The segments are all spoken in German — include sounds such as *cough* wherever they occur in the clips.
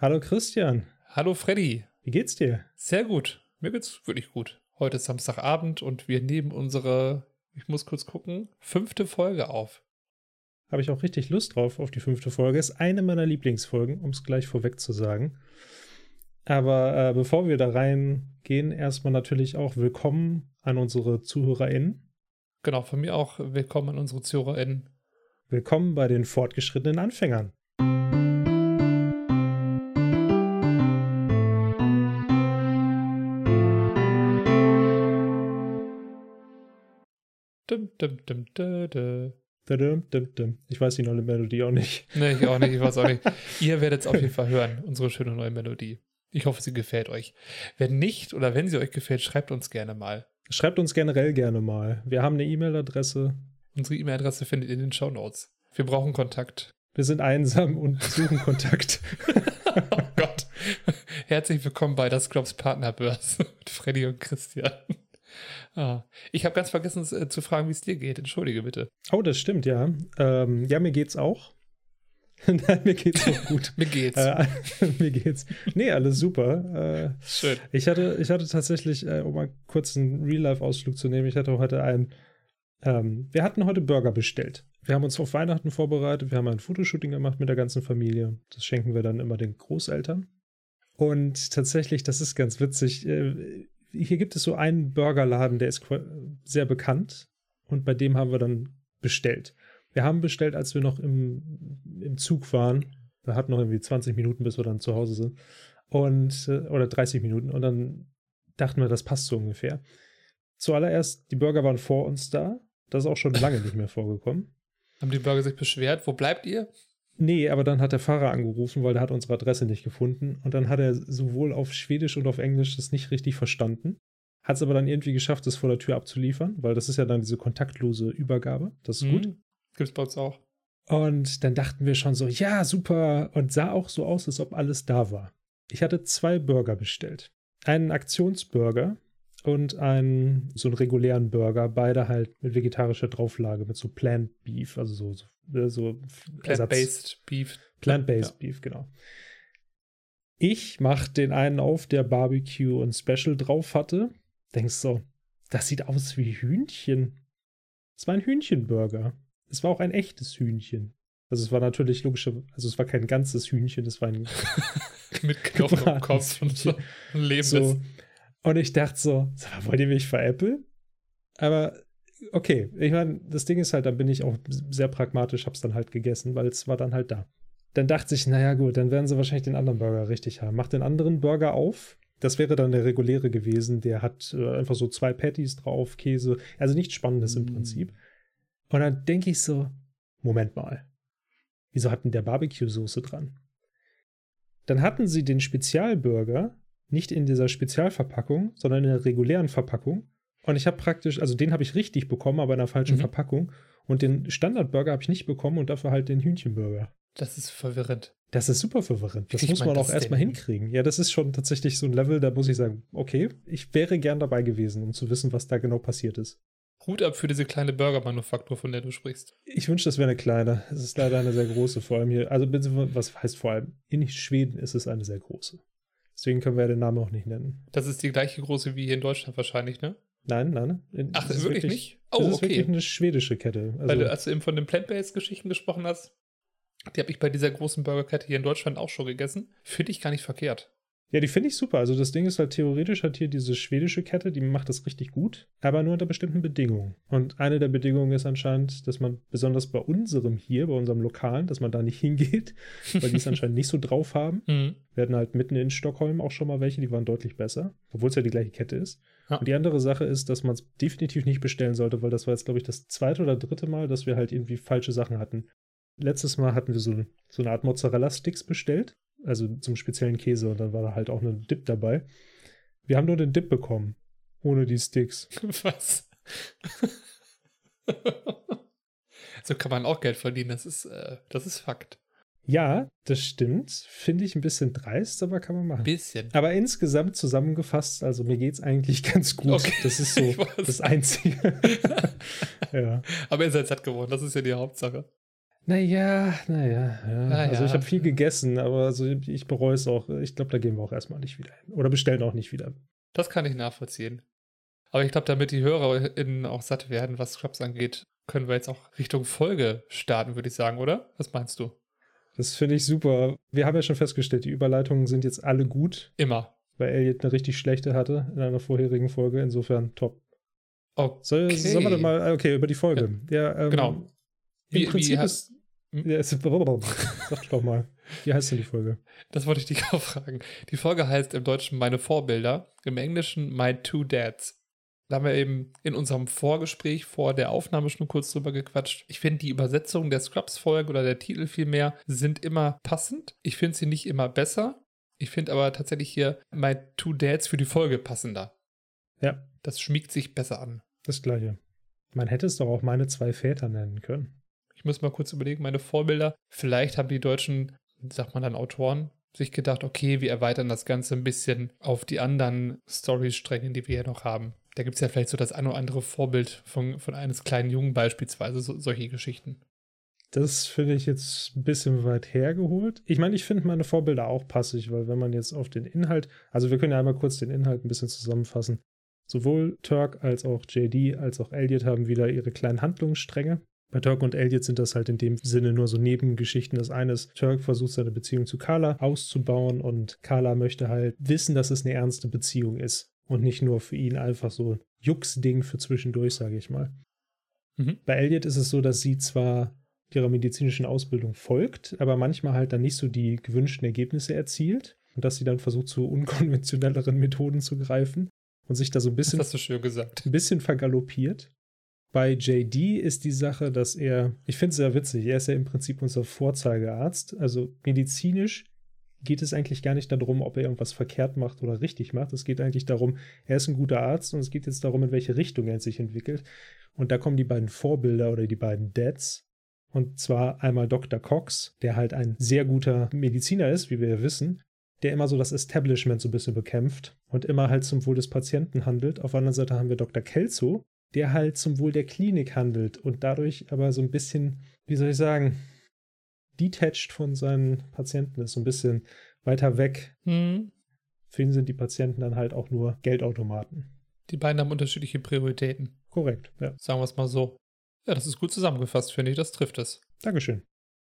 Hallo Christian. Hallo Freddy. Wie geht's dir? Sehr gut. Mir geht's wirklich gut. Heute ist Samstagabend und wir nehmen unsere, ich muss kurz gucken, fünfte Folge auf. Habe ich auch richtig Lust drauf auf die fünfte Folge. Ist eine meiner Lieblingsfolgen, um es gleich vorweg zu sagen. Aber äh, bevor wir da reingehen, erstmal natürlich auch willkommen an unsere ZuhörerInnen. Genau, von mir auch willkommen an unsere ZuhörerInnen. Willkommen bei den fortgeschrittenen Anfängern. Dum, dum, dum. Ich weiß die neue Melodie auch nicht. Nee, ich auch nicht, ich weiß auch nicht. *laughs* Ihr werdet es auf jeden Fall hören, unsere schöne neue Melodie. Ich hoffe, sie gefällt euch. Wenn nicht oder wenn sie euch gefällt, schreibt uns gerne mal. Schreibt uns generell gerne mal. Wir haben eine E-Mail-Adresse. Unsere E-Mail-Adresse findet ihr in den Show Notes. Wir brauchen Kontakt. Wir sind einsam und *laughs* suchen Kontakt. oh Gott. Herzlich willkommen bei das Scrubs Partnerbörse mit Freddy und Christian. Ah, ich habe ganz vergessen äh, zu fragen, wie es dir geht. Entschuldige bitte. Oh, das stimmt, ja. Ähm, ja, mir geht's auch. *laughs* Nein, mir geht's auch gut. *laughs* mir geht's. Äh, *laughs* mir geht's. Nee, alles super. Äh, Schön. ich, hatte, ich hatte tatsächlich, äh, um mal kurz einen Real-Life-Ausflug zu nehmen, ich hatte heute einen. Ähm, wir hatten heute Burger bestellt. Wir haben uns auf Weihnachten vorbereitet. Wir haben ein Fotoshooting gemacht mit der ganzen Familie. Das schenken wir dann immer den Großeltern. Und tatsächlich, das ist ganz witzig. Hier gibt es so einen Burgerladen, der ist sehr bekannt. Und bei dem haben wir dann bestellt. Wir haben bestellt, als wir noch im, im Zug waren. Wir hatten noch irgendwie 20 Minuten, bis wir dann zu Hause sind. Und, äh, oder 30 Minuten. Und dann dachten wir, das passt so ungefähr. Zuallererst, die Burger waren vor uns da. Das ist auch schon lange nicht mehr vorgekommen. Haben die Burger sich beschwert? Wo bleibt ihr? Nee, aber dann hat der Fahrer angerufen, weil der hat unsere Adresse nicht gefunden. Und dann hat er sowohl auf Schwedisch und auf Englisch das nicht richtig verstanden. Hat es aber dann irgendwie geschafft, das vor der Tür abzuliefern, weil das ist ja dann diese kontaktlose Übergabe. Das ist mhm. gut. Gibt's bei uns auch. Und dann dachten wir schon so, ja, super. Und sah auch so aus, als ob alles da war. Ich hatte zwei Burger bestellt. Einen Aktionsburger und einen so einen regulären Burger, beide halt mit vegetarischer Drauflage, mit so Plant Beef, also so, so, äh, so Plant-Based Beef. Plant-Based ja. Beef, genau. Ich mach den einen auf, der Barbecue und Special drauf hatte. Denkst so, das sieht aus wie Hühnchen. Es war ein Hühnchenburger. Es war auch ein echtes Hühnchen. Also es war natürlich logische, also es war kein ganzes Hühnchen, es war ein *laughs* mit Knochen im Kopf und so ein lebendes. So. Und ich dachte so, wollt ihr mich veräppeln? Aber okay, ich meine, das Ding ist halt, dann bin ich auch sehr pragmatisch, hab's dann halt gegessen, weil es war dann halt da. Dann dachte ich, naja gut, dann werden sie wahrscheinlich den anderen Burger richtig haben. Mach den anderen Burger auf. Das wäre dann der reguläre gewesen. Der hat äh, einfach so zwei Patties drauf, Käse. Also nichts Spannendes mm. im Prinzip. Und dann denke ich so, Moment mal. Wieso hatten der Barbecue-Soße dran? Dann hatten sie den Spezialburger nicht in dieser Spezialverpackung, sondern in der regulären Verpackung. Und ich habe praktisch, also den habe ich richtig bekommen, aber in einer falschen mhm. Verpackung. Und den Standardburger habe ich nicht bekommen und dafür halt den Hühnchenburger. Das ist verwirrend. Das ist super verwirrend. Das muss man auch erstmal hinkriegen. Ja, das ist schon tatsächlich so ein Level, da muss ich sagen, okay, ich wäre gern dabei gewesen, um zu wissen, was da genau passiert ist. Hut ab für diese kleine Burgermanufaktur, von der du sprichst. Ich wünschte, das wäre eine kleine. Es ist leider eine sehr große, vor allem hier. Also, was heißt vor allem? In Schweden ist es eine sehr große. Deswegen können wir den Namen auch nicht nennen. Das ist die gleiche große wie hier in Deutschland wahrscheinlich, ne? Nein, nein. Ach, wirklich, wirklich, nicht? Oh, das ist okay. wirklich eine schwedische Kette. Also, Weil du, als du eben von den Plant-Based-Geschichten gesprochen hast, die habe ich bei dieser großen Burgerkette hier in Deutschland auch schon gegessen. Finde ich gar nicht verkehrt. Ja, die finde ich super. Also das Ding ist halt theoretisch hat hier diese schwedische Kette, die macht das richtig gut, aber nur unter bestimmten Bedingungen. Und eine der Bedingungen ist anscheinend, dass man besonders bei unserem hier, bei unserem Lokalen, dass man da nicht *laughs* hingeht, weil die es *laughs* anscheinend nicht so drauf haben. Mhm. Wir hatten halt mitten in Stockholm auch schon mal welche, die waren deutlich besser, obwohl es ja die gleiche Kette ist. Ja. Und die andere Sache ist, dass man es definitiv nicht bestellen sollte, weil das war jetzt, glaube ich, das zweite oder dritte Mal, dass wir halt irgendwie falsche Sachen hatten. Letztes Mal hatten wir so, so eine Art Mozzarella-Sticks bestellt also zum speziellen Käse und dann war da halt auch ein Dip dabei. Wir haben nur den Dip bekommen, ohne die Sticks. *laughs* Was? *laughs* so kann man auch Geld verdienen, das ist, äh, das ist Fakt. Ja, das stimmt. Finde ich ein bisschen dreist, aber kann man machen. Bisschen. Aber insgesamt zusammengefasst, also mir geht es eigentlich *laughs* ganz gut. Okay. Das ist so das Einzige. ja. Aber ihr seid satt geworden, das ist ja die Hauptsache. Naja, naja, ja. Naja. Also ich habe viel gegessen, aber also ich bereue es auch. Ich glaube, da gehen wir auch erstmal nicht wieder hin. Oder bestellen auch nicht wieder. Das kann ich nachvollziehen. Aber ich glaube, damit die HörerInnen auch satt werden, was Scrubs angeht, können wir jetzt auch Richtung Folge starten, würde ich sagen, oder? Was meinst du? Das finde ich super. Wir haben ja schon festgestellt, die Überleitungen sind jetzt alle gut, Immer. weil Elliot eine richtig schlechte hatte in einer vorherigen Folge. Insofern top. Okay. Soll, Sollen wir denn mal, okay, über die Folge. Ja, ähm, Genau. Im Wie- wie Prinzip ha- ist. Hm? Ja, ist *laughs* sag doch mal. Wie heißt denn die Folge? Das wollte ich dich *laughs* auch fragen. Die Folge heißt im Deutschen Meine Vorbilder, im Englischen My Two Dads. Da haben wir eben in unserem Vorgespräch vor der Aufnahme schon kurz drüber gequatscht. Ich finde, die Übersetzung der Scrubs-Folge oder der Titel vielmehr sind immer passend. Ich finde sie nicht immer besser. Ich finde aber tatsächlich hier My Two Dads für die Folge passender. Ja, Das schmiegt sich besser an. das gleiche. Man hätte es doch auch meine zwei Väter nennen können. Ich muss mal kurz überlegen, meine Vorbilder. Vielleicht haben die deutschen, sagt man dann Autoren, sich gedacht, okay, wir erweitern das Ganze ein bisschen auf die anderen Storystränge, die wir hier noch haben. Da gibt es ja vielleicht so das ein oder andere Vorbild von, von eines kleinen Jungen beispielsweise, so, solche Geschichten. Das finde ich jetzt ein bisschen weit hergeholt. Ich meine, ich finde meine Vorbilder auch passig, weil wenn man jetzt auf den Inhalt, also wir können ja einmal kurz den Inhalt ein bisschen zusammenfassen. Sowohl Turk als auch JD als auch Elliot haben wieder ihre kleinen Handlungsstränge. Bei Turk und Elliot sind das halt in dem Sinne nur so Nebengeschichten. Das eine ist, Turk versucht seine Beziehung zu Carla auszubauen und Carla möchte halt wissen, dass es eine ernste Beziehung ist und nicht nur für ihn einfach so ein Jux-Ding für zwischendurch, sage ich mal. Mhm. Bei Elliot ist es so, dass sie zwar ihrer medizinischen Ausbildung folgt, aber manchmal halt dann nicht so die gewünschten Ergebnisse erzielt und dass sie dann versucht, zu unkonventionelleren Methoden zu greifen und sich da so ein Das bisschen, hast du schön gesagt. ein bisschen vergaloppiert. Bei JD ist die Sache, dass er, ich finde es sehr witzig, er ist ja im Prinzip unser Vorzeigearzt. Also medizinisch geht es eigentlich gar nicht darum, ob er irgendwas verkehrt macht oder richtig macht. Es geht eigentlich darum, er ist ein guter Arzt und es geht jetzt darum, in welche Richtung er sich entwickelt. Und da kommen die beiden Vorbilder oder die beiden Dads. Und zwar einmal Dr. Cox, der halt ein sehr guter Mediziner ist, wie wir ja wissen, der immer so das Establishment so ein bisschen bekämpft und immer halt zum Wohl des Patienten handelt. Auf der anderen Seite haben wir Dr. Kelso, der halt zum Wohl der Klinik handelt und dadurch aber so ein bisschen, wie soll ich sagen, detached von seinen Patienten ist, so ein bisschen weiter weg. Hm. Für ihn sind die Patienten dann halt auch nur Geldautomaten. Die beiden haben unterschiedliche Prioritäten. Korrekt, ja. Sagen wir es mal so. Ja, das ist gut zusammengefasst, finde ich. Das trifft es. Dankeschön.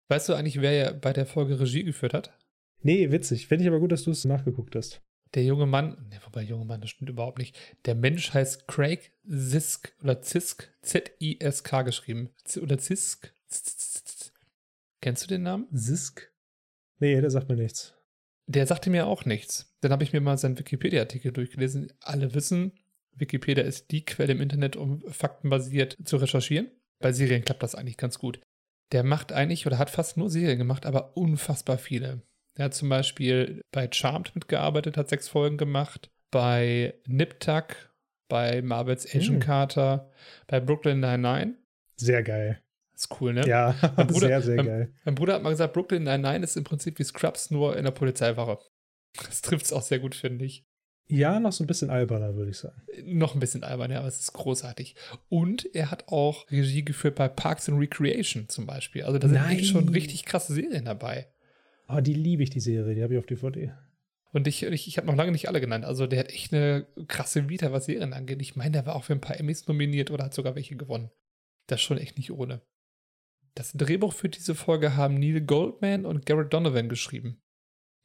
Weißt du eigentlich, wer ja bei der Folge Regie geführt hat? Nee, witzig. Finde ich aber gut, dass du es nachgeguckt hast. Der junge Mann, ne, wobei junge Mann, das stimmt überhaupt nicht. Der Mensch heißt Craig Zisk oder Zisk, Z-I-S-K geschrieben. Z oder Zisk. Kennst du den Namen? Sisk? Nee, der sagt mir nichts. Der sagte mir auch nichts. Dann habe ich mir mal seinen Wikipedia-Artikel durchgelesen. Alle wissen, Wikipedia ist die Quelle im Internet, um faktenbasiert zu recherchieren. Bei Serien klappt das eigentlich ganz gut. Der macht eigentlich oder hat fast nur Serien gemacht, aber unfassbar viele. Er hat zum Beispiel bei Charmed mitgearbeitet, hat sechs Folgen gemacht. Bei Nip Tuck, bei Marvels Agent Hm. Carter, bei Brooklyn Nine-Nine. Sehr geil. Ist cool, ne? Ja, Mein *laughs* Bruder- sehr, sehr mein- geil. Mein Bruder hat mal gesagt, Brooklyn Nine-Nine ist im Prinzip wie Scrubs, nur in der Polizeiwache. Das trifft es auch sehr gut, finde ich. Ja, noch so ein bisschen alberner, würde ich sagen. Noch ein bisschen albern, ja, aber es ist großartig. Und er hat auch Regie geführt bei Parks and Recreation zum Beispiel. Also da sind Nein. echt schon richtig krasse Serien dabei. Aber die liebe ich, die Serie. Die habe ich auf DVD. Und ich, ich, ich habe noch lange nicht alle genannt. Also der hat echt eine krasse Vita, was Serien angeht. Ich meine, der war auch für ein paar Emmys nominiert oder hat sogar welche gewonnen. Das ist schon echt nicht ohne. Das Drehbuch für diese Folge haben Neil Goldman und Garrett Donovan geschrieben.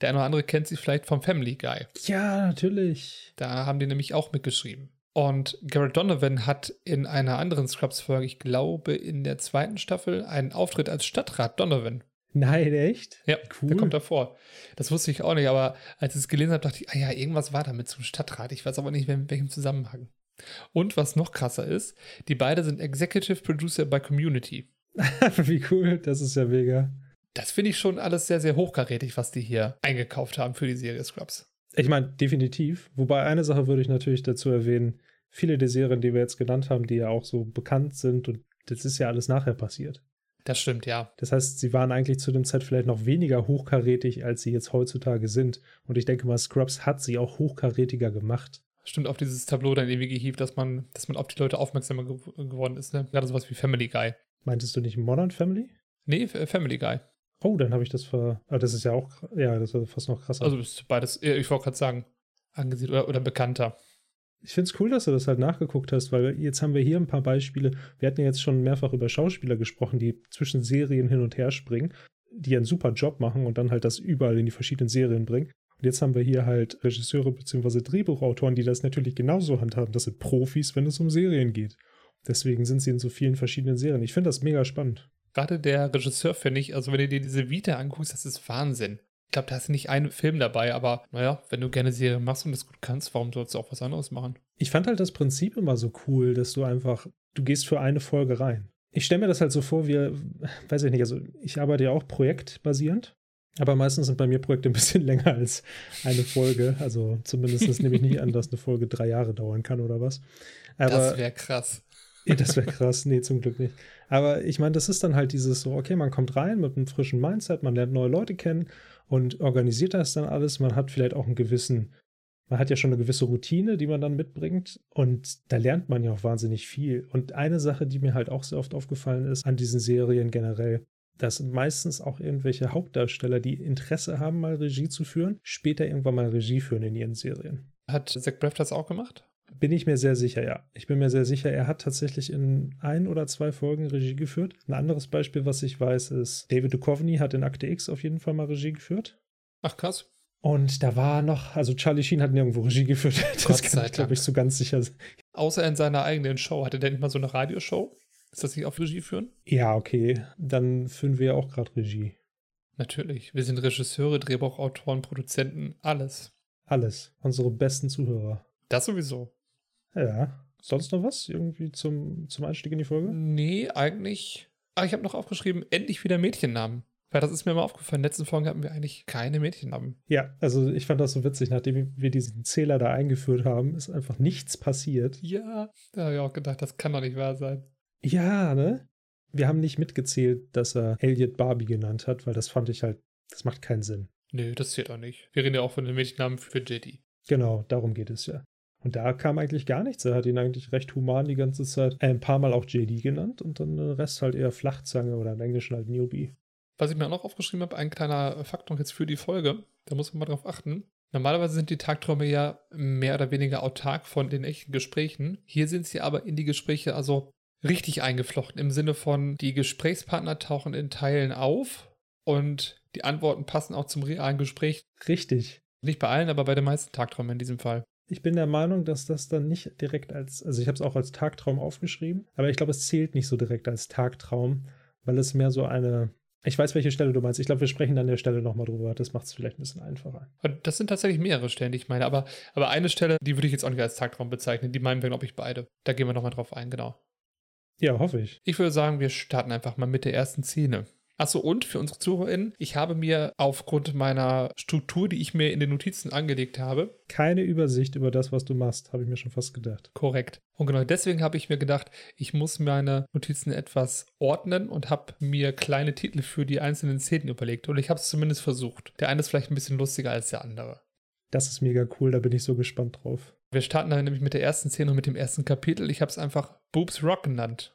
Der eine oder andere kennt sie vielleicht vom Family Guy. Ja, natürlich. Da haben die nämlich auch mitgeschrieben. Und Garrett Donovan hat in einer anderen Scrubs-Folge, ich glaube in der zweiten Staffel, einen Auftritt als Stadtrat Donovan. Nein, echt? Ja, Cool. der kommt davor. Das wusste ich auch nicht, aber als ich es gelesen habe, dachte ich, ah ja, irgendwas war damit zum Stadtrat. Ich weiß aber nicht, in welchem Zusammenhang. Und was noch krasser ist, die beiden sind Executive Producer bei Community. *laughs* Wie cool. Das ist ja mega. Das finde ich schon alles sehr, sehr hochkarätig, was die hier eingekauft haben für die Serie Scrubs. Ich meine, definitiv. Wobei eine Sache würde ich natürlich dazu erwähnen. Viele der Serien, die wir jetzt genannt haben, die ja auch so bekannt sind und das ist ja alles nachher passiert. Das stimmt, ja. Das heißt, sie waren eigentlich zu dem Zeit vielleicht noch weniger hochkarätig, als sie jetzt heutzutage sind. Und ich denke mal, Scrubs hat sie auch hochkarätiger gemacht. Stimmt auf dieses Tableau dann irgendwie gehievt, dass man, dass man auf die Leute aufmerksamer gew geworden ist. Ne? Gerade sowas wie Family Guy. Meintest du nicht Modern Family? Nee, Family Guy. Oh, dann habe ich das ver. Aber das ist ja auch, ja, das ist fast noch krasser. Also ist beides, ich wollte gerade sagen, angesiedelt oder, oder bekannter. Ich finde es cool, dass du das halt nachgeguckt hast, weil jetzt haben wir hier ein paar Beispiele. Wir hatten ja jetzt schon mehrfach über Schauspieler gesprochen, die zwischen Serien hin und her springen, die einen super Job machen und dann halt das überall in die verschiedenen Serien bringen. Und jetzt haben wir hier halt Regisseure bzw. Drehbuchautoren, die das natürlich genauso handhaben. Das sind Profis, wenn es um Serien geht. Deswegen sind sie in so vielen verschiedenen Serien. Ich finde das mega spannend. Gerade der Regisseur, finde ich, also wenn du dir diese Vita anguckst, das ist Wahnsinn. Ich glaube, da ist nicht ein Film dabei, aber naja, wenn du gerne Serien machst und das gut kannst, warum sollst du auch was anderes machen? Ich fand halt das Prinzip immer so cool, dass du einfach, du gehst für eine Folge rein. Ich stelle mir das halt so vor, wir, weiß ich nicht, also ich arbeite ja auch projektbasierend, aber meistens sind bei mir Projekte ein bisschen *laughs* länger als eine Folge. Also zumindest nehme ich nicht an, dass eine Folge drei Jahre dauern kann oder was. Aber, das wäre krass. Ja, das wäre krass. Nee, zum Glück nicht. Aber ich meine, das ist dann halt dieses so, okay, man kommt rein mit einem frischen Mindset, man lernt neue Leute kennen und organisiert das dann alles. Man hat vielleicht auch einen gewissen, man hat ja schon eine gewisse Routine, die man dann mitbringt und da lernt man ja auch wahnsinnig viel. Und eine Sache, die mir halt auch sehr oft aufgefallen ist an diesen Serien generell, dass meistens auch irgendwelche Hauptdarsteller, die Interesse haben, mal Regie zu führen, später irgendwann mal Regie führen in ihren Serien. Hat Zach Braff das auch gemacht? Bin ich mir sehr sicher, ja. Ich bin mir sehr sicher, er hat tatsächlich in ein oder zwei Folgen Regie geführt. Ein anderes Beispiel, was ich weiß, ist, David Duchovny hat in Akte X auf jeden Fall mal Regie geführt. Ach, krass. Und da war noch, also Charlie Sheen hat nirgendwo Regie geführt. *laughs* Das Gott kann ich, glaube ich, so ganz sicher sein. Außer in seiner eigenen Show. Hatte der nicht mal so eine Radioshow? Ist das nicht auf Regie führen? Ja, okay. Dann führen wir ja auch gerade Regie. Natürlich. Wir sind Regisseure, Drehbuchautoren, Produzenten, alles. Alles. Unsere besten Zuhörer. Das sowieso. Ja. Sonst noch was irgendwie zum, zum Einstieg in die Folge? Nee, eigentlich. Aber ah, ich habe noch aufgeschrieben, endlich wieder Mädchennamen. Weil das ist mir mal aufgefallen. In der letzten Folge hatten wir eigentlich keine Mädchennamen. Ja, also ich fand das so witzig. Nachdem wir diesen Zähler da eingeführt haben, ist einfach nichts passiert. Ja, da habe ich auch gedacht, das kann doch nicht wahr sein. Ja, ne? Wir haben nicht mitgezählt, dass er Elliot Barbie genannt hat, weil das fand ich halt, das macht keinen Sinn. Nö, das zählt auch nicht. Wir reden ja auch von den Mädchennamen für JD. Genau, darum geht es ja. Und da kam eigentlich gar nichts. Er hat ihn eigentlich recht human die ganze Zeit äh, ein paar Mal auch JD genannt und dann den Rest halt eher Flachzange oder im Englischen halt Newbie. Was ich mir auch noch aufgeschrieben habe, ein kleiner Faktor jetzt für die Folge, da muss man mal drauf achten. Normalerweise sind die Tagträume ja mehr oder weniger autark von den echten Gesprächen. Hier sind sie aber in die Gespräche also richtig eingeflochten im Sinne von, die Gesprächspartner tauchen in Teilen auf und die Antworten passen auch zum realen Gespräch. Richtig. Nicht bei allen, aber bei den meisten Tagträumen in diesem Fall. Ich bin der Meinung, dass das dann nicht direkt als, also ich habe es auch als Tagtraum aufgeschrieben, aber ich glaube, es zählt nicht so direkt als Tagtraum, weil es mehr so eine, ich weiß, welche Stelle du meinst. Ich glaube, wir sprechen an der Stelle nochmal drüber. Das macht es vielleicht ein bisschen einfacher. Das sind tatsächlich mehrere Stellen, die ich meine, aber, aber eine Stelle, die würde ich jetzt auch nicht als Tagtraum bezeichnen. Die meinen wir, glaube ich, beide. Da gehen wir nochmal drauf ein, genau. Ja, hoffe ich. Ich würde sagen, wir starten einfach mal mit der ersten Szene. Achso, und für unsere ZuhörerInnen, ich habe mir aufgrund meiner Struktur, die ich mir in den Notizen angelegt habe, keine Übersicht über das, was du machst, habe ich mir schon fast gedacht. Korrekt. Und genau deswegen habe ich mir gedacht, ich muss meine Notizen etwas ordnen und habe mir kleine Titel für die einzelnen Szenen überlegt. Und ich habe es zumindest versucht. Der eine ist vielleicht ein bisschen lustiger als der andere. Das ist mega cool, da bin ich so gespannt drauf. Wir starten dann nämlich mit der ersten Szene und mit dem ersten Kapitel. Ich habe es einfach Boobs Rock genannt.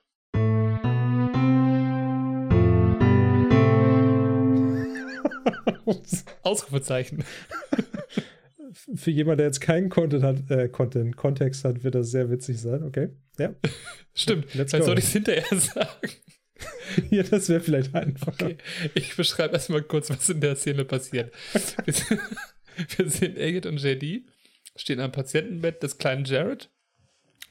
*laughs* Ausrufezeichen. Für jemanden, der jetzt keinen Content hat, äh, Content, Kontext hat, wird das sehr witzig sein, okay? Ja. *laughs* Stimmt. Let's Vielleicht soll ich es hinterher *laughs* sagen. ja, das wäre vielleicht einfach. Okay. Ich beschreibe erstmal kurz, was in der Szene passiert. wir, sind, wir sehen Elliot und JD, stehen am Patientenbett des kleinen Jared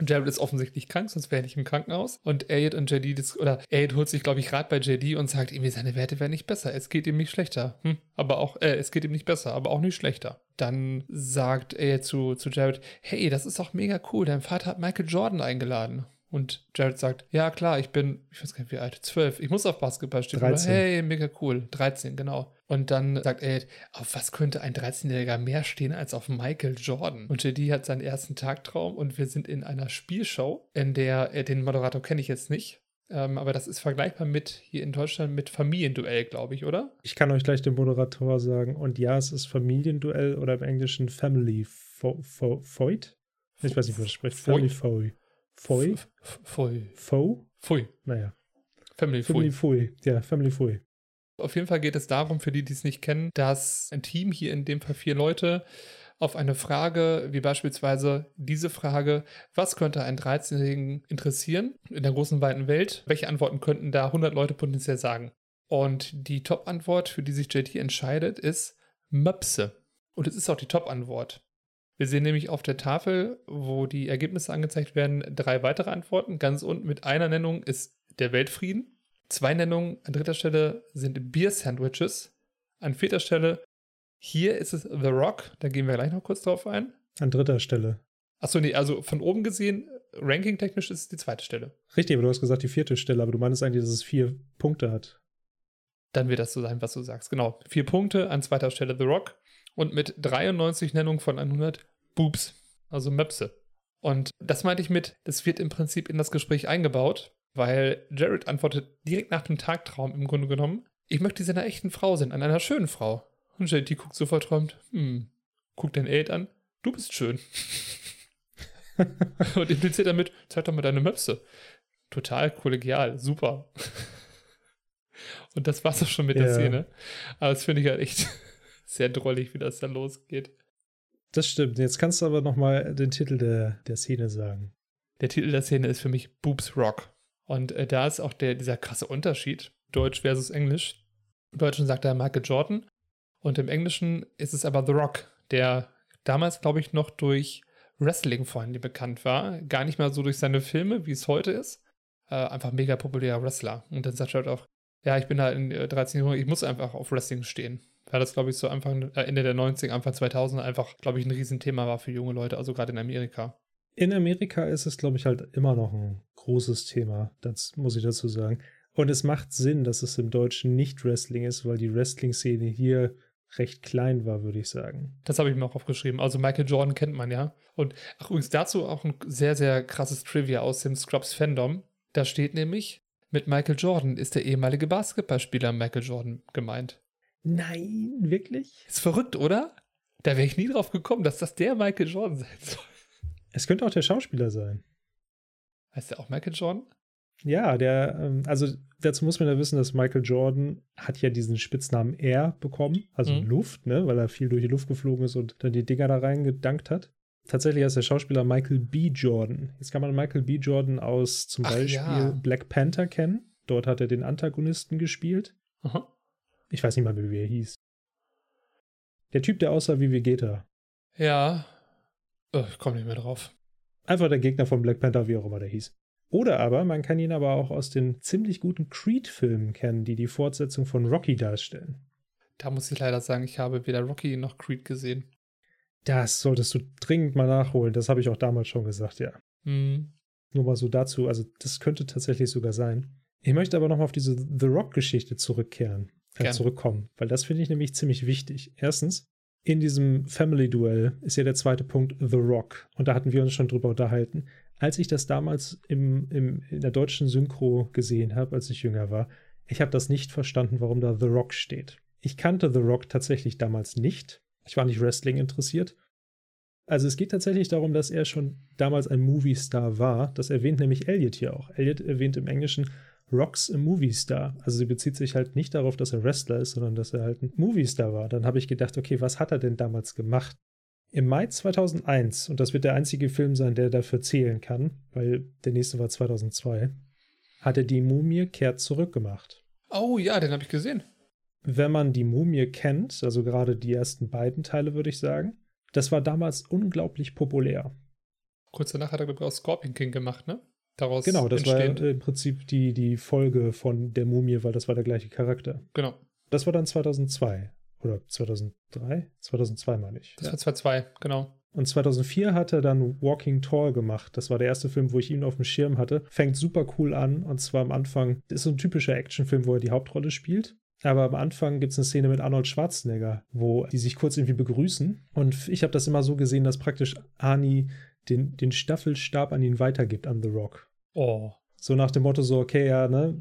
Jared ist offensichtlich krank, sonst wäre er nicht im Krankenhaus. Und Elliot und JD, oder Elliot holt sich, glaube ich, Rat bei JD und sagt irgendwie, seine Werte wären nicht besser. Es geht ihm nicht schlechter. Hm, aber auch, äh, es geht ihm nicht besser, aber auch nicht schlechter. Dann sagt Elliot zu, zu Jared, hey, das ist doch mega cool. Dein Vater hat Michael Jordan eingeladen. Und Jared sagt, ja klar, ich bin, ich weiß gar nicht wie alt, zwölf. Ich muss auf Basketball stehen. 13. hey, mega cool. 13, genau. Und dann sagt er, auf was könnte ein 13-Jähriger mehr stehen als auf Michael Jordan? Und JD hat seinen ersten Tagtraum und wir sind in einer Spielshow, in der, äh, den Moderator kenne ich jetzt nicht, ähm, aber das ist vergleichbar mit hier in Deutschland mit Familienduell, glaube ich, oder? Ich kann euch gleich den Moderator sagen. Und ja, es ist Familienduell oder im Englischen Family Foyt. Ich weiß nicht, wie man das spricht. Family Foy. Foy? Foy. Fo? Foy. Naja. Family Family. Fui. Ja, Family Fui. Auf jeden Fall geht es darum, für die, die es nicht kennen, dass ein Team, hier in dem Fall vier Leute, auf eine Frage, wie beispielsweise diese Frage, was könnte einen 13-Jährigen interessieren in der großen weiten Welt? Welche Antworten könnten da 100 Leute potenziell sagen? Und die Top-Antwort, für die sich JT entscheidet, ist Möpse. Und es ist auch die Top-Antwort. Wir sehen nämlich auf der Tafel, wo die Ergebnisse angezeigt werden, drei weitere Antworten. Ganz unten mit einer Nennung ist der Weltfrieden. Zwei Nennungen an dritter Stelle sind Bier-Sandwiches. An vierter Stelle, hier ist es The Rock. Da gehen wir gleich noch kurz drauf ein. An dritter Stelle. Achso, nee, also von oben gesehen, ranking-technisch ist es die zweite Stelle. Richtig, aber du hast gesagt die vierte Stelle, aber du meinst eigentlich, dass es vier Punkte hat. Dann wird das so sein, was du sagst. Genau. Vier Punkte, an zweiter Stelle The Rock. Und mit 93 Nennungen von 100 Boobs, also Möpse. Und das meinte ich mit, das wird im Prinzip in das Gespräch eingebaut, weil Jared antwortet direkt nach dem Tagtraum im Grunde genommen, ich möchte sie einer echten Frau sehen, an einer schönen Frau. Und JT guckt so verträumt, hm, guckt den Aid an, du bist schön. *laughs* und impliziert damit, zeig doch mal deine Möpse. Total kollegial, super. und das war's auch schon mit Ja. der Szene. Aber das finde ich halt echt *laughs* sehr drollig, wie das dann losgeht. Das stimmt. Jetzt kannst du aber noch mal den Titel der, der Szene sagen. Der Titel der Szene ist für mich Boobs Rock. Und äh, da ist auch der, dieser krasse Unterschied, Deutsch versus Englisch. Im Deutschen sagt er Michael Jordan und im Englischen ist es aber The Rock, der damals, glaube ich, noch durch Wrestling vor allem bekannt war. Gar nicht mal so durch seine Filme, wie es heute ist. Äh, einfach mega populärer Wrestler. Und dann sagt er halt auch, ja, ich bin halt in äh, 13 Jahren, ich muss einfach auf Wrestling stehen. Weil das, glaube ich, so Anfang, äh, Ende der 90er, Anfang 2000 einfach, glaube ich, ein Riesenthema war für junge Leute, also gerade in Amerika. In Amerika ist es, glaube ich, halt immer noch ein großes Thema. Das muss ich dazu sagen. Und es macht Sinn, dass es im Deutschen nicht Wrestling ist, weil die Wrestling-Szene hier recht klein war, würde ich sagen. Das habe ich mir auch aufgeschrieben. Also Michael Jordan kennt man ja. Und ach, übrigens dazu auch ein sehr, sehr krasses Trivia aus dem Scrubs Fandom. Da steht nämlich, mit Michael Jordan ist der ehemalige Basketballspieler Michael Jordan gemeint. Nein, wirklich? Ist verrückt, oder? Da wäre ich nie drauf gekommen, dass das der Michael Jordan sein *laughs* soll. Es könnte auch der Schauspieler sein. Heißt der auch Michael Jordan? Ja, der, ähm, also dazu muss man ja wissen, dass Michael Jordan hat ja diesen Spitznamen Air bekommen, also Mhm. Luft, ne, weil er viel durch die Luft geflogen ist und dann die Dinger da reingedankt hat. Tatsächlich heißt der Schauspieler Michael B. Jordan. Jetzt kann man Michael B. Jordan aus zum Ach Beispiel ja. Black Panther kennen. Dort hat er den Antagonisten gespielt. Aha. Ich weiß nicht mal, wie er hieß. Der Typ, der aussah wie Vegeta. Ja. Oh, ich komme nicht mehr drauf. Einfach der Gegner von Black Panther, wie auch immer der hieß. Oder aber, man kann ihn aber auch aus den ziemlich guten Creed-Filmen kennen, die die Fortsetzung von Rocky darstellen. Da muss ich leider sagen, ich habe weder Rocky noch Creed gesehen. Das solltest du dringend mal nachholen. Das habe ich auch damals schon gesagt, ja. Hm. Nur mal so dazu. Also, das könnte tatsächlich sogar sein. Ich möchte aber nochmal auf diese The Rock-Geschichte zurückkehren, Gern. zurückkommen, weil das finde ich nämlich ziemlich wichtig. Erstens, in diesem Family-Duell ist ja der zweite Punkt The Rock. Und da hatten wir uns schon drüber unterhalten. Als ich das damals im, im, in der deutschen Synchro gesehen habe, als ich jünger war, ich habe das nicht verstanden, warum da The Rock steht. Ich kannte The Rock tatsächlich damals nicht. Ich war nicht Wrestling interessiert. Also es geht tatsächlich darum, dass er schon damals ein Movie-Star war. Das erwähnt nämlich Elliot hier auch. Elliot erwähnt im Englischen Rocks a Movie-Star. Also sie bezieht sich halt nicht darauf, dass er Wrestler ist, sondern dass er halt ein Movie-Star war. Dann habe ich gedacht, okay, was hat er denn damals gemacht? Im Mai 2001, und das wird der einzige Film sein, der dafür zählen kann, weil der nächste war 2002, hat er die Mumie kehrt zurückgemacht. Oh ja, den habe ich gesehen. Wenn man die Mumie kennt, also gerade die ersten beiden Teile, würde ich sagen, das war damals unglaublich populär. Kurz danach hat er, glaube ich, auch Scorpion King gemacht, ne? Daraus Genau, das war entstehend. äh, im Prinzip die, die Folge von der Mumie, weil das war der gleiche Charakter. Genau. Das war dann 2002 oder 2003? 2002 meine ich. Das Ja. war 2-2, genau. Und 2004 hat er dann Walking Tall gemacht. Das war der erste Film, wo ich ihn auf dem Schirm hatte. Fängt super cool an. Und zwar am Anfang, ist so ein typischer Actionfilm, wo er die Hauptrolle spielt. Aber am Anfang gibt es eine Szene mit Arnold Schwarzenegger, wo die sich kurz irgendwie begrüßen. Und ich habe das immer so gesehen, dass praktisch Arnie den, den Staffelstab an ihn weitergibt, an The Rock. Oh. So nach dem Motto so, okay, ja, ne,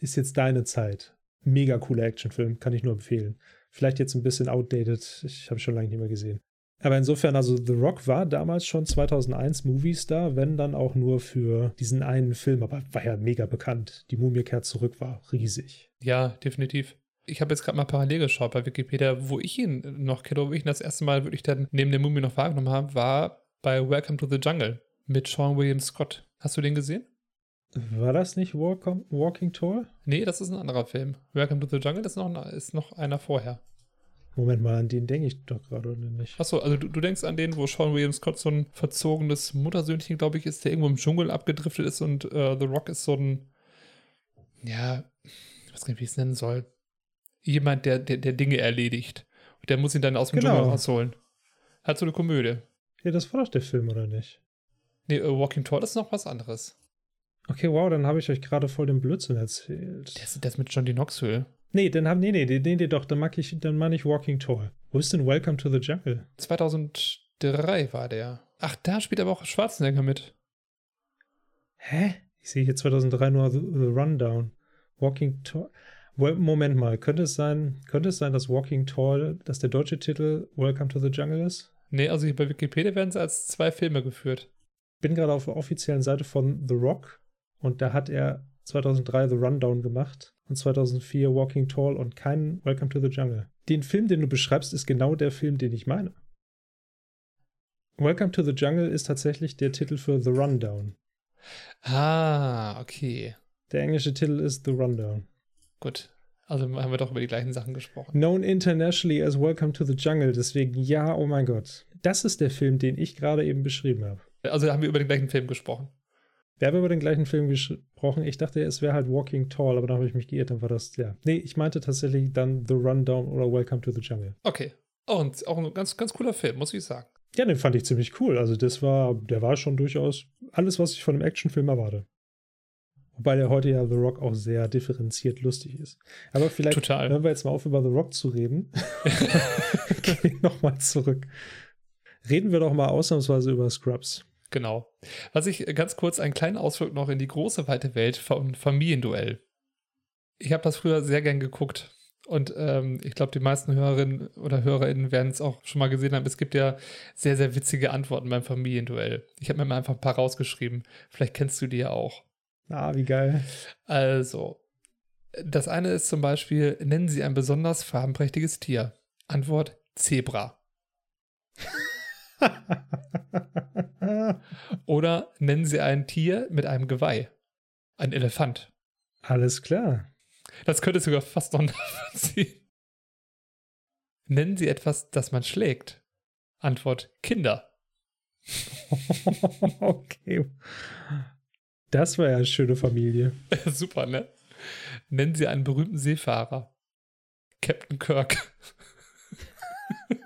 ist jetzt deine Zeit. Mega cooler Actionfilm, kann ich nur empfehlen. Vielleicht jetzt ein bisschen outdated, ich habe schon lange nicht mehr gesehen. Aber insofern, also The Rock war damals schon 2001 Movie-Star, wenn dann auch nur für diesen einen Film, aber war ja mega bekannt. Die Mumie kehrt zurück, war riesig. Ja, definitiv. Ich habe jetzt gerade mal parallel geschaut bei Wikipedia, wo ich ihn noch kenne, wo ich ihn das erste Mal wirklich dann neben der Mumie noch wahrgenommen habe, war bei Welcome to the Jungle mit Sean William Scott. Hast du den gesehen? War das nicht Walk Walking Tall? Nee, das ist ein anderer Film. Welcome to the Jungle ist noch, ist noch einer vorher. Moment mal, an den denke ich doch gerade nicht. Achso, also du, du, denkst an den, wo Sean William Scott so ein verzogenes Muttersöhnchen, glaube ich, ist, der irgendwo im Dschungel abgedriftet ist und äh, The Rock ist so ein, ja, ich weiß gar nicht, wie ich es nennen soll. Jemand, der, der, der Dinge erledigt. Und der muss ihn dann aus dem genau. Dschungel rausholen. Hat so eine Komödie. Ja, das war doch der Film, oder nicht? Nee, uh, Walking Tall ist noch was anderes. Okay, wow, dann habe ich euch gerade voll den Blödsinn erzählt. Der ist, der ist mit John D. Knoxville. Nee, dann haben, nee, nee, nee, nee, doch, dann mag ich, dann meine ich Walking Tall. Wo ist denn Welcome to the Jungle? 2003 war der. Ach, da spielt aber auch Schwarzenegger mit. Hä? Ich sehe hier 2003 nur The, the Rundown. Walking Tall. Moment mal, könnte es sein, könnte es sein, dass Walking Tall, dass der deutsche Titel Welcome to the Jungle ist? Nee, also hier bei Wikipedia werden sie als zwei Filme geführt. Bin gerade auf der offiziellen Seite von The Rock und da hat er 2003 The Rundown gemacht und 2004 Walking Tall und keinen Welcome to the Jungle. Den Film, den du beschreibst, ist genau der Film, den ich meine. Welcome to the Jungle ist tatsächlich der Titel für The Rundown. Ah, okay. Der englische Titel ist The Rundown. Gut. Also haben wir doch über die gleichen Sachen gesprochen. Known internationally as Welcome to the Jungle. Deswegen, ja, oh mein Gott. Das ist der Film, den ich gerade eben beschrieben habe. Also haben wir über den gleichen Film gesprochen. Wir haben über den gleichen Film gesprochen. Ich dachte, es wäre halt Walking Tall, aber dann habe ich mich geirrt, dann war das, ja. Nee, ich meinte tatsächlich dann The Rundown oder Welcome to the Jungle. Okay. Oh, und auch ein ganz, ganz cooler Film, muss ich sagen. Ja, den fand ich ziemlich cool. Also, das war, der war schon durchaus alles, was ich von einem Actionfilm erwarte. Wobei der heute ja The Rock auch sehr differenziert lustig ist. Aber vielleicht Total. hören wir jetzt mal auf, über The Rock zu reden. *laughs* *laughs* Gehen nochmal zurück. Reden wir doch mal ausnahmsweise über Scrubs. Genau. Was ich ganz kurz einen kleinen Ausflug noch in die große weite Welt von Familienduell. Ich habe das früher sehr gern geguckt. Und ähm, ich glaube, die meisten Hörerinnen oder HörerInnen werden es auch schon mal gesehen haben. Es gibt ja sehr, sehr witzige Antworten beim Familienduell. Ich habe mir mal einfach ein paar rausgeschrieben. Vielleicht kennst du die ja auch. Ah, wie geil. Also, das eine ist zum Beispiel, nennen Sie ein besonders farbenprächtiges Tier. Antwort Zebra. *laughs* Oder nennen Sie ein Tier mit einem Geweih. Ein Elefant. Alles klar. Das könnte sogar fast noch *laughs* nachvollziehen. Nennen Sie etwas, das man schlägt. Antwort Kinder. *laughs* okay. Das war ja eine schöne Familie. *laughs* Super, ne? Nennen Sie einen berühmten Seefahrer. Captain Kirk. *laughs*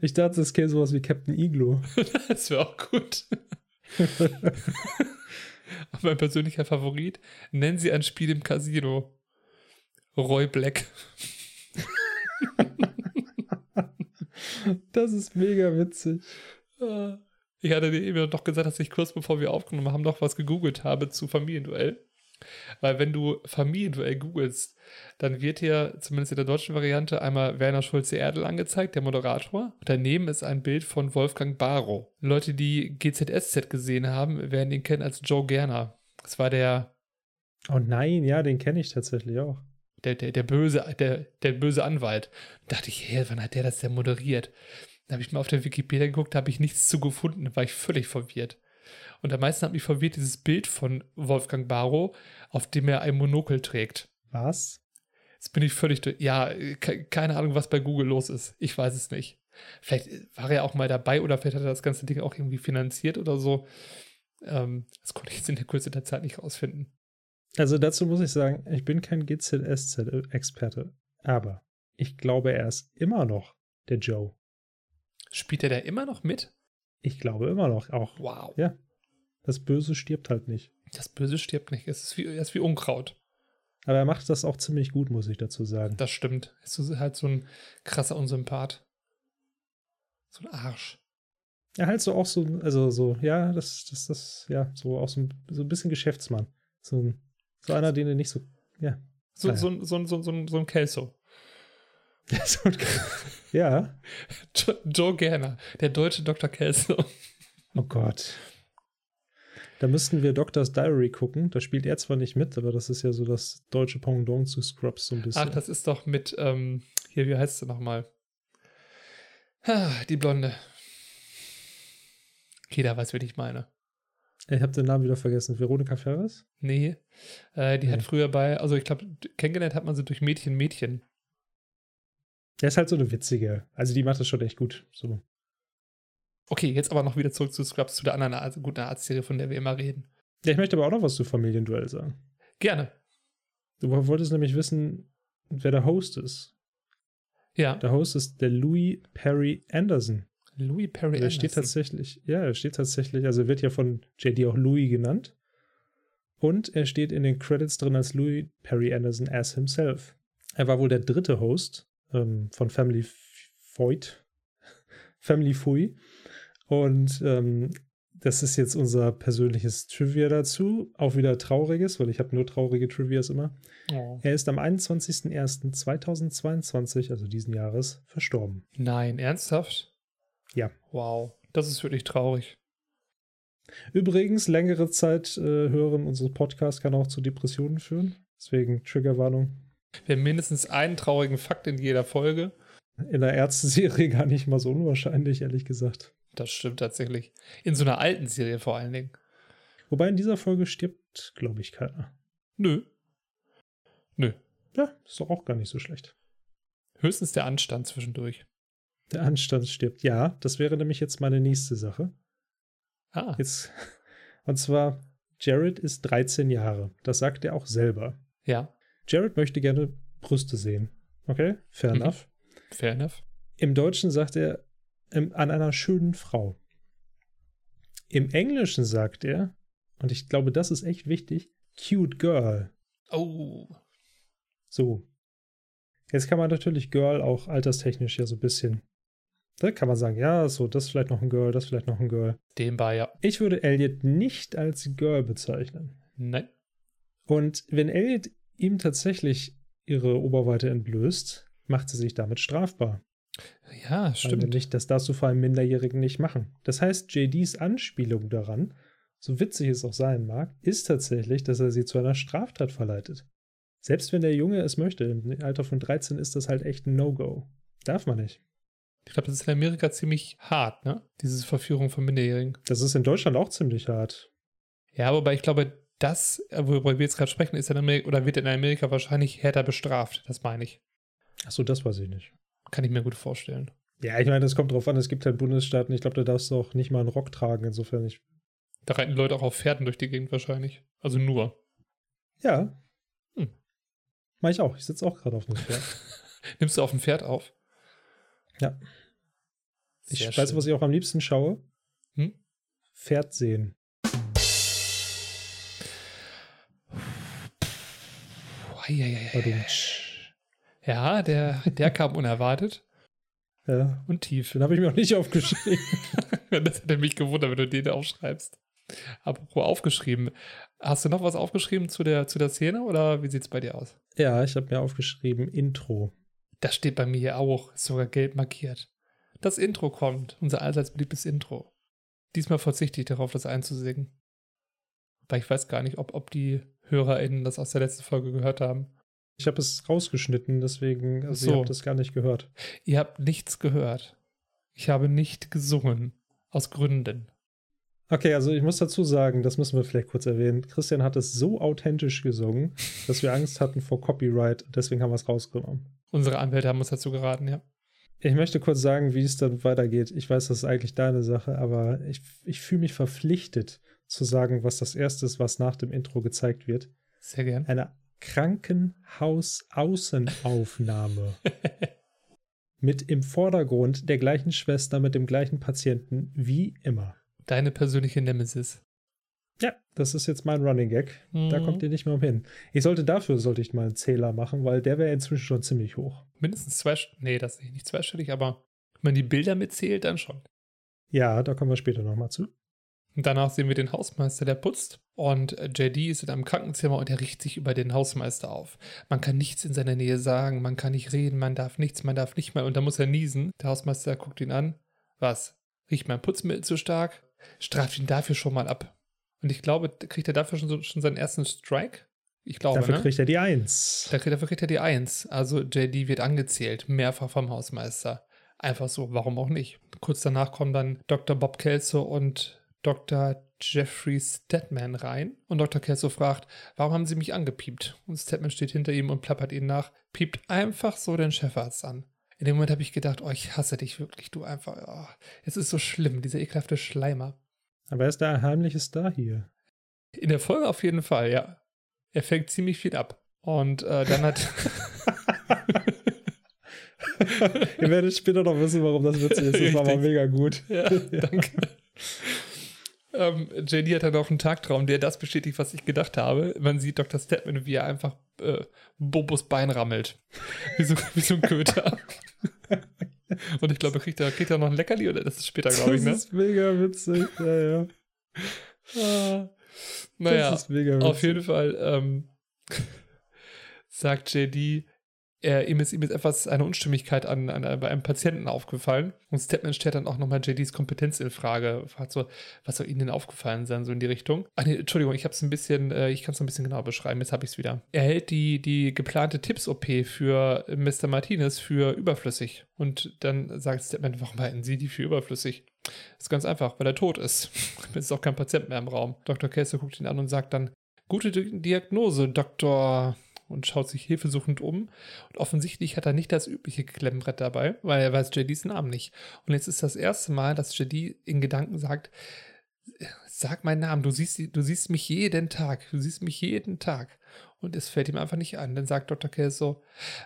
Ich dachte, es käme sowas wie Captain Iglo. *laughs* das wäre auch gut. mein persönlicher Favorit. Nennen Sie ein Spiel im Casino. Roy Black. das ist mega witzig. Ich hatte dir eben noch gesagt, dass ich kurz bevor wir aufgenommen haben, noch was gegoogelt habe zu Familienduell. Weil wenn du Familienduell googelst, dann wird hier, zumindest in der deutschen Variante, einmal Werner Schulze-Erdel angezeigt, der Moderator. daneben ist ein Bild von Wolfgang Barrow. Leute, die GZSZ gesehen haben, werden ihn kennen als Joe Gerner. Das war der. Oh nein, ja, den kenne ich tatsächlich auch. Der, der, der, böse, der, der böse Anwalt. Da dachte ich, hä, wann hat der das denn moderiert? Da habe ich mal auf der Wikipedia geguckt, da habe ich nichts zu gefunden, da war ich völlig verwirrt. Und am meisten hat mich verwirrt dieses Bild von Wolfgang Barrow, auf dem er ein Monokel trägt. Was? Jetzt bin ich völlig. Ja, keine Ahnung, was bei Google los ist. Ich weiß es nicht. Vielleicht war er auch mal dabei oder vielleicht hat er das ganze Ding auch irgendwie finanziert oder so. Ähm, das konnte ich jetzt in der Kürze der Zeit nicht rausfinden. Also dazu muss ich sagen, ich bin kein GZSZ-Experte, aber ich glaube, er ist immer noch der Joe. Spielt er da immer noch mit? Ich glaube immer noch auch. Wow. Ja. Das Böse stirbt halt nicht. Das Böse stirbt nicht. Es ist wie, es ist wie Unkraut. Aber er macht das auch ziemlich gut, muss ich dazu sagen. Das stimmt. Es ist halt so ein krasser Unsympath. So ein Arsch. Ja, halt so auch so, also so, ja, das, das, das, ja, so auch so ein, so ein bisschen Geschäftsmann. So, ein, so einer, den er nicht so, ja. So, so, so, so, so, so ein Kelso. Ja. Joe, Joe Gerner, der deutsche Dr. Kelso. Oh Gott. Da müssten wir Doctor's Diary gucken. Da spielt er zwar nicht mit, aber das ist ja so das deutsche Pendant zu Scrubs so ein bisschen. Ach, das ist doch mit, ähm, hier, wie heißt sie nochmal? Die Blonde. Jeder weiß, wen ich meine. Ich habe den Namen wieder vergessen. Veronika Ferres? Nee. Äh, die Nee. hat früher bei, also ich glaube, kennengelernt hat man sie durch Mädchen, Mädchen. Der ist halt so eine witzige. Also die macht das schon echt gut. So. Okay, jetzt aber noch wieder zurück zu Scrubs, zu der anderen Ar- guten Arztserie, von der wir immer reden. Ja, ich möchte aber auch noch was zu Familienduell sagen. Gerne. Du wolltest nämlich wissen, wer der Host ist. Ja, Der Host ist der Louis Perry Anderson. Louis Perry Der steht Anderson. tatsächlich, ja, er steht tatsächlich, also er wird ja von JD auch Louis genannt. Und er steht in den Credits drin als Louis Perry Anderson as himself. Er war wohl der dritte Host ähm, von Family Feud. *laughs* Family Fui. Und ähm, das ist jetzt unser persönliches Trivia dazu. Auch wieder trauriges, weil ich habe nur traurige Trivias immer. Oh. Er ist am 21.01.2022, also diesen Jahres, verstorben. Nein, ernsthaft? Ja. Wow, das ist wirklich traurig. Übrigens, längere Zeit äh, hören unseres Podcasts kann auch zu Depressionen führen. Deswegen Triggerwarnung. Wir haben mindestens einen traurigen Fakt in jeder Folge. In der Ärzte-Serie gar nicht mal so unwahrscheinlich, ehrlich gesagt. Das stimmt tatsächlich. In so einer alten Serie vor allen Dingen. Wobei in dieser Folge stirbt, glaube ich, keiner. Nö. Nö. Ja, ist doch auch gar nicht so schlecht. Höchstens der Anstand zwischendurch. Der Anstand stirbt. Ja, das wäre nämlich jetzt meine nächste Sache. Ah, Jetzt, *laughs* und zwar, Jared ist 13 Jahre. Das sagt er auch selber. ja, Jared möchte gerne Brüste sehen. Okay, fair Mhm. enough. fair enough. Im Deutschen sagt er ähm, an einer schönen Frau. Im Englischen sagt er, und ich glaube, das ist echt wichtig, cute girl. Oh, So. Jetzt kann man natürlich Girl auch alterstechnisch ja so ein bisschen. Da kann man sagen, ja, so, das ist vielleicht noch ein Girl, das ist vielleicht noch ein Girl. dem war ja. Ich würde Elliot nicht als Girl bezeichnen. Nein. Und wenn Elliot ihm tatsächlich ihre Oberweite entblößt, macht sie sich damit strafbar. Ja, stimmt. nämlich, das darfst du vor einem Minderjährigen nicht machen. Das heißt, JDs Anspielung daran, so witzig es auch sein mag, ist tatsächlich, dass er sie zu einer Straftat verleitet. Selbst wenn der Junge es möchte, im Alter von 13 ist das halt echt ein No-Go. Darf man nicht. Ich glaube, das ist in Amerika ziemlich hart, ne? Diese Verführung von Minderjährigen. Das ist in Deutschland auch ziemlich hart. Ja, wobei ich glaube, das, äh, worüber wir jetzt gerade sprechen, ist in Amerika oder wird in Amerika wahrscheinlich härter bestraft. Das meine ich. Achso, das weiß ich nicht. Kann ich mir gut vorstellen. Ja, ich meine, das kommt drauf an. Es gibt halt Bundesstaaten, ich glaube, da darfst du auch nicht mal einen Rock tragen. Insofern, ich. Da reiten Leute auch auf Pferden durch die Gegend wahrscheinlich. Also nur. Ja. Hm. Mach ich auch. Ich sitze auch gerade auf einem Pferd. *laughs* Nimmst du auf dem Pferd auf? Ja. Ich Sehr weiß, schön. was ich auch am liebsten schaue. Hm? Pferd sehen. Ja, der, der kam unerwartet Ja, und tief. den habe ich mir auch nicht aufgeschrieben. *laughs* Das hätte mich gewundert, wenn du den aufschreibst. Apropos aufgeschrieben. Hast du noch was aufgeschrieben zu der, zu der Szene oder wie sieht es bei dir aus? ja, ich habe mir aufgeschrieben Intro. Das steht bei mir auch, ist sogar gelb markiert. Das Intro kommt, unser allseits beliebtes Intro. Diesmal verzichte ich darauf, das einzusingen. Weil ich weiß gar nicht, ob, ob die HörerInnen das aus der letzten Folge gehört haben. Ich habe es rausgeschnitten, deswegen, also ihr So. habt das gar nicht gehört. Ihr habt nichts gehört. Ich habe nicht gesungen. Aus Gründen. Okay, also ich muss dazu sagen, das müssen wir vielleicht kurz erwähnen. Christian hat es so authentisch gesungen, dass wir Angst hatten vor Copyright. Deswegen haben wir es rausgenommen. Unsere Anwälte haben uns dazu geraten, ja. Ich möchte kurz sagen, wie es dann weitergeht. Ich weiß, das ist eigentlich deine Sache, aber ich, ich fühle mich verpflichtet zu sagen, was das erste ist, was nach dem Intro gezeigt wird. Sehr gern. Eine Krankenhausaußenaufnahme *laughs* mit im Vordergrund der gleichen Schwester mit dem gleichen Patienten wie immer. Deine persönliche Nemesis. Ja, das ist jetzt mein Running Gag. Da Mhm. kommt ihr nicht mehr umhin. Ich sollte dafür sollte ich mal einen Zähler machen, weil der wäre inzwischen schon ziemlich hoch. Mindestens zwei, nee, das ist nicht zweistellig, aber wenn man die Bilder mitzählt, dann schon. Ja, da kommen wir später nochmal zu. Danach sehen wir den Hausmeister, der putzt. Und JD ist in einem Krankenzimmer und er riecht sich über den Hausmeister auf. Man kann nichts in seiner Nähe sagen, man kann nicht reden, man darf nichts, man darf nicht mal. Und da muss er niesen. Der Hausmeister guckt ihn an. Was? Riecht mein Putzmittel zu stark? Straft ihn dafür schon mal ab. Und ich glaube, kriegt er dafür schon, so, schon seinen ersten Strike? Ich glaube, Dafür ne? kriegt er die Eins. Dafür kriegt er die Eins. Also JD wird angezählt, mehrfach vom Hausmeister. Einfach so, warum auch nicht? Kurz danach kommen dann Dr. Bob Kelso und Dr. Jeffrey Stedman rein. Und Dr. Kelso fragt, warum haben Sie mich angepiept? Und Stedman steht hinter ihm und plappert ihn nach, piept einfach so den Chefarzt an. In dem Moment habe ich gedacht, oh, ich hasse dich wirklich, du einfach, oh, es ist so schlimm, dieser ekelhafte Schleimer. Aber er ist der heimliche Star hier. In der Folge auf jeden Fall, ja. Er fängt ziemlich viel ab. Und äh, dann hat. *laughs* Ihr werdet später noch wissen, warum das witzig ist. Das war mal mega gut. ja, *laughs* danke. Ähm, JD hat dann auch einen Tagtraum, der das bestätigt, was ich gedacht habe. Man sieht Dr. Stedman, wie er einfach äh, Bobos Bein rammelt. *laughs* Wie so, wie so ein Köter. *laughs* Und ich glaube, kriegt er, kriegt er noch ein Leckerli oder das ist später, glaube ich, Das ne? ist mega witzig. Ja, ja. *laughs* Ah, naja. Das. Auf jeden Fall ähm, sagt JD, er, ihm, ist, ihm ist etwas eine Unstimmigkeit an, an, bei einem Patienten aufgefallen. Und Stepman stellt dann auch nochmal JDs Kompetenz in Frage. Fragt so, was soll Ihnen denn aufgefallen sein, so in die Richtung? Ach nee, Entschuldigung, ich habe es ein bisschen, äh, ich kann es ein bisschen genauer beschreiben, jetzt habe ich es wieder. Er hält die, die geplante Tipps-OP für Mr. Martinez für überflüssig. Und dann sagt Stepman, warum halten Sie die für überflüssig? ist ganz einfach, weil er tot ist. es *laughs* ist auch kein Patient mehr im Raum. Dr. Kessler guckt ihn an und sagt dann, gute Di- Diagnose, Doktor. Und schaut sich hilfesuchend um. Und offensichtlich hat er nicht das übliche Klemmbrett dabei, weil er weiß JDs Namen nicht. Und jetzt ist das erste Mal, dass JD in Gedanken sagt, sag meinen Namen, du siehst, du siehst mich jeden Tag, du siehst mich jeden Tag. Und es fällt ihm einfach nicht an. Dann sagt Dr. Kelso,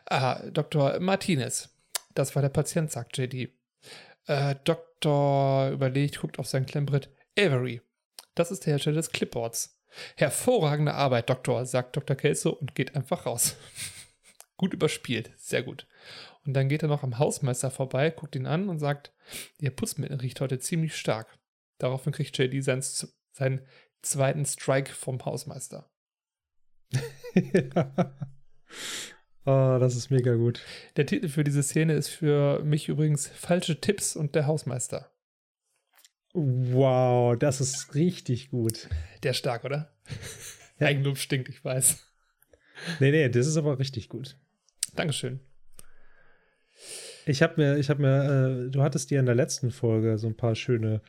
ah, Dr. Martinez. Das war der Patient, sagt JD. Äh, Doktor überlegt, guckt auf sein Klemmbrett. Avery. Das ist der Hersteller des Clipboards. Hervorragende Arbeit, Doktor, sagt Dr. Kelso und geht einfach raus. *laughs* gut überspielt, sehr gut. Und dann geht er noch am Hausmeister vorbei, guckt ihn an und sagt, Ihr Putzmittel riecht heute ziemlich stark. Daraufhin kriegt JD seinen, seinen zweiten Strike vom Hausmeister. ja. *laughs* Oh, das ist mega gut. Der Titel für diese Szene ist für mich übrigens Falsche Tipps und der Hausmeister. Wow, das ist richtig gut. Der ist stark, oder? Ja. Eigenlob stinkt, ich weiß. Nee, nee, das ist aber richtig gut. Dankeschön. Ich habe mir, ich habe mir, äh, du hattest dir in der letzten Folge so ein paar schöne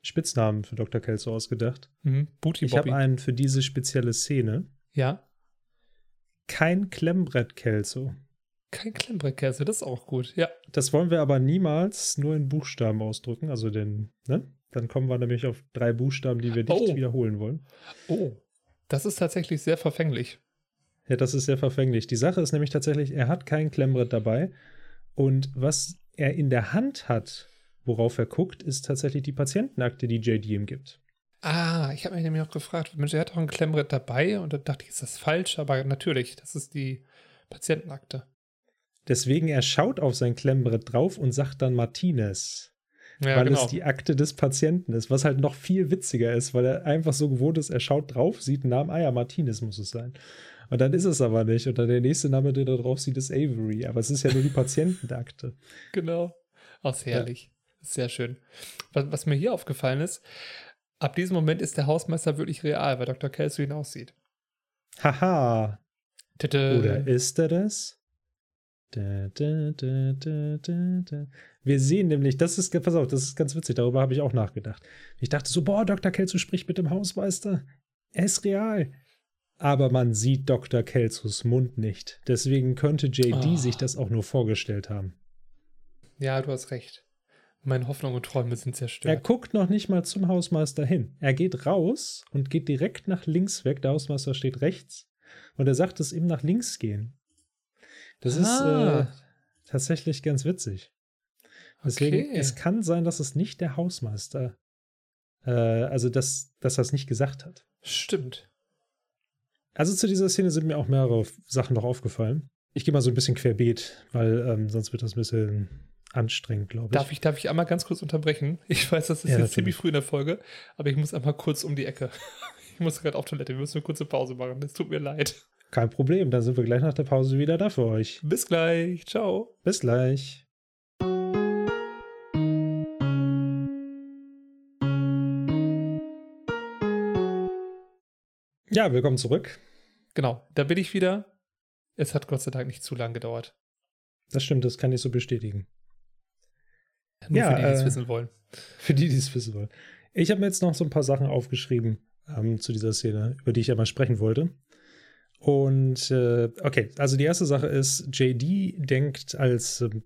Spitznamen für Dr. Kelso ausgedacht. Mhm. Booty Ich habe einen für diese spezielle Szene. Ja. Kein Klemmbrett Kelso. Kein Klemmbrettkäse, das ist auch gut. Ja. Das wollen wir aber niemals nur in Buchstaben ausdrücken, also den, ne? Dann kommen wir nämlich auf drei Buchstaben, die wir nicht Oh. wiederholen wollen. Oh. Das ist tatsächlich sehr verfänglich. Ja, das ist sehr verfänglich. Die Sache ist nämlich tatsächlich, er hat kein Klemmbrett dabei. Und was er in der Hand hat, worauf er guckt, ist tatsächlich die Patientenakte, die JD ihm gibt. Ah, ich habe mich nämlich auch gefragt, Mensch, er hat doch ein Klemmbrett dabei und da dachte ich, ist das falsch? Aber natürlich, das ist die Patientenakte. Deswegen, er schaut auf sein Klemmbrett drauf und sagt dann Martinez, Ja, weil genau. es die Akte des Patienten ist, was halt noch viel witziger ist, weil er einfach so gewohnt ist, er schaut drauf, sieht einen Namen, ah ja, Martinez muss es sein. Und dann ist es aber nicht. Und dann der nächste Name, den er drauf sieht, ist Avery. Aber es ist ja nur die Patientenakte. *laughs* Genau. Aus herrlich. Sehr schön. Was, was mir hier aufgefallen ist, ab diesem Moment ist der Hausmeister wirklich real, weil Dr. Kelso ihn aussieht. Haha. Oder ist er das? Da, da, da. Wir sehen nämlich, das ist, pass auf, das ist ganz witzig, darüber habe ich auch nachgedacht. Ich dachte so, boah, Dr. Kelso spricht mit dem Hausmeister. Er ist real. Aber man sieht Dr. Kelsos Mund nicht. Deswegen könnte JD Ah. sich das auch nur vorgestellt haben. Ja, du hast recht. Meine Hoffnungen und Träume sind Er zerstört. guckt noch nicht mal zum Hausmeister hin. Er geht raus und geht direkt nach links weg. Der Hausmeister steht rechts. Und er sagt es ihm nach links gehen. Das ist äh, Ah. tatsächlich ganz witzig. Deswegen, Okay. es kann sein, dass es nicht der Hausmeister, äh, also dass, dass er es nicht gesagt hat. Stimmt. Also zu dieser Szene sind mir auch mehrere Sachen noch aufgefallen. Ich gehe mal so ein bisschen querbeet, weil ähm, sonst wird das ein bisschen anstrengend, glaube ich. Darf ich. Darf ich einmal ganz kurz unterbrechen? *laughs* Ich weiß, das ist Ja, jetzt ziemlich natürlich. früh in der Folge, aber ich muss einmal kurz um die Ecke. *laughs* Ich muss gerade auf Toilette. Wir müssen eine kurze Pause machen. Es tut mir leid. Kein Problem, dann sind wir gleich nach der Pause wieder da für euch. Bis gleich. Ciao. Bis gleich. Ja, willkommen zurück. Genau, da bin ich wieder. Es hat Gott sei Dank nicht zu lang gedauert. Das stimmt, das kann ich so bestätigen. Nur Ja, für die, die es äh, wissen wollen. *laughs* Für die, die es wissen wollen. Ich habe mir jetzt noch so ein paar Sachen aufgeschrieben ähm, zu dieser Szene, über die ich ja mal sprechen wollte. Und äh, okay, also die erste Sache ist, JD denkt, als ähm,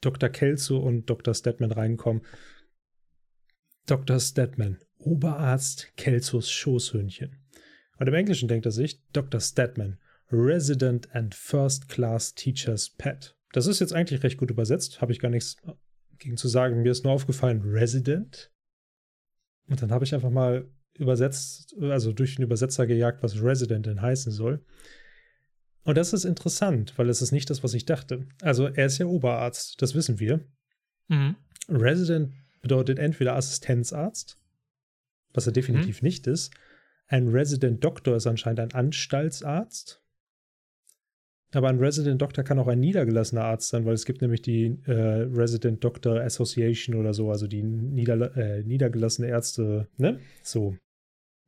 Dr. Kelso und Dr. Stedman reinkommen, Dr. Stedman, Oberarzt Kelsos Schoßhündchen. Und im Englischen denkt er sich, Dr. Stedman, Resident and First Class Teacher's Pet. Das ist jetzt eigentlich recht gut übersetzt, habe ich gar nichts gegen zu sagen. Mir ist nur aufgefallen, Resident. Und dann habe ich einfach mal übersetzt, also durch den Übersetzer gejagt, was Resident denn heißen soll. Und das ist interessant, weil es ist nicht das, was ich dachte. Also er ist ja Oberarzt, das wissen wir. Mhm. Resident bedeutet entweder Assistenzarzt, was er definitiv nicht ist. Ein Resident Doktor ist anscheinend ein Anstaltsarzt. Aber ein Resident Doktor kann auch ein niedergelassener Arzt sein, weil es gibt nämlich die äh, Resident Doctor Association oder so, also die niederla äh, niedergelassene Ärzte, ne? So.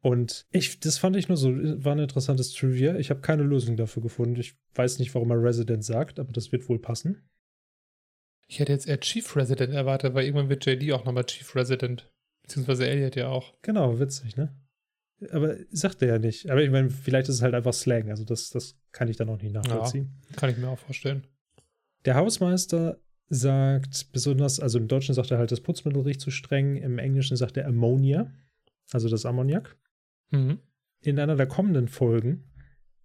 Und ich, das fand ich nur so, war ein interessantes Trivia. Ich habe keine Lösung dafür gefunden. Ich weiß nicht, warum er Resident sagt, aber das wird wohl passen. Ich hätte jetzt eher Chief Resident erwartet, weil irgendwann wird JD auch nochmal Chief Resident. Beziehungsweise Elliot ja auch. Genau, witzig, ne? Aber sagt er ja nicht. Aber ich meine, vielleicht ist es halt einfach Slang. Also das, das kann ich dann auch nicht nachvollziehen. Kann ich mir auch vorstellen. Der Hausmeister sagt besonders, also im Deutschen sagt er halt, das Putzmittel riecht zu streng. Im Englischen sagt er Ammonia, also das Ammoniak. Mhm. In einer der kommenden Folgen,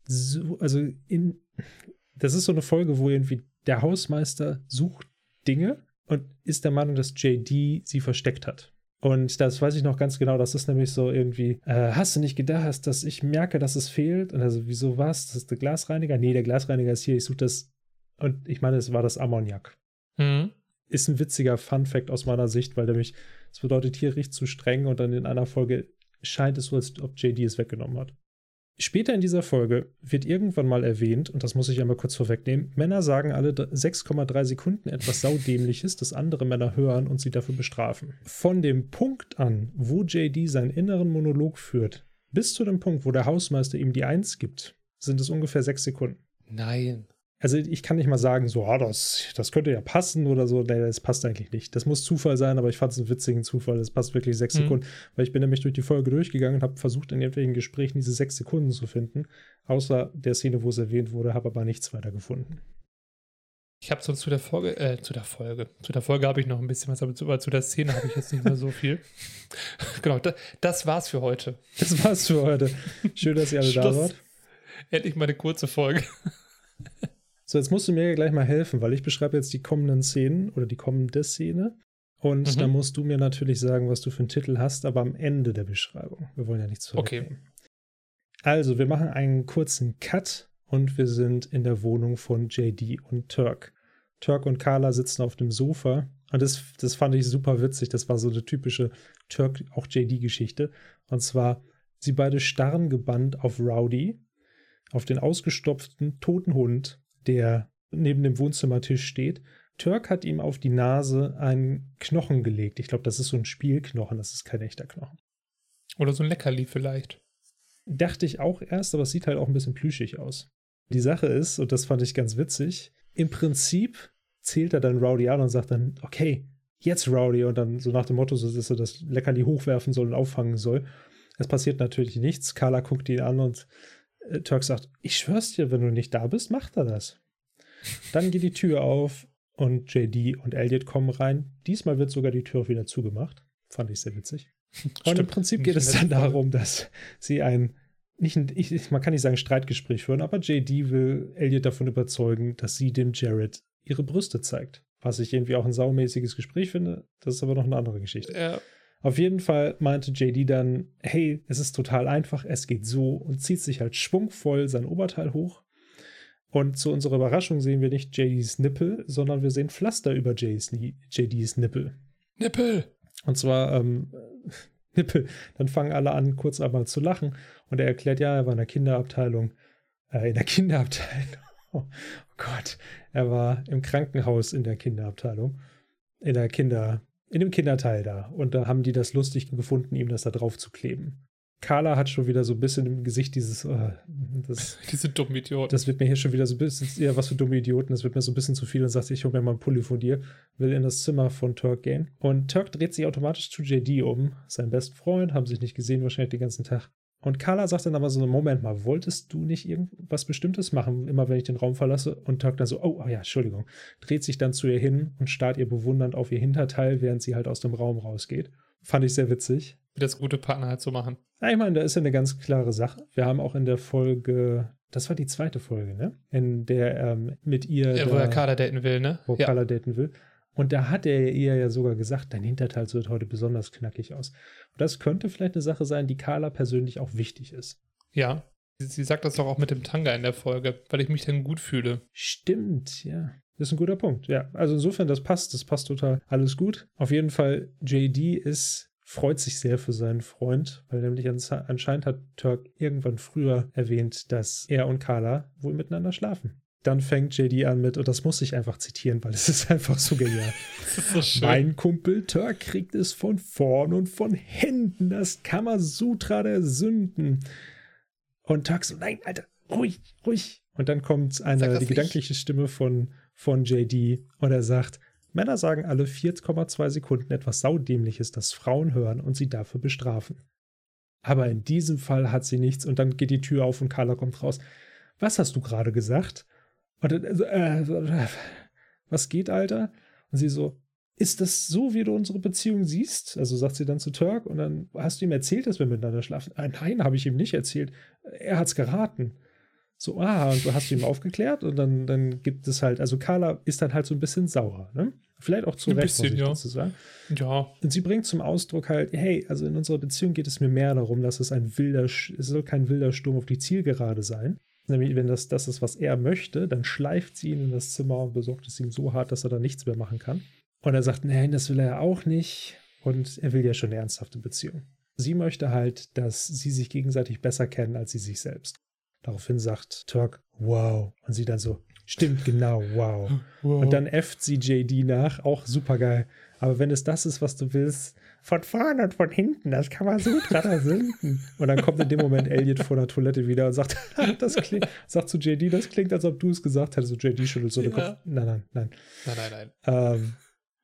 so, also in, das ist so eine Folge, wo irgendwie der Hausmeister sucht Dinge und ist der Meinung, dass JD sie versteckt hat. Und das weiß ich noch ganz genau. Das ist nämlich so irgendwie, äh, hast du nicht gedacht, dass ich merke, dass es fehlt? Und also, wieso was? Das ist der Glasreiniger? Nee, der Glasreiniger ist hier. Ich suche das. Und ich meine, es war das Ammoniak. Mhm. Ist ein witziger Fun-Fact aus meiner Sicht, weil nämlich, es bedeutet, hier riecht zu streng und dann in einer Folge scheint es so, als ob JD es weggenommen hat. Später in dieser Folge wird irgendwann mal erwähnt, und das muss ich einmal kurz vorwegnehmen, Männer sagen alle 6,3 Sekunden etwas Saudämliches, das andere Männer hören und sie dafür bestrafen. Von dem Punkt an, wo JD seinen inneren Monolog führt, bis zu dem Punkt, wo der Hausmeister ihm die Eins gibt, sind es ungefähr sechs Sekunden. Nein. Also ich kann nicht mal sagen, so, ah, das, das könnte ja passen oder so. Nee, das passt eigentlich nicht. Das muss Zufall sein, aber ich fand es einen witzigen Zufall. Es passt wirklich sechs Mhm. Sekunden, weil ich bin nämlich durch die Folge durchgegangen und habe versucht, in irgendwelchen Gesprächen diese sechs Sekunden zu finden. Außer der Szene, wo es erwähnt wurde, habe aber nichts weiter gefunden. Ich habe sonst zu der Folge, äh, zu der Folge, zu der Folge habe ich noch ein bisschen was, aber zu, aber zu der Szene habe ich jetzt nicht mehr so viel. *laughs* genau, da, das war's für heute. Das war's für heute. Schön, dass ihr alle da Schluss. wart. Endlich mal eine kurze Folge. So, jetzt musst du mir gleich mal helfen, weil ich beschreibe jetzt die kommenden Szenen oder die kommende Szene. Und Mhm. da musst du mir natürlich sagen, was du für einen Titel hast, aber am Ende der Beschreibung. Wir wollen ja nichts Okay. vorwegnehmen. Also, wir machen einen kurzen Cut und wir sind in der Wohnung von JD und Turk. Turk und Carla sitzen auf dem Sofa und das, das fand ich super witzig. Das war so eine typische Turk, auch JD-Geschichte. Und zwar, sie beide starren gebannt auf Rowdy, auf den ausgestopften toten Hund, der neben dem Wohnzimmertisch steht. Turk hat ihm auf die Nase einen Knochen gelegt. Ich glaube, das ist so ein Spielknochen, das ist kein echter Knochen. Oder so ein Leckerli vielleicht. Dachte ich auch erst, aber es sieht halt auch ein bisschen plüschig aus. Die Sache ist, und das fand ich ganz witzig, im Prinzip zählt er dann Rowdy an und sagt dann, okay, jetzt Rowdy, und dann so nach dem Motto, so, dass er das Leckerli hochwerfen soll und auffangen soll. Es passiert natürlich nichts. Carla guckt ihn an und Turk sagt, ich schwör's dir, wenn du nicht da bist, macht er das. Dann geht die Tür auf und JD und Elliot kommen rein. Diesmal wird sogar die Tür wieder zugemacht. Fand ich sehr witzig. Und im. Prinzip geht es dann darum, dass sie ein, nicht ein, ich, man kann nicht sagen Streitgespräch führen, aber JD will Elliot davon überzeugen, dass sie dem Jared ihre Brüste zeigt. Was ich irgendwie auch ein saumäßiges Gespräch finde. Das ist aber noch eine andere Geschichte. Ja. Auf jeden Fall meinte JD dann, hey, es ist total einfach, es geht so und zieht sich halt schwungvoll sein Oberteil hoch. Und zu unserer Überraschung sehen wir nicht JDs Nippel, sondern wir sehen Pflaster über JDs, JDs Nippel. Nippel! Und zwar ähm, *laughs* Nippel. Dann fangen alle an, kurz einmal zu lachen. Und er erklärt, ja, er war in der Kinderabteilung. Äh, in der Kinderabteilung. *laughs* Oh Gott. Er war im Krankenhaus in der Kinderabteilung. In der Kinder, in dem Kinderteil da. Und da haben die das lustig gefunden, ihm das da drauf zu kleben. Carla hat schon wieder so ein bisschen im Gesicht dieses, uh, das, *laughs* diese dummen Idioten. Das wird mir hier schon wieder so ein bisschen, ja, was für dumme Idioten, das wird mir so ein bisschen zu viel und sagt, ich hole mir mal einen Pulli von dir, will in das Zimmer von Turk gehen. Und Turk dreht sich automatisch zu JD um, sein besten Freund, haben sich nicht gesehen wahrscheinlich den ganzen Tag. Und Carla sagt dann aber so, Moment mal, wolltest du nicht irgendwas Bestimmtes machen, immer wenn ich den Raum verlasse? Und Turk dann so, oh, oh ja, Entschuldigung, dreht sich dann zu ihr hin und starrt ihr bewundernd auf ihr Hinterteil, während sie halt aus dem Raum rausgeht. Fand ich sehr witzig. Wie das gute Partner halt so machen. Ja, ich meine, da ist ja eine ganz klare Sache. Wir haben auch in der Folge, das war die zweite Folge, ne? In der ähm, mit ihr. Ja, wo er Carla daten will, ne? Wo ja. Carla daten will. Und da hat er ihr ja sogar gesagt, dein Hinterteil sieht heute besonders knackig aus. Und das könnte vielleicht eine Sache sein, die Carla persönlich auch wichtig ist. Ja. Sie sagt das doch auch mit dem Tanga in der Folge, weil ich mich dann gut fühle. Stimmt, ja. Das ist ein guter Punkt, ja. Also insofern, das passt, das passt total alles gut. Auf jeden Fall, JD ist freut sich sehr für seinen Freund, weil nämlich anscheinend hat Turk irgendwann früher erwähnt, dass er und Carla wohl miteinander schlafen. Dann fängt JD an mit, und das muss ich einfach zitieren, weil es *laughs* ist einfach so genial. *laughs* so schön. Mein Kumpel Turk kriegt es von vorn und von hinten, das Kamasutra der Sünden. Und Turk so, nein, Alter, ruhig, ruhig. Und dann kommt eine, die gedankliche Stimme von, von JD und er sagt, Männer sagen alle 4,2 Sekunden etwas Saudämliches, das Frauen hören und sie dafür bestrafen. Aber in diesem Fall hat sie nichts und dann geht die Tür auf und Carla kommt raus. Was hast du gerade gesagt? Und äh, äh, *laughs* was geht, Alter? Und sie so, ist das so, wie du unsere Beziehung siehst? Also sagt sie dann zu Turk und dann hast du ihm erzählt, dass wir miteinander schlafen. Äh, nein, habe ich ihm nicht erzählt. Er hat's geraten. So, ah, und du hast ihm aufgeklärt und dann, dann gibt es halt, also Carla ist dann halt so ein bisschen sauer, ne? Vielleicht auch zu ein Recht, bisschen, muss ich ja. dazu sagen. Ja. Und sie bringt zum Ausdruck halt, hey, also in unserer Beziehung geht es mir mehr darum, dass es ein wilder, es soll kein wilder Sturm auf die Zielgerade sein. Nämlich, wenn das das ist, was er möchte, dann schleift sie ihn in das Zimmer und besorgt es ihm so hart, dass er da nichts mehr machen kann. Und er sagt, nein, das will er ja auch nicht. Und er will ja schon eine ernsthafte Beziehung. Sie möchte halt, dass sie sich gegenseitig besser kennen als sie sich selbst. Daraufhin sagt Turk, wow. Und sie dann so, stimmt, genau, wow. *laughs* wow. Und dann äfft sie JD nach, auch super geil. Aber wenn es das ist, was du willst, von vorne und von hinten, das kann man so dran sünden. Und dann kommt in dem Moment Elliot vor der Toilette wieder und sagt, *laughs* das klingt, sagt zu JD, das klingt, als ob du es gesagt hättest. Und JD schüttelt so ja. den Kopf. Nein, nein, nein. Nein, nein, nein. Ähm,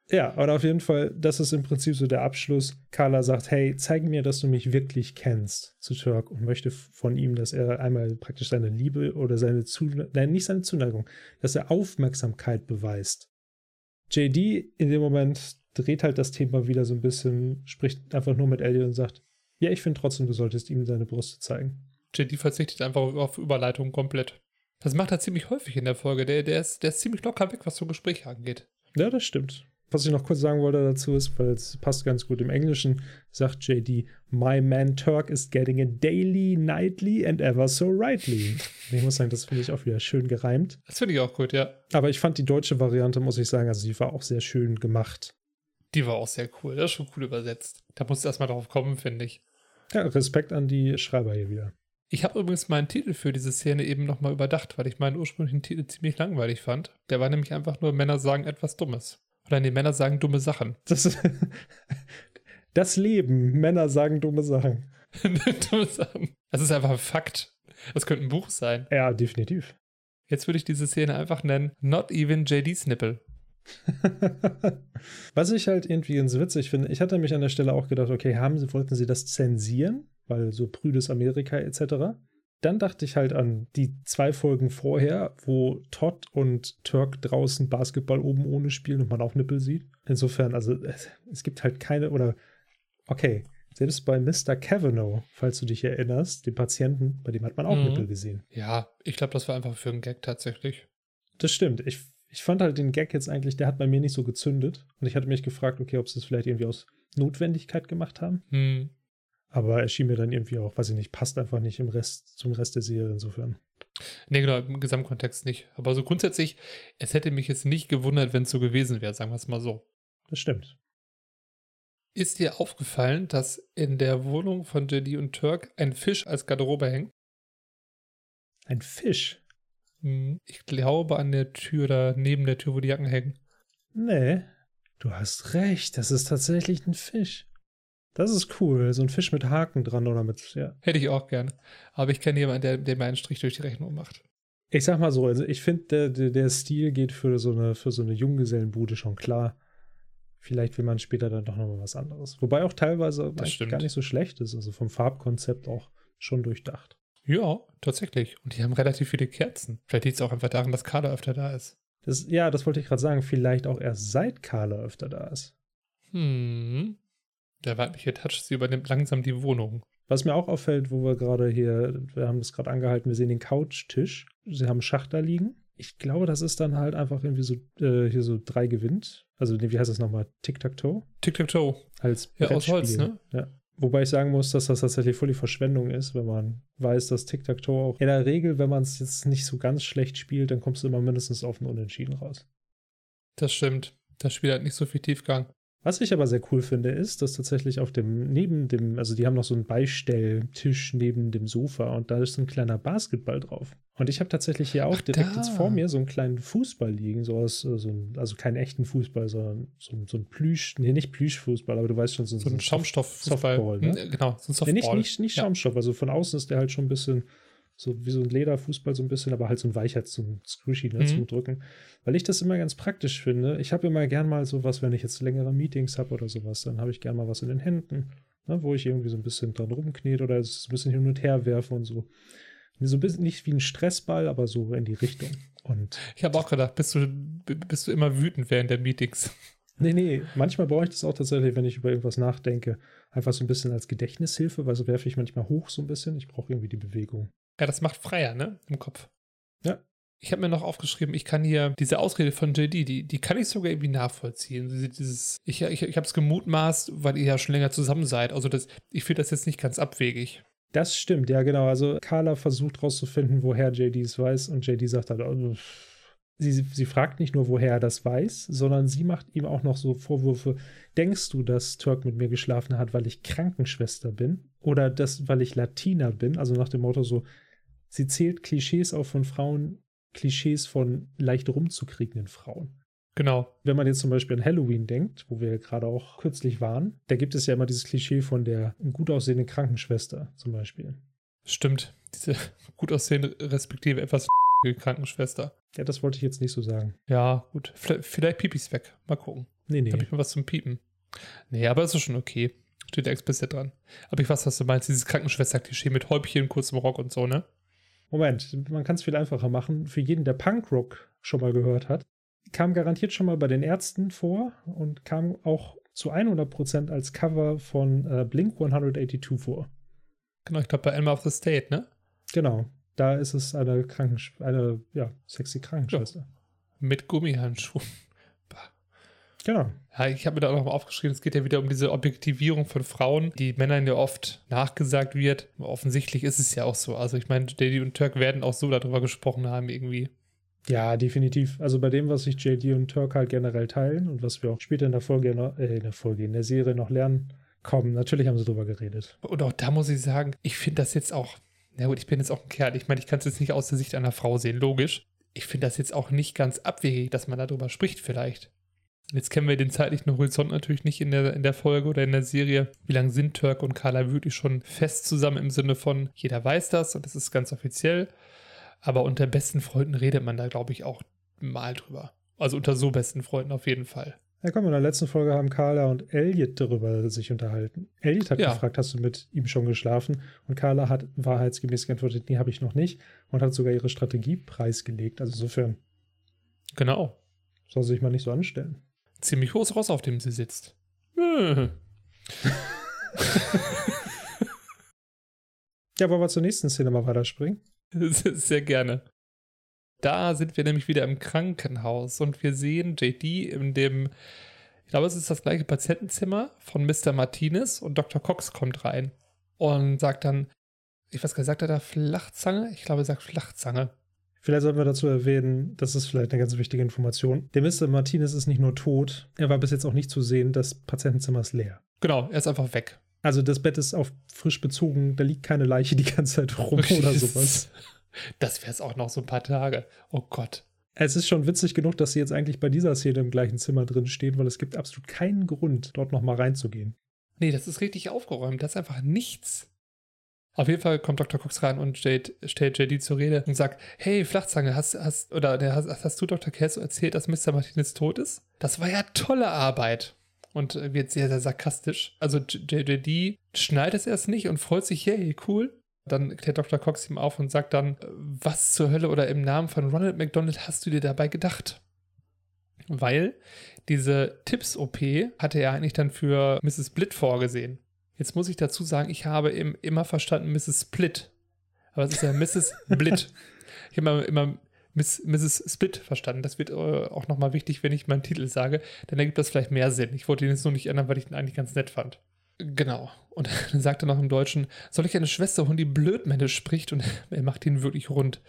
ja, aber auf jeden Fall, das ist im Prinzip so der Abschluss. Carla sagt, hey, zeig mir, dass du mich wirklich kennst zu Turk und möchte von ihm, dass er einmal praktisch seine Liebe oder seine Zuneigung, nein, nicht seine Zuneigung, dass er Aufmerksamkeit beweist. JD in dem Moment dreht halt das Thema wieder so ein bisschen, spricht einfach nur mit Elliot und sagt, ja, ich finde trotzdem, du solltest ihm seine Brüste zeigen. JD verzichtet einfach auf Überleitung komplett. Das macht er ziemlich häufig in der Folge. Der, der, ist, der ist ziemlich locker weg, was so Gespräche angeht. Ja, das stimmt. Was ich noch kurz sagen wollte dazu ist, weil es passt ganz gut im Englischen, sagt JD, My man Turk is getting it daily, nightly and ever so rightly. *laughs* Ich muss sagen, das finde ich auch wieder schön gereimt. Das finde ich auch gut, ja. Aber ich fand die deutsche Variante, muss ich sagen, also die war auch sehr schön gemacht. Die war auch sehr cool, das ist schon cool übersetzt. Da musst du erstmal drauf kommen, finde ich. Ja, Respekt an die Schreiber hier wieder. Ich habe übrigens meinen Titel für diese Szene eben nochmal überdacht, weil ich meinen ursprünglichen Titel ziemlich langweilig fand. Der war nämlich einfach nur Männer sagen etwas Dummes. Oder die Männer sagen dumme Sachen. *laughs* Das, das Leben. Männer sagen dumme Sachen. *laughs* dumme Sachen. Das ist einfach ein Fakt. Das könnte ein Buch sein. Ja, definitiv. Jetzt würde ich diese Szene einfach nennen: Not even JD's Nipple. *laughs* Was ich halt irgendwie ganz witzig finde, ich hatte mich an der Stelle auch gedacht, okay, haben sie, wollten sie das zensieren? Weil so prüdes Amerika etc dann dachte ich halt an die zwei Folgen vorher, wo Todd und Turk draußen Basketball oben ohne spielen und man auch Nippel sieht. Insofern, also es gibt halt keine, oder okay, selbst bei Mr. Cavanaugh, falls du dich erinnerst, dem Patienten, bei dem hat man auch mhm. Nippel gesehen. Ja, ich glaube, das war einfach für einen Gag tatsächlich. Das stimmt. Ich, ich fand halt den Gag jetzt eigentlich, der hat bei mir nicht so gezündet. Und ich hatte mich gefragt, okay, ob sie es vielleicht irgendwie aus Notwendigkeit gemacht haben. Mhm. Aber er schien mir dann irgendwie auch, weiß ich nicht, passt einfach nicht im Rest, zum Rest der Serie insofern. Nee, genau, im Gesamtkontext nicht. Aber so grundsätzlich, es hätte mich jetzt nicht gewundert, wenn es so gewesen wäre, sagen wir es mal so. Das stimmt. Ist dir aufgefallen, dass in der Wohnung von JD und Turk ein Fisch als Garderobe hängt? Ein Fisch? Hm, Ich glaube an der Tür da neben der Tür, wo die Jacken hängen. Nee, du hast recht, das ist tatsächlich ein Fisch. Das ist cool, so ein Fisch mit Haken dran oder mit, ja. Hätte ich auch gerne. Aber ich kenne jemanden, der, der mir einen Strich durch die Rechnung macht. Ich sag mal so, also ich finde, der, der, der Stil geht für so eine, für so eine Junggesellenbude schon klar. Vielleicht will man später dann doch nochmal was anderes. Wobei auch teilweise gar nicht so schlecht ist, also vom Farbkonzept auch schon durchdacht. Ja, tatsächlich. Und die haben relativ viele Kerzen. Vielleicht liegt es auch einfach daran, dass Kader öfter da ist. Das, ja, das wollte ich gerade sagen, vielleicht auch erst seit Carla öfter da ist. Hm. Der weibliche Touch, sie übernimmt langsam die Wohnung. Was mir auch auffällt, wo wir gerade hier, wir haben das gerade angehalten, wir sehen den Couchtisch. Sie haben einen Schacht da liegen. Ich glaube, das ist dann halt einfach irgendwie so, äh, hier so drei gewinnt. Also, wie heißt das nochmal? Tic-Tac-Toe? Tic-Tac-Toe. Als Ja, aus Holz, ne? Ja. Wobei ich sagen muss, dass das tatsächlich voll die Verschwendung ist, wenn man weiß, dass Tic-Tac-Toe auch in der Regel, wenn man es jetzt nicht so ganz schlecht spielt, dann kommst du immer mindestens auf einen Unentschieden raus. Das stimmt. Das Spiel hat nicht so viel Tiefgang. Was ich aber sehr cool finde, ist, dass tatsächlich auf dem, neben dem, also die haben noch so einen Beistelltisch neben dem Sofa und da ist so ein kleiner Basketball drauf. Und ich habe tatsächlich hier auch Ach, direkt da. jetzt vor mir so einen kleinen Fußball liegen, so aus, äh, so ein, also keinen echten Fußball, sondern so, ein- so ein Plüsch, nee, nicht Plüschfußball, aber du weißt schon, so, So ein Schaumstofffußball. Softball, ne? Hm, Genau, so ein Nee, Softball. nicht, nicht, nicht Ja. Schaumstoff, also von außen ist der halt schon ein bisschen so wie so ein Lederfußball so ein bisschen, aber halt so ein weicher zum Squishy, ne, Mhm. zum Drücken. Weil ich das immer ganz praktisch finde. Ich habe immer gern mal sowas, wenn ich jetzt längere Meetings habe oder sowas, dann habe ich gern mal was in den Händen, ne, wo ich irgendwie so ein bisschen dran rumknete oder es ein bisschen hin und her werfe und so. So ein bisschen nicht wie ein Stressball, aber so in die Richtung. Und Ich habe auch gedacht, bist du, bist du immer wütend während der Meetings? *laughs* nee, nee, manchmal brauche ich das auch tatsächlich, wenn ich über irgendwas nachdenke. Einfach so ein bisschen als Gedächtnishilfe, weil so werfe ich manchmal hoch so ein bisschen. Ich brauche irgendwie die Bewegung. Ja, das macht freier, ne? Im Kopf. Ja. Ich habe mir noch aufgeschrieben, ich kann hier diese Ausrede von JD, die, die kann ich sogar irgendwie nachvollziehen. Diese- Dieses, ich ich, ich habe es gemutmaßt, weil ihr ja schon länger zusammen seid. Also das, ich finde das jetzt nicht ganz abwegig. Das stimmt, ja, genau. Also Carla versucht rauszufinden, woher JD es weiß und JD sagt halt, oh, sie, sie fragt nicht nur, woher er das weiß, sondern sie macht ihm auch noch so Vorwürfe. Denkst du, dass Turk mit mir geschlafen hat, weil ich Krankenschwester bin? Oder das, weil ich Latina bin? Also nach dem Motto so, sie zählt Klischees auf von Frauen, Klischees von leicht rumzukriegenden Frauen. Genau. Wenn man jetzt zum Beispiel an Halloween denkt, wo wir gerade auch kürzlich waren, da gibt es ja immer dieses Klischee von der gut aussehenden Krankenschwester zum Beispiel. Stimmt. Diese *laughs* gut aussehende, respektive etwas *laughs* Krankenschwester. Ja, das wollte ich jetzt nicht so sagen. Ja, gut. Vielleicht, vielleicht Pipis weg. Mal gucken. Nee, nee. Habe ich mal was zum Piepen. Nee, aber es ist schon okay. Steht explizit dran. Aber ich weiß, was du meinst. Dieses Krankenschwester-Klischee mit Häubchen, kurzem Rock und so, ne? Moment, man kann es viel einfacher machen. Für jeden, der Punkrock schon mal gehört hat, kam garantiert schon mal bei den Ärzten vor und kam auch zu 100% als Cover von äh, Blink 182 vor. Genau, ich glaube bei Elma of the State, ne? Genau. Da ist es eine Krankensch eine ja, sexy Krankenschwester. Mit Gummihandschuhen. Genau. Ja, ich habe mir da auch noch mal aufgeschrieben, es geht ja wieder um diese Objektivierung von Frauen, die Männern ja oft nachgesagt wird. Offensichtlich ist es ja auch so. Also ich meine, Daddy und Turk werden auch so darüber gesprochen haben irgendwie. Ja, definitiv. Also bei dem, was sich JD und Turk halt generell teilen und was wir auch später in der Folge, äh, in der Folge, in der Serie noch lernen, kommen. Natürlich haben sie drüber geredet. Und auch da muss ich sagen, ich finde das jetzt auch, na gut, ich bin jetzt auch ein Kerl. Ich meine, ich kann es jetzt nicht aus der Sicht einer Frau sehen, logisch. Ich finde das jetzt auch nicht ganz abwegig, dass man darüber spricht vielleicht. Jetzt kennen wir den zeitlichen Horizont natürlich nicht in der, in der Folge oder in der Serie. Wie lange sind Turk und Carla wirklich schon fest zusammen im Sinne von, jeder weiß das und das ist ganz offiziell. Aber unter besten Freunden redet man da, glaube ich, auch mal drüber. Also unter so besten Freunden auf jeden Fall. Ja, komm, in der letzten Folge haben Carla und Elliot darüber sich unterhalten. Elliot hat Ja. gefragt, hast du mit ihm schon geschlafen? Und Carla hat wahrheitsgemäß geantwortet, nee, habe ich noch nicht. Und hat sogar ihre Strategie preisgelegt. Also insofern Genau. soll sich mal nicht so anstellen. Ziemlich hohes Ross, auf dem sie sitzt. Hm. Ja, wollen wir zur nächsten Szene mal weiterspringen? *laughs* Sehr gerne. Da sind wir nämlich wieder im Krankenhaus und wir sehen JD in dem, ich glaube, es ist das gleiche Patientenzimmer von Mr. Martinez und Dr. Cox kommt rein und sagt dann, Ich weiß gar nicht, sagt er da Flachzange? Ich glaube, er sagt Flachzange. Vielleicht sollten wir dazu erwähnen, das ist vielleicht eine ganz wichtige Information. Der Mr. Martinez ist nicht nur tot, er war bis jetzt auch nicht zu sehen, das Patientenzimmer ist leer. Genau, er ist einfach weg. Also das Bett ist auf frisch bezogen, da liegt keine Leiche die ganze Zeit rum *laughs* oder sowas. Das wäre es auch noch so ein paar Tage. Oh Gott. Es ist schon witzig genug, dass sie jetzt eigentlich bei dieser Szene im gleichen Zimmer drin stehen, weil es gibt absolut keinen Grund, dort nochmal reinzugehen. Nee, das ist richtig aufgeräumt. Das ist einfach nichts. Auf jeden Fall kommt Dr. Cox rein und stellt, stellt JD zur Rede und sagt: Hey, Flachzange, hast, hast, oder, hast, hast du Dr. Kelso erzählt, dass Mr. Martinez tot ist? Das war ja tolle Arbeit. Und wird sehr, sehr sarkastisch. Also JD schneidet es erst nicht und freut sich, hey, cool. Dann klärt Dr. Cox ihm auf und sagt dann, was zur Hölle oder im Namen von Ronald McDonald hast du dir dabei gedacht? Weil diese Tipps-OP hatte er eigentlich dann für Mrs. Blitt vorgesehen. Jetzt muss ich dazu sagen, ich habe immer verstanden Mrs. Split. Aber es ist ja Mrs. Blitt. *laughs* Ich habe immer, immer Miss, Mrs. Split verstanden. Das wird äh, auch nochmal wichtig, wenn ich meinen Titel sage. Dann ergibt das vielleicht mehr Sinn. Ich wollte ihn jetzt nur nicht ändern, weil ich ihn eigentlich ganz nett fand. Genau. Und dann sagt er noch im Deutschen, soll ich eine Schwester holen, die blödmännisch spricht? Und *laughs* er macht ihn wirklich rund.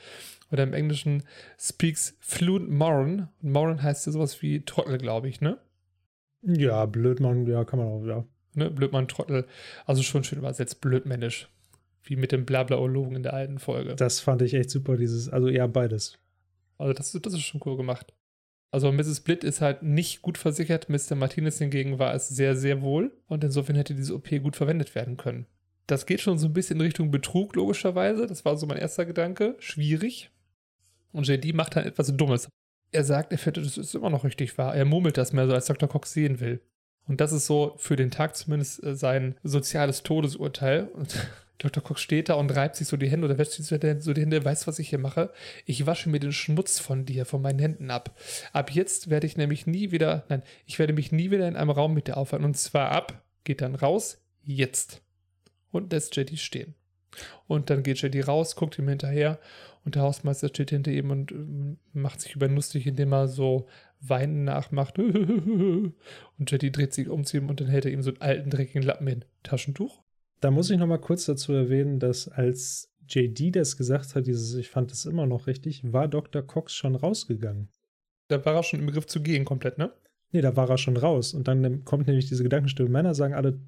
Oder im Englischen speaks fluent Moran. Und Moran heißt ja sowas wie Trottel, glaube ich, ne? Ja, Blödmann, ja, kann man auch, ja. Ne, Blödmann, Trottel. Also schon schön übersetzt, blödmännisch. Wie mit dem Blablaologen in der alten Folge. Das fand ich echt super, dieses, also eher beides. Also das, das ist schon cool gemacht. Also Mrs. Blitt ist halt nicht gut versichert, Mr. Martinez hingegen war es sehr, sehr wohl und insofern hätte diese OP gut verwendet werden können. Das geht schon so ein bisschen in Richtung Betrug, logischerweise. Das war so mein erster Gedanke. Schwierig. Und JD macht dann etwas Dummes. Er sagt, er findet, das ist immer noch richtig wahr. Er murmelt das mehr so, als Dr. Cox sehen will. Und das ist so für den Tag zumindest äh, sein soziales Todesurteil. Und *laughs* Dr. Cox steht da und reibt sich so die Hände oder wäscht sich so die Hände, weißt was ich hier mache? Ich wasche mir den Schmutz von dir, von meinen Händen ab. Ab jetzt werde ich nämlich nie wieder, nein, ich werde mich nie wieder in einem Raum mit dir aufhalten. Und zwar ab, geht dann raus, jetzt. Und lässt JD stehen. Und dann geht JD raus, guckt ihm hinterher und der Hausmeister steht hinter ihm und äh, macht sich über lustig, indem er so Weinen nachmacht. *laughs* Und JD dreht sich um zu ihm und dann hält er ihm so einen alten, dreckigen Lappen hin. Taschentuch? Da muss ich noch mal kurz dazu erwähnen, dass als JD das gesagt hat, dieses, ich fand das immer noch richtig, war Dr. Cox schon rausgegangen. Da war er schon im Begriff zu gehen, komplett, ne? Nee, da war er schon raus. Und dann kommt nämlich diese Gedankenstimme. Männer sagen alle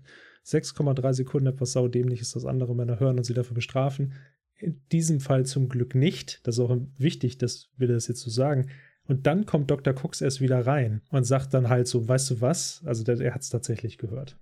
6,3 Sekunden etwas saudämliches, das andere Männer hören und sie dafür bestrafen. In diesem Fall zum Glück nicht. Das ist auch wichtig, dass wir das jetzt so sagen. Und dann kommt Dr. Cox erst wieder rein und sagt dann halt so, weißt du was? Also der, er hat es tatsächlich gehört.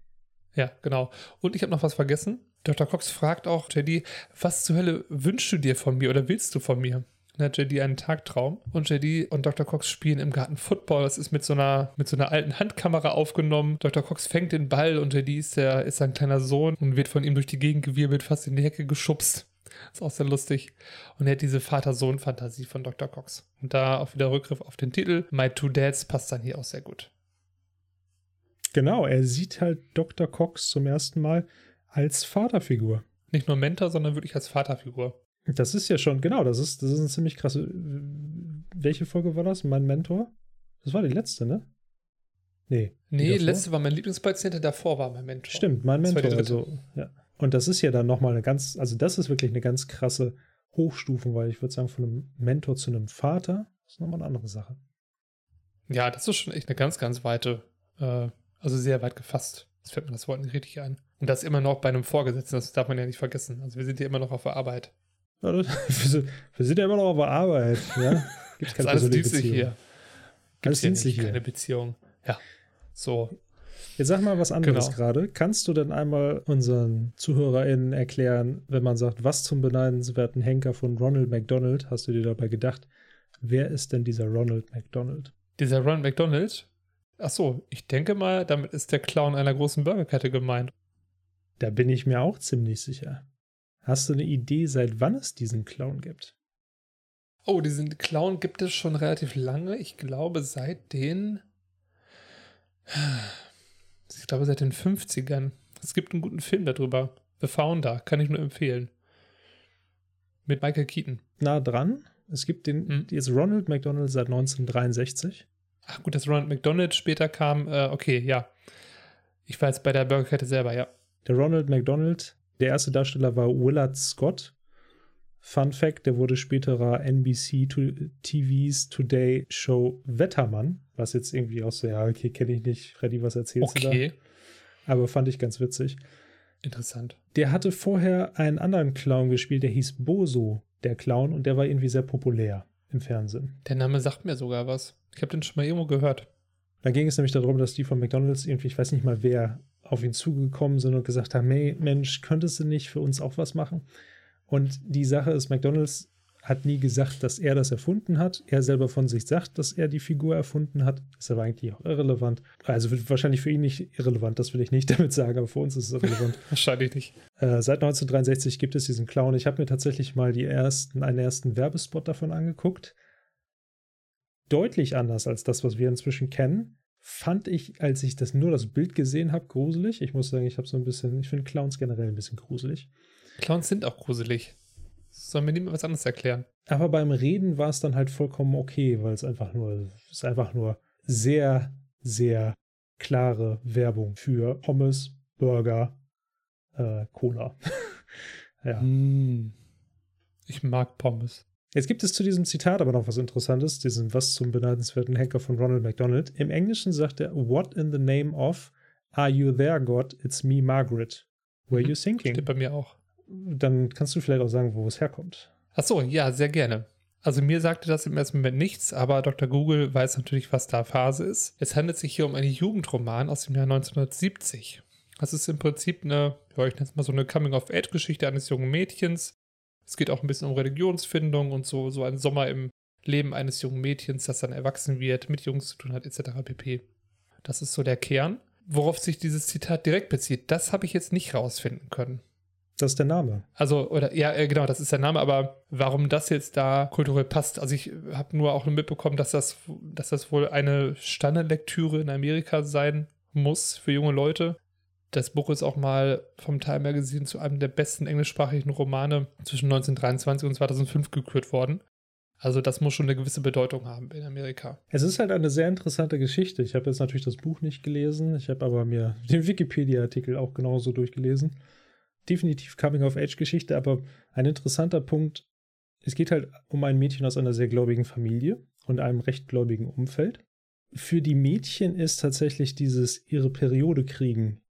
Ja, genau. Und ich habe noch was vergessen. Dr. Cox fragt auch JD, was zur Hölle wünschst du dir von mir oder willst du von mir? Dann hat JD einen Tagtraum und JD und Dr. Cox spielen im Garten Football. Das ist mit so einer, mit so einer alten Handkamera aufgenommen. Dr. Cox fängt den Ball und JD ist, der, ist sein kleiner Sohn und wird von ihm durch die Gegend gewirbelt, fast in die Hecke geschubst. *laughs* Ist auch sehr lustig. Und er hat diese Vater-Sohn-Fantasie von Dr. Cox. Und da auch wieder Rückgriff auf den Titel. My Two Dads passt dann hier auch sehr gut. Genau, er sieht halt Dr. Cox zum ersten Mal als Vaterfigur. Nicht nur Mentor, sondern wirklich als Vaterfigur. Das ist ja schon, genau, das ist, das ist eine ziemlich krasse. Welche Folge war das? Mein Mentor? Das war die letzte, ne? Nee. Nee, die letzte war mein Lieblingspatient, davor war mein Mentor. Stimmt, mein Mentor. Also, ja. Und das ist ja dann nochmal eine ganz, also das ist wirklich eine ganz krasse Hochstufen, weil ich würde sagen, von einem Mentor zu einem Vater ist nochmal eine andere Sache. Ja, das ist schon echt eine ganz, ganz weite äh, also sehr weit gefasst. Das fällt mir das Wort nicht richtig ein. Und das immer noch bei einem Vorgesetzten, das darf man ja nicht vergessen. Also wir sind ja immer noch auf der Arbeit. Ja, das, *laughs* wir sind ja immer noch auf der Arbeit. Ja? *laughs* Gibt's keine das ist alles dienstlich hier. Gibt es hier keine Beziehung. Ja, so. Jetzt sag mal was anderes genau. gerade. Kannst du denn einmal unseren ZuhörerInnen erklären, wenn man sagt, was zum beneidenswerten Henker von Ronald McDonald, hast du dir dabei gedacht, wer ist denn dieser Ronald McDonald? Dieser Ronald McDonald Ach so, ich denke mal, damit ist der Clown einer großen Burgerkette gemeint. Da bin ich mir auch ziemlich sicher. Hast du eine Idee, seit wann es diesen Clown gibt? Oh, diesen Clown gibt es schon relativ lange. Ich glaube, seit den. Ich glaube, seit den 50ern. Es gibt einen guten Film darüber. The Founder, kann ich nur empfehlen. Mit Michael Keaton. Nah dran. Es gibt den, hm? jetzt Ronald McDonald seit 1963. Ach gut, dass Ronald McDonald später kam. Äh, okay, ja. Ich war jetzt bei der Burgerkette selber, ja. Der Ronald McDonald Der erste Darsteller war Willard Scott. Fun Fact, der wurde späterer NBC TVs Today Show Wettermann, was jetzt irgendwie auch so, ja, okay, kenne ich nicht. Freddy, was erzählst okay. du da? Aber fand ich ganz witzig. Interessant. Der hatte vorher einen anderen Clown gespielt, der hieß Boso, der Clown, und der war irgendwie sehr populär im Fernsehen. Der Name sagt mir sogar was. Ich habe den schon mal irgendwo gehört. Da ging es nämlich darum, dass die von McDonalds irgendwie, ich weiß nicht mal wer, auf ihn zugekommen sind und gesagt haben, hey Mensch, könntest du nicht für uns auch was machen? Und die Sache ist, McDonalds hat nie gesagt, dass er das erfunden hat. Er selber von sich sagt, dass er die Figur erfunden hat. Ist aber eigentlich auch irrelevant. Also wahrscheinlich für ihn nicht irrelevant, das will ich nicht *laughs* damit sagen, aber für uns ist es irrelevant. *laughs* wahrscheinlich nicht. Äh, seit 1963 gibt es diesen Clown. Ich habe mir tatsächlich mal die ersten, einen ersten Werbespot davon angeguckt. Deutlich anders als das, was wir inzwischen kennen. Fand ich, als ich das nur das Bild gesehen habe, gruselig. Ich muss sagen, ich habe so ein bisschen, ich finde Clowns generell ein bisschen gruselig. Clowns sind auch gruselig. Sollen wir niemand was anderes erklären? Aber beim Reden war es dann halt vollkommen okay, weil es einfach nur, es ist einfach nur sehr, sehr klare Werbung für Pommes, Burger, äh, Cola. *laughs* ja. Mm. Ich mag Pommes. Jetzt gibt es zu diesem Zitat aber noch was Interessantes, diesem was zum beneidenswerten Henker von Ronald McDonald. Im Englischen sagt er, What in the name of Are you there, God? It's me, Margaret. Were mhm. you thinking? Steht bei mir auch dann kannst du vielleicht auch sagen, wo es herkommt. Ach so, ja, sehr gerne. Also mir sagte das im ersten Moment nichts, aber Dr. Google weiß natürlich, was da Phase ist. Es handelt sich hier um einen Jugendroman aus dem Jahr 1970. Das ist im Prinzip eine, ja, ich nenne es mal so eine Coming-of-Age-Geschichte eines jungen Mädchens. Es geht auch ein bisschen um Religionsfindung und so, so ein Sommer im Leben eines jungen Mädchens, das dann erwachsen wird, mit Jungs zu tun hat, etc. pp. Das ist so der Kern. Worauf sich dieses Zitat direkt bezieht, das habe ich jetzt nicht rausfinden können. Das ist der Name. Also, oder ja, äh, genau, das ist der Name, aber warum das jetzt da kulturell passt, also ich habe nur auch mitbekommen, dass das, dass das wohl eine Standardlektüre in Amerika sein muss für junge Leute. Das Buch ist auch mal vom Time Magazine zu einem der besten englischsprachigen Romane zwischen 1923 und 2005 gekürt worden. Also das muss schon eine gewisse Bedeutung haben in Amerika. Es ist halt eine sehr interessante Geschichte. Ich habe jetzt natürlich das Buch nicht gelesen, ich habe aber mir den Wikipedia-Artikel auch genauso durchgelesen definitiv Coming-of-Age-Geschichte, aber ein interessanter Punkt, es geht halt um ein Mädchen aus einer sehr gläubigen Familie und einem recht gläubigen Umfeld. Für die Mädchen ist tatsächlich dieses ihre Periode kriegen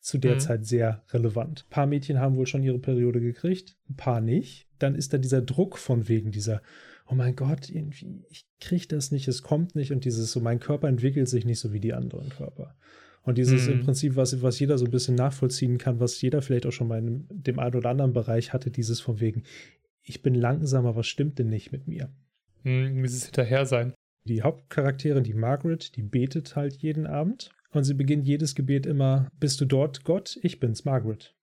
zu der mhm. Zeit sehr relevant. Ein paar Mädchen haben wohl schon ihre Periode gekriegt, ein paar nicht. Dann ist da dieser Druck von wegen dieser, oh mein Gott, irgendwie, ich kriege das nicht, es kommt nicht und dieses so, mein Körper entwickelt sich nicht so wie die anderen Körper. Und dieses mhm. im Prinzip, was, was jeder so ein bisschen nachvollziehen kann, was jeder vielleicht auch schon mal in dem einen oder anderen Bereich hatte, dieses von wegen, ich bin langsamer, was stimmt denn nicht mit mir? Mhm, wie es hinterher sein. Die Hauptcharakterin, die Margaret, die betet halt jeden Abend und sie beginnt jedes Gebet immer, bist du dort, Gott? Ich bin's, Margaret.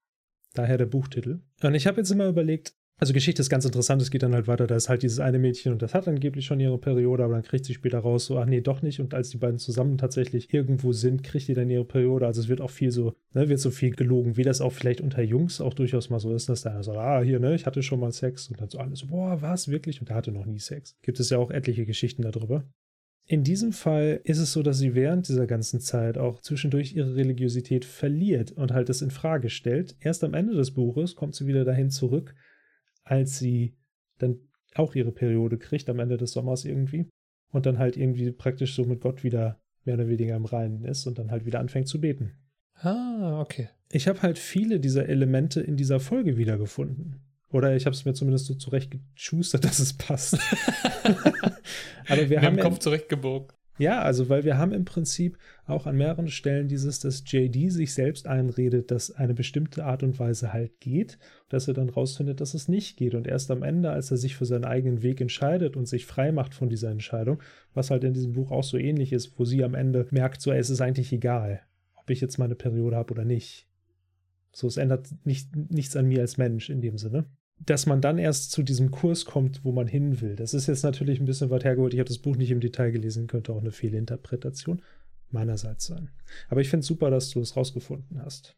Daher der Buchtitel. Und ich habe jetzt immer überlegt, also Geschichte ist ganz interessant, es geht dann halt weiter, da ist halt dieses eine Mädchen und das hat angeblich schon ihre Periode, aber dann kriegt sie später raus, so, ach nee, doch nicht. Und als die beiden zusammen tatsächlich irgendwo sind, kriegt die dann ihre Periode. Also es wird auch viel so, ne, wird so viel gelogen, wie das auch vielleicht unter Jungs auch durchaus mal so ist, dass da so, ah, hier, ne, ich hatte schon mal Sex und dann so alles, so, boah, was, wirklich? Und der hatte noch nie Sex. Gibt es ja auch etliche Geschichten darüber. In diesem Fall ist es so, dass sie während dieser ganzen Zeit auch zwischendurch ihre Religiosität verliert und halt das in Frage stellt. Erst am Ende des Buches kommt sie wieder dahin zurück als sie dann auch ihre Periode kriegt am Ende des Sommers irgendwie und dann halt irgendwie praktisch so mit Gott wieder mehr oder weniger im Reinen ist und dann halt wieder anfängt zu beten. Ah, okay. Ich habe halt viele dieser Elemente in dieser Folge wiedergefunden. Oder ich habe es mir zumindest so zurechtgeschustert, *laughs* dass es passt. *laughs* Aber wir haben den Kopf zurechtgebogen. Ja, also weil wir haben im Prinzip auch an mehreren Stellen dieses, dass JD sich selbst einredet, dass eine bestimmte Art und Weise halt geht, dass er dann rausfindet, dass es nicht geht. Und erst am Ende, als er sich für seinen eigenen Weg entscheidet und sich frei macht von dieser Entscheidung, was halt in diesem Buch auch so ähnlich ist, wo sie am Ende merkt, so, es ist eigentlich egal, ob ich jetzt meine Periode habe oder nicht. So, es ändert nicht, nichts an mir als Mensch in dem Sinne dass man dann erst zu diesem Kurs kommt, wo man hin will. Das ist jetzt natürlich ein bisschen weit hergeholt. Ich habe das Buch nicht im Detail gelesen, könnte auch eine Fehlinterpretation meinerseits sein. Aber ich finde es super, dass du es rausgefunden hast.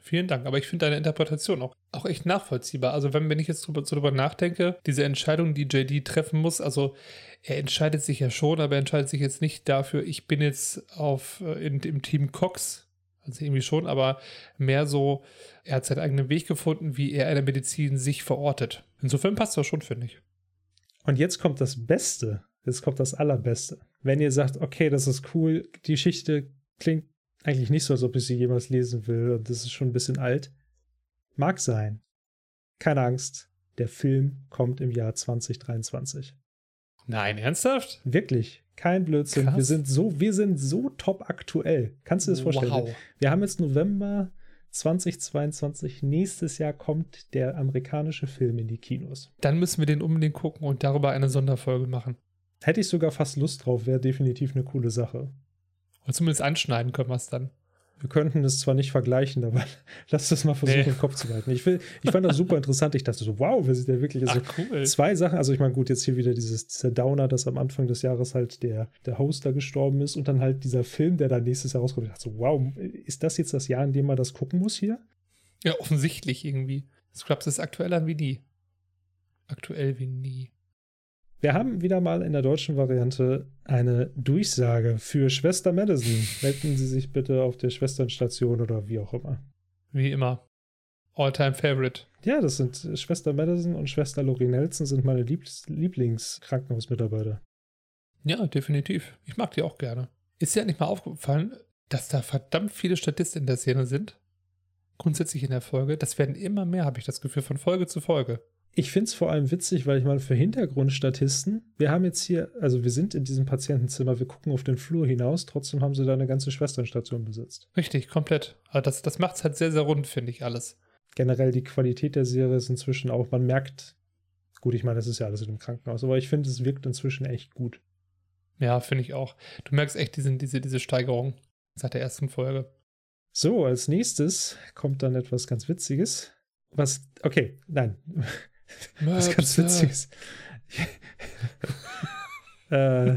Vielen Dank, aber ich finde deine Interpretation auch, auch echt nachvollziehbar. Also wenn, wenn ich jetzt drüber, drüber nachdenke, diese Entscheidung, die JD treffen muss, also er entscheidet sich ja schon, aber er entscheidet sich jetzt nicht dafür, ich bin jetzt auf, äh, in, im Team Cox Also irgendwie schon, aber mehr so, er hat seinen eigenen Weg gefunden, wie er in der Medizin sich verortet. Insofern passt das schon, finde ich. Und jetzt kommt das Beste. Jetzt kommt das Allerbeste. Wenn ihr sagt, okay, das ist cool, die Geschichte klingt eigentlich nicht so, als ob ich sie jemals lesen will und das ist schon ein bisschen alt. Mag sein. Keine Angst. Der Film kommt im Jahr 2023. Nein, ernsthaft? Wirklich. Kein Blödsinn. Krass. Wir sind so, wir sind so top aktuell. Kannst du dir das vorstellen? Wow. Wir haben jetzt November 2022. Nächstes Jahr kommt der amerikanische Film in die Kinos. Dann müssen wir den unbedingt gucken und darüber eine Sonderfolge machen. Hätte ich sogar fast Lust drauf, wäre definitiv eine coole Sache. Oder zumindest anschneiden können wir es dann. Wir könnten es zwar nicht vergleichen, aber *laughs* lass das mal versuchen, Nee. im Kopf zu behalten. Ich, will, ich fand das super interessant. Ich dachte so, wow, wer sieht der wirklich? Also, Ach, cool. Zwei Sachen, also ich meine, gut, jetzt hier wieder dieses, dieser Downer, dass am Anfang des Jahres halt der, der Host da gestorben ist und dann halt dieser Film, der dann nächstes Jahr rauskommt. Ich dachte so, wow, ist das jetzt das Jahr, in dem man das gucken muss hier? Ja, offensichtlich irgendwie. Scrubs ist aktueller wie nie. Aktuell wie nie. Wir haben wieder mal in der deutschen Variante eine Durchsage für Schwester Madison. Melden Sie sich bitte auf der Schwesternstation oder wie auch immer. Wie immer. All-time favorite. Ja, das sind äh, Schwester Madison und Schwester Lori Nelson sind meine Lieb Lieblingskrankenhausmitarbeiter. Ja, definitiv. Ich mag die auch gerne. Ist dir nicht mal aufgefallen, dass da verdammt viele Statisten in der Szene sind? Grundsätzlich in der Folge. Das werden immer mehr, habe ich das Gefühl, von Folge zu Folge. Ich finde es vor allem witzig, weil ich meine, für Hintergrundstatisten, wir haben jetzt hier, also wir sind in diesem Patientenzimmer, wir gucken auf den Flur hinaus, trotzdem haben sie da eine ganze Schwesternstation besetzt. Richtig, komplett. Aber das, das macht es halt sehr, sehr rund, finde ich alles. Generell die Qualität der Serie ist inzwischen auch, man merkt, gut, ich meine, das ist ja alles in dem Krankenhaus, aber ich finde, es wirkt inzwischen echt gut. Ja, finde ich auch. Du merkst echt diesen, diese, diese Steigerung seit der ersten Folge. So, als nächstes kommt dann etwas ganz Witziges. Was, okay, nein, was ganz Möpse. Witziges. *laughs* äh,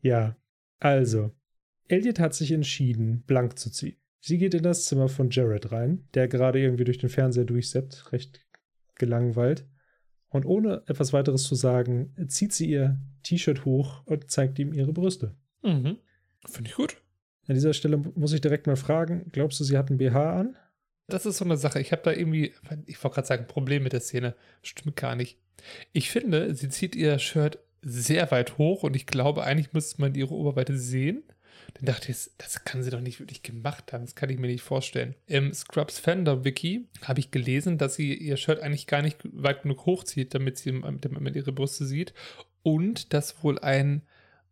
ja, also, Elliot hat sich entschieden, blank zu ziehen. Sie geht in das Zimmer von Jared rein, der gerade irgendwie durch den Fernseher durchseppt, recht gelangweilt. Und ohne etwas weiteres zu sagen, zieht sie ihr T-Shirt hoch und zeigt ihm ihre Brüste. Mhm. Finde ich gut. An dieser Stelle muss ich direkt mal fragen, glaubst du, sie hat ein BH an? Das ist so eine Sache. Ich habe da irgendwie, ich wollte gerade sagen, ein Problem mit der Szene. Stimmt gar nicht. Ich finde, sie zieht ihr Shirt sehr weit hoch und ich glaube, eigentlich müsste man ihre Oberweite sehen. Dann dachte ich, das kann sie doch nicht wirklich gemacht haben. Das kann ich mir nicht vorstellen. Im Scrubs Fender Wiki habe ich gelesen, dass sie ihr Shirt eigentlich gar nicht weit genug hochzieht, damit sie damit man ihre Brüste sieht. Und dass wohl ein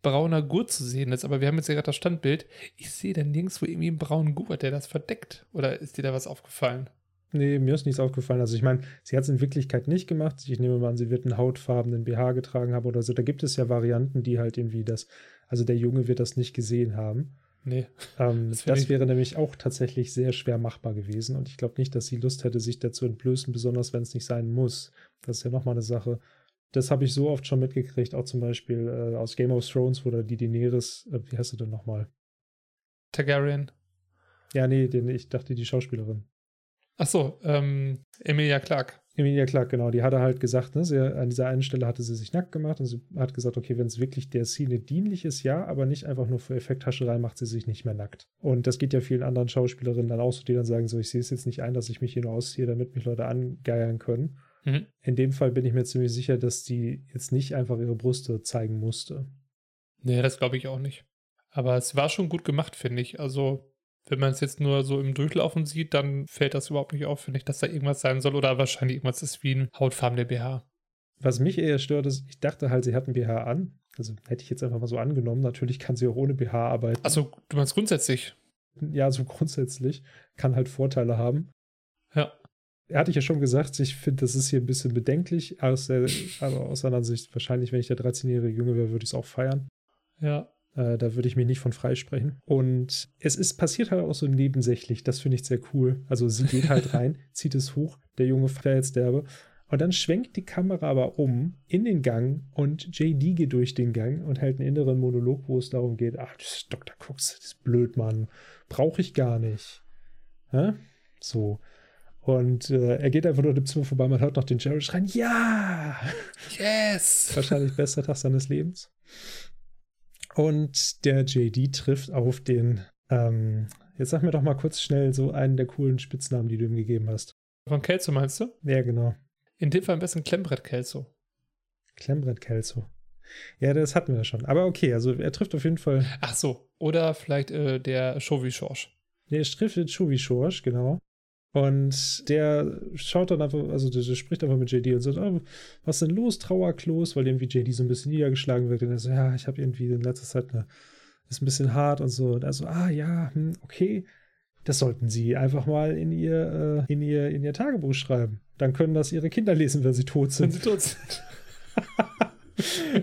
brauner Gurt zu sehen ist. Aber wir haben jetzt ja gerade das Standbild. Ich sehe da nirgendwo irgendwie einen braunen Gurt, der das verdeckt. Oder ist dir da was aufgefallen? Nee, mir ist nichts aufgefallen. Also ich meine, sie hat es in Wirklichkeit nicht gemacht. Ich nehme mal an, sie wird einen hautfarbenen BH getragen haben oder so. Da gibt es ja Varianten, die halt irgendwie das, also der Junge wird das nicht gesehen haben. Nee. Ähm, *laughs* Das das wäre nämlich auch tatsächlich sehr schwer machbar gewesen. Und ich glaube nicht, dass sie Lust hätte, sich dazu entblößen, besonders wenn es nicht sein muss. Das ist ja nochmal eine Sache. Das habe ich so oft schon mitgekriegt, auch zum Beispiel äh, aus Game of Thrones, wo da die Daenerys, äh, wie heißt sie denn nochmal? Targaryen. Ja, nee, den, ich dachte die Schauspielerin. Ach so, ähm, Emilia Clark. Emilia Clark, genau, die hatte halt gesagt, ne, sie, an dieser einen Stelle hatte sie sich nackt gemacht und sie hat gesagt, okay, wenn es wirklich der Szene dienlich ist, ja, aber nicht einfach nur für Effekthascherei macht sie sich nicht mehr nackt. Und das geht ja vielen anderen Schauspielerinnen dann auch so, die dann sagen, so, ich sehe es jetzt nicht ein, dass ich mich hier nur ausziehe, damit mich Leute angeiern können. Mhm. In dem Fall bin ich mir ziemlich sicher, dass die jetzt nicht einfach ihre Brüste zeigen musste. Nee, das glaube ich auch nicht. Aber es war schon gut gemacht, finde ich. Also, wenn man es jetzt nur so im Durchlaufen sieht, dann fällt das überhaupt nicht auf, finde ich, dass da irgendwas sein soll. Oder wahrscheinlich irgendwas ist wie ein hautfarbener BH. Was mich eher stört, ist, ich dachte halt, sie hat ein BH an. Also hätte ich jetzt einfach mal so angenommen. Natürlich kann sie auch ohne BH arbeiten. Also, du meinst grundsätzlich? ja, so *laughs* grundsätzlich. Kann halt Vorteile haben. Ja. Hatte ich ja schon gesagt, ich finde, das ist hier ein bisschen bedenklich, aus der, aber aus einer Sicht, wahrscheinlich, wenn ich der 13-jährige Junge wäre, würde ich es auch feiern. Ja. Äh, da würde ich mich nicht von freisprechen. Und es ist passiert halt auch so nebensächlich, das finde ich sehr cool. Also sie geht halt *laughs* rein, zieht es hoch, der Junge fährt jetzt derbe. Und dann schwenkt die Kamera aber um in den Gang und JD geht durch den Gang und hält einen inneren Monolog, wo es darum geht, ach, das ist Dr. Cooks, das ist blöd, Mann. Brauche ich gar nicht. Hä? So. Und äh, er geht einfach nur dem Zimmer vorbei, man hört noch den Jared schreien, ja! Yes! *laughs* Wahrscheinlich bester Tag seines Lebens. Und der JD trifft auf den ähm, Jetzt sag mir doch mal kurz schnell so einen der coolen Spitznamen, die du ihm gegeben hast. Von Kelso meinst du? Ja, genau. In dem Fall am besten Klemmbrett Kelso. Klemmbrett Kelso. Ja, das hatten wir ja schon. Aber okay, also er trifft auf jeden Fall. Ach so. Oder vielleicht äh, der Shovi Schorsch. Der trifft den Schuvi Schorsch, genau. Und der schaut dann einfach, also der, der spricht einfach mit JD und sagt, oh, was ist denn los, Trauerklos? Weil irgendwie JD so ein bisschen niedergeschlagen wird. Und er so, ja, ich habe irgendwie in letzter Zeit eine, ist ein bisschen hart und so. Und er so, ah ja, hm, okay. Das sollten sie einfach mal in ihr, äh, in ihr, in ihr Tagebuch schreiben. Dann können das ihre Kinder lesen, wenn sie tot Wenn sind. sie tot sind.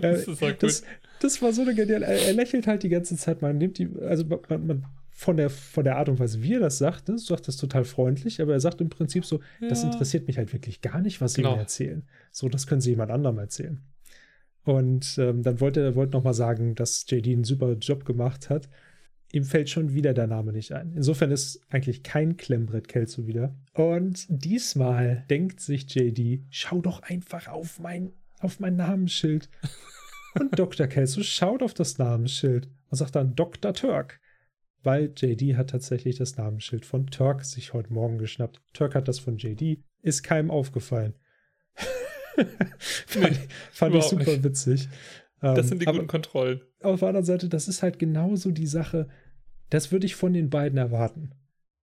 *laughs* das, das das, war so eine geniale. Er, er lächelt halt die ganze Zeit. Man nimmt die, also man, man von der, von der Art und Weise, wie er das sagt, ne, sagt das total freundlich, aber er sagt im Prinzip so, das Ja. interessiert mich halt wirklich gar nicht, was sie Genau. mir erzählen. So, das können sie jemand anderem erzählen. Und ähm, dann wollte er wollte nochmal sagen, dass JD einen super Job gemacht hat. Ihm fällt schon wieder der Name nicht ein. Insofern ist eigentlich kein Klemmbrett Kelso wieder. Und diesmal denkt sich JD, schau doch einfach auf mein, auf mein Namensschild. *laughs* Und Dr. Kelso schaut auf das Namensschild und sagt dann Dr. Turk. Weil JD hat tatsächlich das Namensschild von Turk sich heute Morgen geschnappt. Turk hat das von JD, ist keinem aufgefallen. *laughs* fand ich, fand ich super nicht. witzig. Das Ähm, sind die aber- guten Kontrollen. auf der anderen Seite, das ist halt genauso die Sache, das würde ich von den beiden erwarten.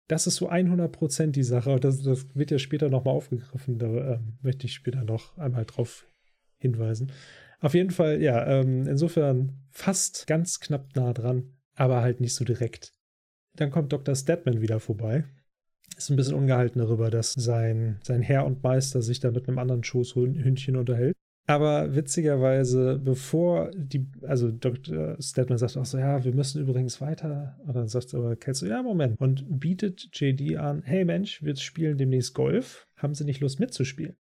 Das ist so 100% die Sache. Das, das wird ja später nochmal aufgegriffen. Da ähm, möchte ich später noch einmal drauf hinweisen. Auf jeden Fall, ja, ähm, insofern fast ganz knapp nah dran, aber halt nicht so direkt. Dann kommt Dr. Statman wieder vorbei. Ist ein bisschen ungehalten darüber, dass sein, sein Herr und Meister sich da mit einem anderen Schoßhündchen unterhält. Aber witzigerweise, bevor die, also Dr. Statman sagt auch so, ja, wir müssen übrigens weiter. Und dann sagt aber Kelso, ja, Moment. Und bietet JD an, hey Mensch, wir spielen demnächst Golf. Haben Sie nicht Lust mitzuspielen?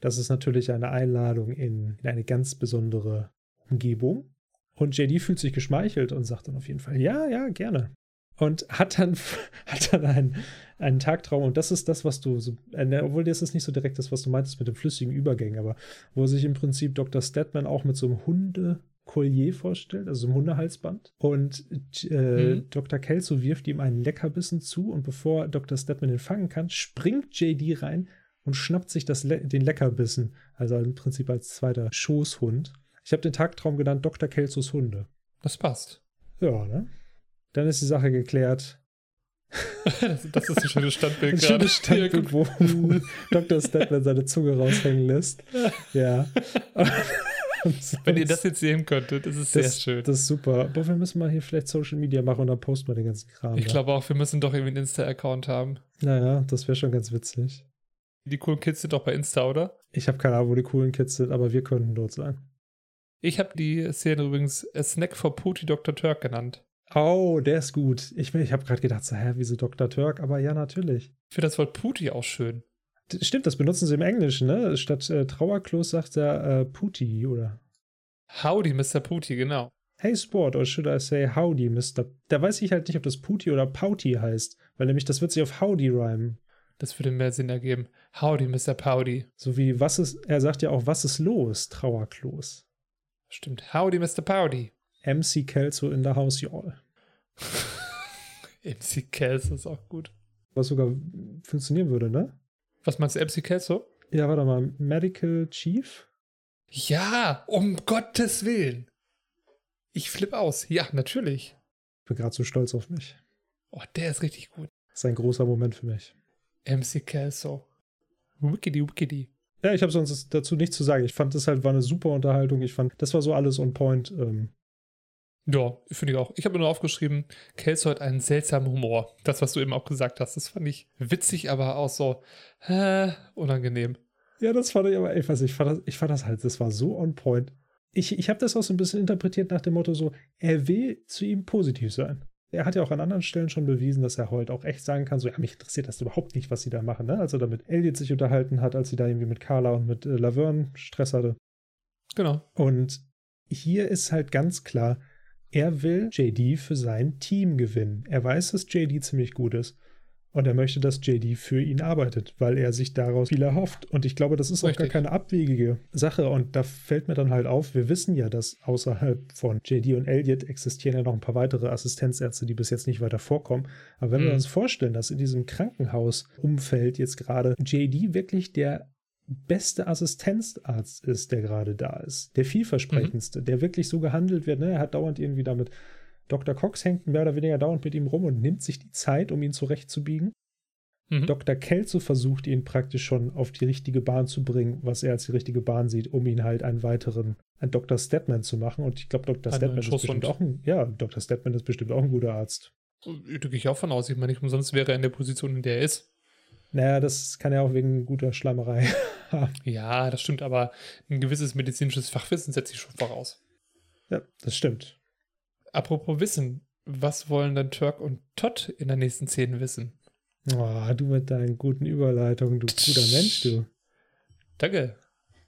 Das ist natürlich eine Einladung in, in eine ganz besondere Umgebung. Und JD fühlt sich geschmeichelt und sagt dann auf jeden Fall, ja, ja, gerne. Und hat dann, *laughs* hat dann einen, einen Tagtraum, und das ist das, was du, so, äh, ne, obwohl das ist nicht so direkt das, was du meintest mit dem flüssigen Übergang, aber wo sich im Prinzip Dr. Statman auch mit so einem Hunde-Collier vorstellt, also so einem Hundehalsband. Und äh, Mhm. Dr. Kelso wirft ihm einen Leckerbissen zu und bevor Dr. Statman ihn fangen kann, springt JD rein und schnappt sich das Le den Leckerbissen, also im Prinzip als zweiter Schoßhund. Ich habe den Tagtraum genannt Dr. Kelsos Hunde. Das passt. Ja, ne? Dann ist die Sache geklärt. Das, *laughs* das ist ein schönes Standbild Ein gerade. schönes Standbild, wo, wo *laughs* Dr. Statman seine Zunge raushängen lässt. Ja. *laughs* Wenn ihr das jetzt sehen könntet, das ist das, sehr schön. Das ist super. Aber wir müssen mal hier vielleicht Social Media machen und dann posten wir den ganzen Kram. ich da. glaube auch, wir müssen doch irgendwie einen Insta-Account haben. Naja, das wäre schon ganz witzig. Die coolen Kids sind doch bei Insta, oder? Ich habe keine Ahnung, wo die coolen Kids sind, aber wir könnten dort sein. Ich habe die Szene übrigens A Snack for Pooty Dr. Turk genannt. Oh, der ist gut. Ich, ich habe gerade gedacht, so, hä, wieso Dr. Turk? Aber ja, natürlich. Ich finde das Wort Pooty auch schön. Stimmt, das benutzen sie im Englischen, ne? Statt äh, Trauerklos sagt er äh, Puti oder Howdy, Mr. Pooty, genau. Hey Sport, or should I say Howdy, Mr. Da weiß ich halt nicht, ob das Puti oder Pauti heißt, weil nämlich das wird sich auf Howdy rhymen. Das würde mehr Sinn ergeben. Howdy, Mr. Pouty. So wie, was ist, er sagt ja auch, was ist los, Trauerklos. Stimmt. Howdy, Mr. Pouty. MC Kelso in the house, y'all. *laughs* MC Kelso ist auch gut. Was sogar funktionieren würde, ne? Was meinst du, MC Kelso? Ja, warte mal, Medical Chief? Ja, um Gottes Willen. Ich flipp aus. Ja, natürlich. Ich bin gerade so stolz auf mich. Oh, der ist richtig gut. Das ist ein großer Moment für mich. MC Kelso. Wickedy, wickedy. Ja, ich habe sonst dazu nichts zu sagen. Ich fand das halt war eine super Unterhaltung. Ich fand, das war so alles on point. Ähm, Ja, finde ich auch. Ich habe nur aufgeschrieben, Kelso hat einen seltsamen Humor. Das, was du eben auch gesagt hast, das fand ich witzig, aber auch so äh, unangenehm. ja, das fand ich aber, ich weiß nicht, ich fand das, ich fand das halt, das war so on point. Ich, ich habe das auch so ein bisschen interpretiert nach dem Motto so, er will zu ihm positiv sein. Er hat ja auch an anderen Stellen schon bewiesen, dass er heute auch echt sagen kann, so, ja, mich interessiert das überhaupt nicht, was sie da machen, ne? Als er da mit Elliot sich unterhalten hat, als sie da irgendwie mit Carla und mit äh, Laverne Stress hatte. Genau. Und hier ist halt ganz klar, er will JD für sein Team gewinnen. Er weiß, dass JD ziemlich gut ist. Und er möchte, dass JD für ihn arbeitet, weil er sich daraus viel erhofft. Und ich glaube, das ist Richtig. auch gar keine abwegige Sache. Und da fällt mir dann halt auf, wir wissen ja, dass außerhalb von JD und Elliot existieren ja noch ein paar weitere Assistenzärzte, die bis jetzt nicht weiter vorkommen. Aber wenn mhm. wir uns vorstellen, dass in diesem Krankenhausumfeld jetzt gerade JD wirklich der beste Assistenzarzt ist, der gerade da ist, der vielversprechendste, mhm. der wirklich so gehandelt wird. Ne? Er hat dauernd irgendwie damit Dr. Cox hängt mehr oder weniger dauernd mit ihm rum und nimmt sich die Zeit, um ihn zurechtzubiegen. Mhm. Dr. Kelso versucht ihn praktisch schon auf die richtige Bahn zu bringen, was er als die richtige Bahn sieht, um ihn halt einen weiteren, ein Dr. Statman zu machen. Und ich glaube, Dr. Statman ist bestimmt auch ein, ja, Dr. Statman ist bestimmt auch ein guter Arzt. Da ich auch von aus. Ich meine, nicht umsonst wäre er in der Position, in der er ist. Naja, das kann ja auch wegen guter Schlammerei *laughs* haben. Ja, das stimmt, aber ein gewisses medizinisches Fachwissen setzt sich schon voraus. Ja, das stimmt. Apropos Wissen, was wollen dann Turk und Todd in der nächsten Szene wissen? Oh, du mit deinen guten Überleitungen, du guter Mensch, du. Danke.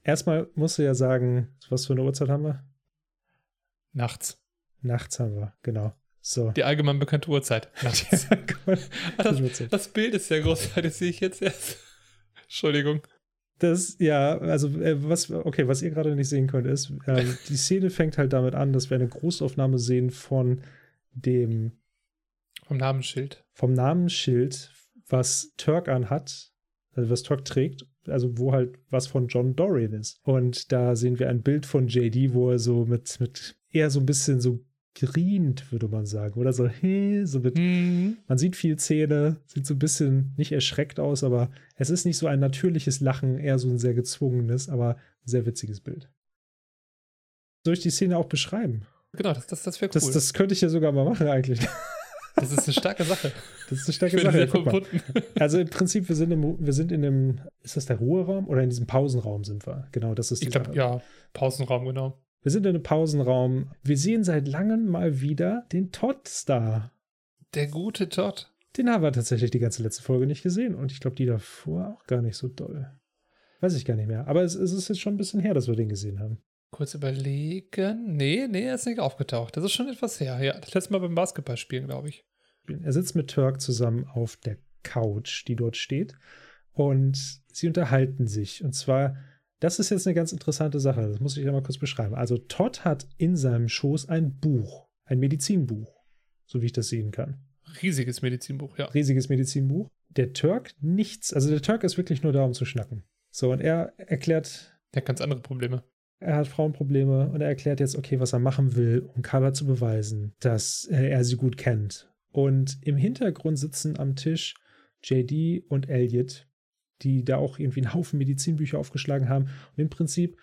Erstmal musst du ja sagen, was für eine Uhrzeit haben wir? Nachts. Nachts haben wir, genau. So. Die allgemein bekannte Uhrzeit. *laughs* Nachts. Das, das, Bild ist ja großartig, das sehe ich jetzt erst. Entschuldigung. Das, ja, also äh, was, okay, was ihr gerade nicht sehen könnt, ist, äh, die Szene fängt halt damit an, dass wir eine Großaufnahme sehen von dem vom Namensschild. Vom Namensschild, was Turk anhat, also was Turk trägt, also wo halt was von John Dorian ist. Und da sehen wir ein Bild von JD, wo er so mit, mit eher so ein bisschen so grient, würde man sagen. Oder so, hey, so mit, mhm. man sieht viel Zähne, sieht so ein bisschen nicht erschreckt aus, aber es ist nicht so ein natürliches Lachen, eher so ein sehr gezwungenes, aber sehr witziges Bild. Soll ich die Szene auch beschreiben? Genau, das, das, das wäre cool. Das, das könnte ich ja sogar mal machen, eigentlich. Das ist eine starke Sache. Das ist eine starke Sache. Ja, also im Prinzip, wir sind, im, wir sind in dem, ist das der Ruheraum oder in diesem Pausenraum sind wir? Genau, das ist Ich glaube, ja, Pausenraum, genau. Wir sind in einem Pausenraum. Wir sehen seit langem mal wieder den Todd-Star. Der gute Todd. Den haben wir tatsächlich die ganze letzte Folge nicht gesehen. Und ich glaube, die davor auch gar nicht so doll. Weiß ich gar nicht mehr. Aber es, es, ist jetzt schon ein bisschen her, dass wir den gesehen haben. Kurz überlegen. Nee, nee, er ist nicht aufgetaucht. Das ist schon etwas her. Ja, das letzte Mal beim Basketballspielen, glaube ich. Er sitzt mit Turk zusammen auf der Couch, die dort steht. Und sie unterhalten sich. Und zwar das ist jetzt eine ganz interessante Sache. Das muss ich ja mal kurz beschreiben. Also Todd hat in seinem Schoß ein Buch, ein Medizinbuch, so wie ich das sehen kann. Riesiges Medizinbuch, ja. Riesiges Medizinbuch. Der Turk nichts. Also der Turk ist wirklich nur da, um zu schnacken. So, und er erklärt. Er hat ganz andere Probleme. Er hat Frauenprobleme und er erklärt jetzt, okay, was er machen will, um Carla zu beweisen, dass er sie gut kennt. Und im Hintergrund sitzen am Tisch JD und Elliot, die da auch irgendwie einen Haufen Medizinbücher aufgeschlagen haben und im Prinzip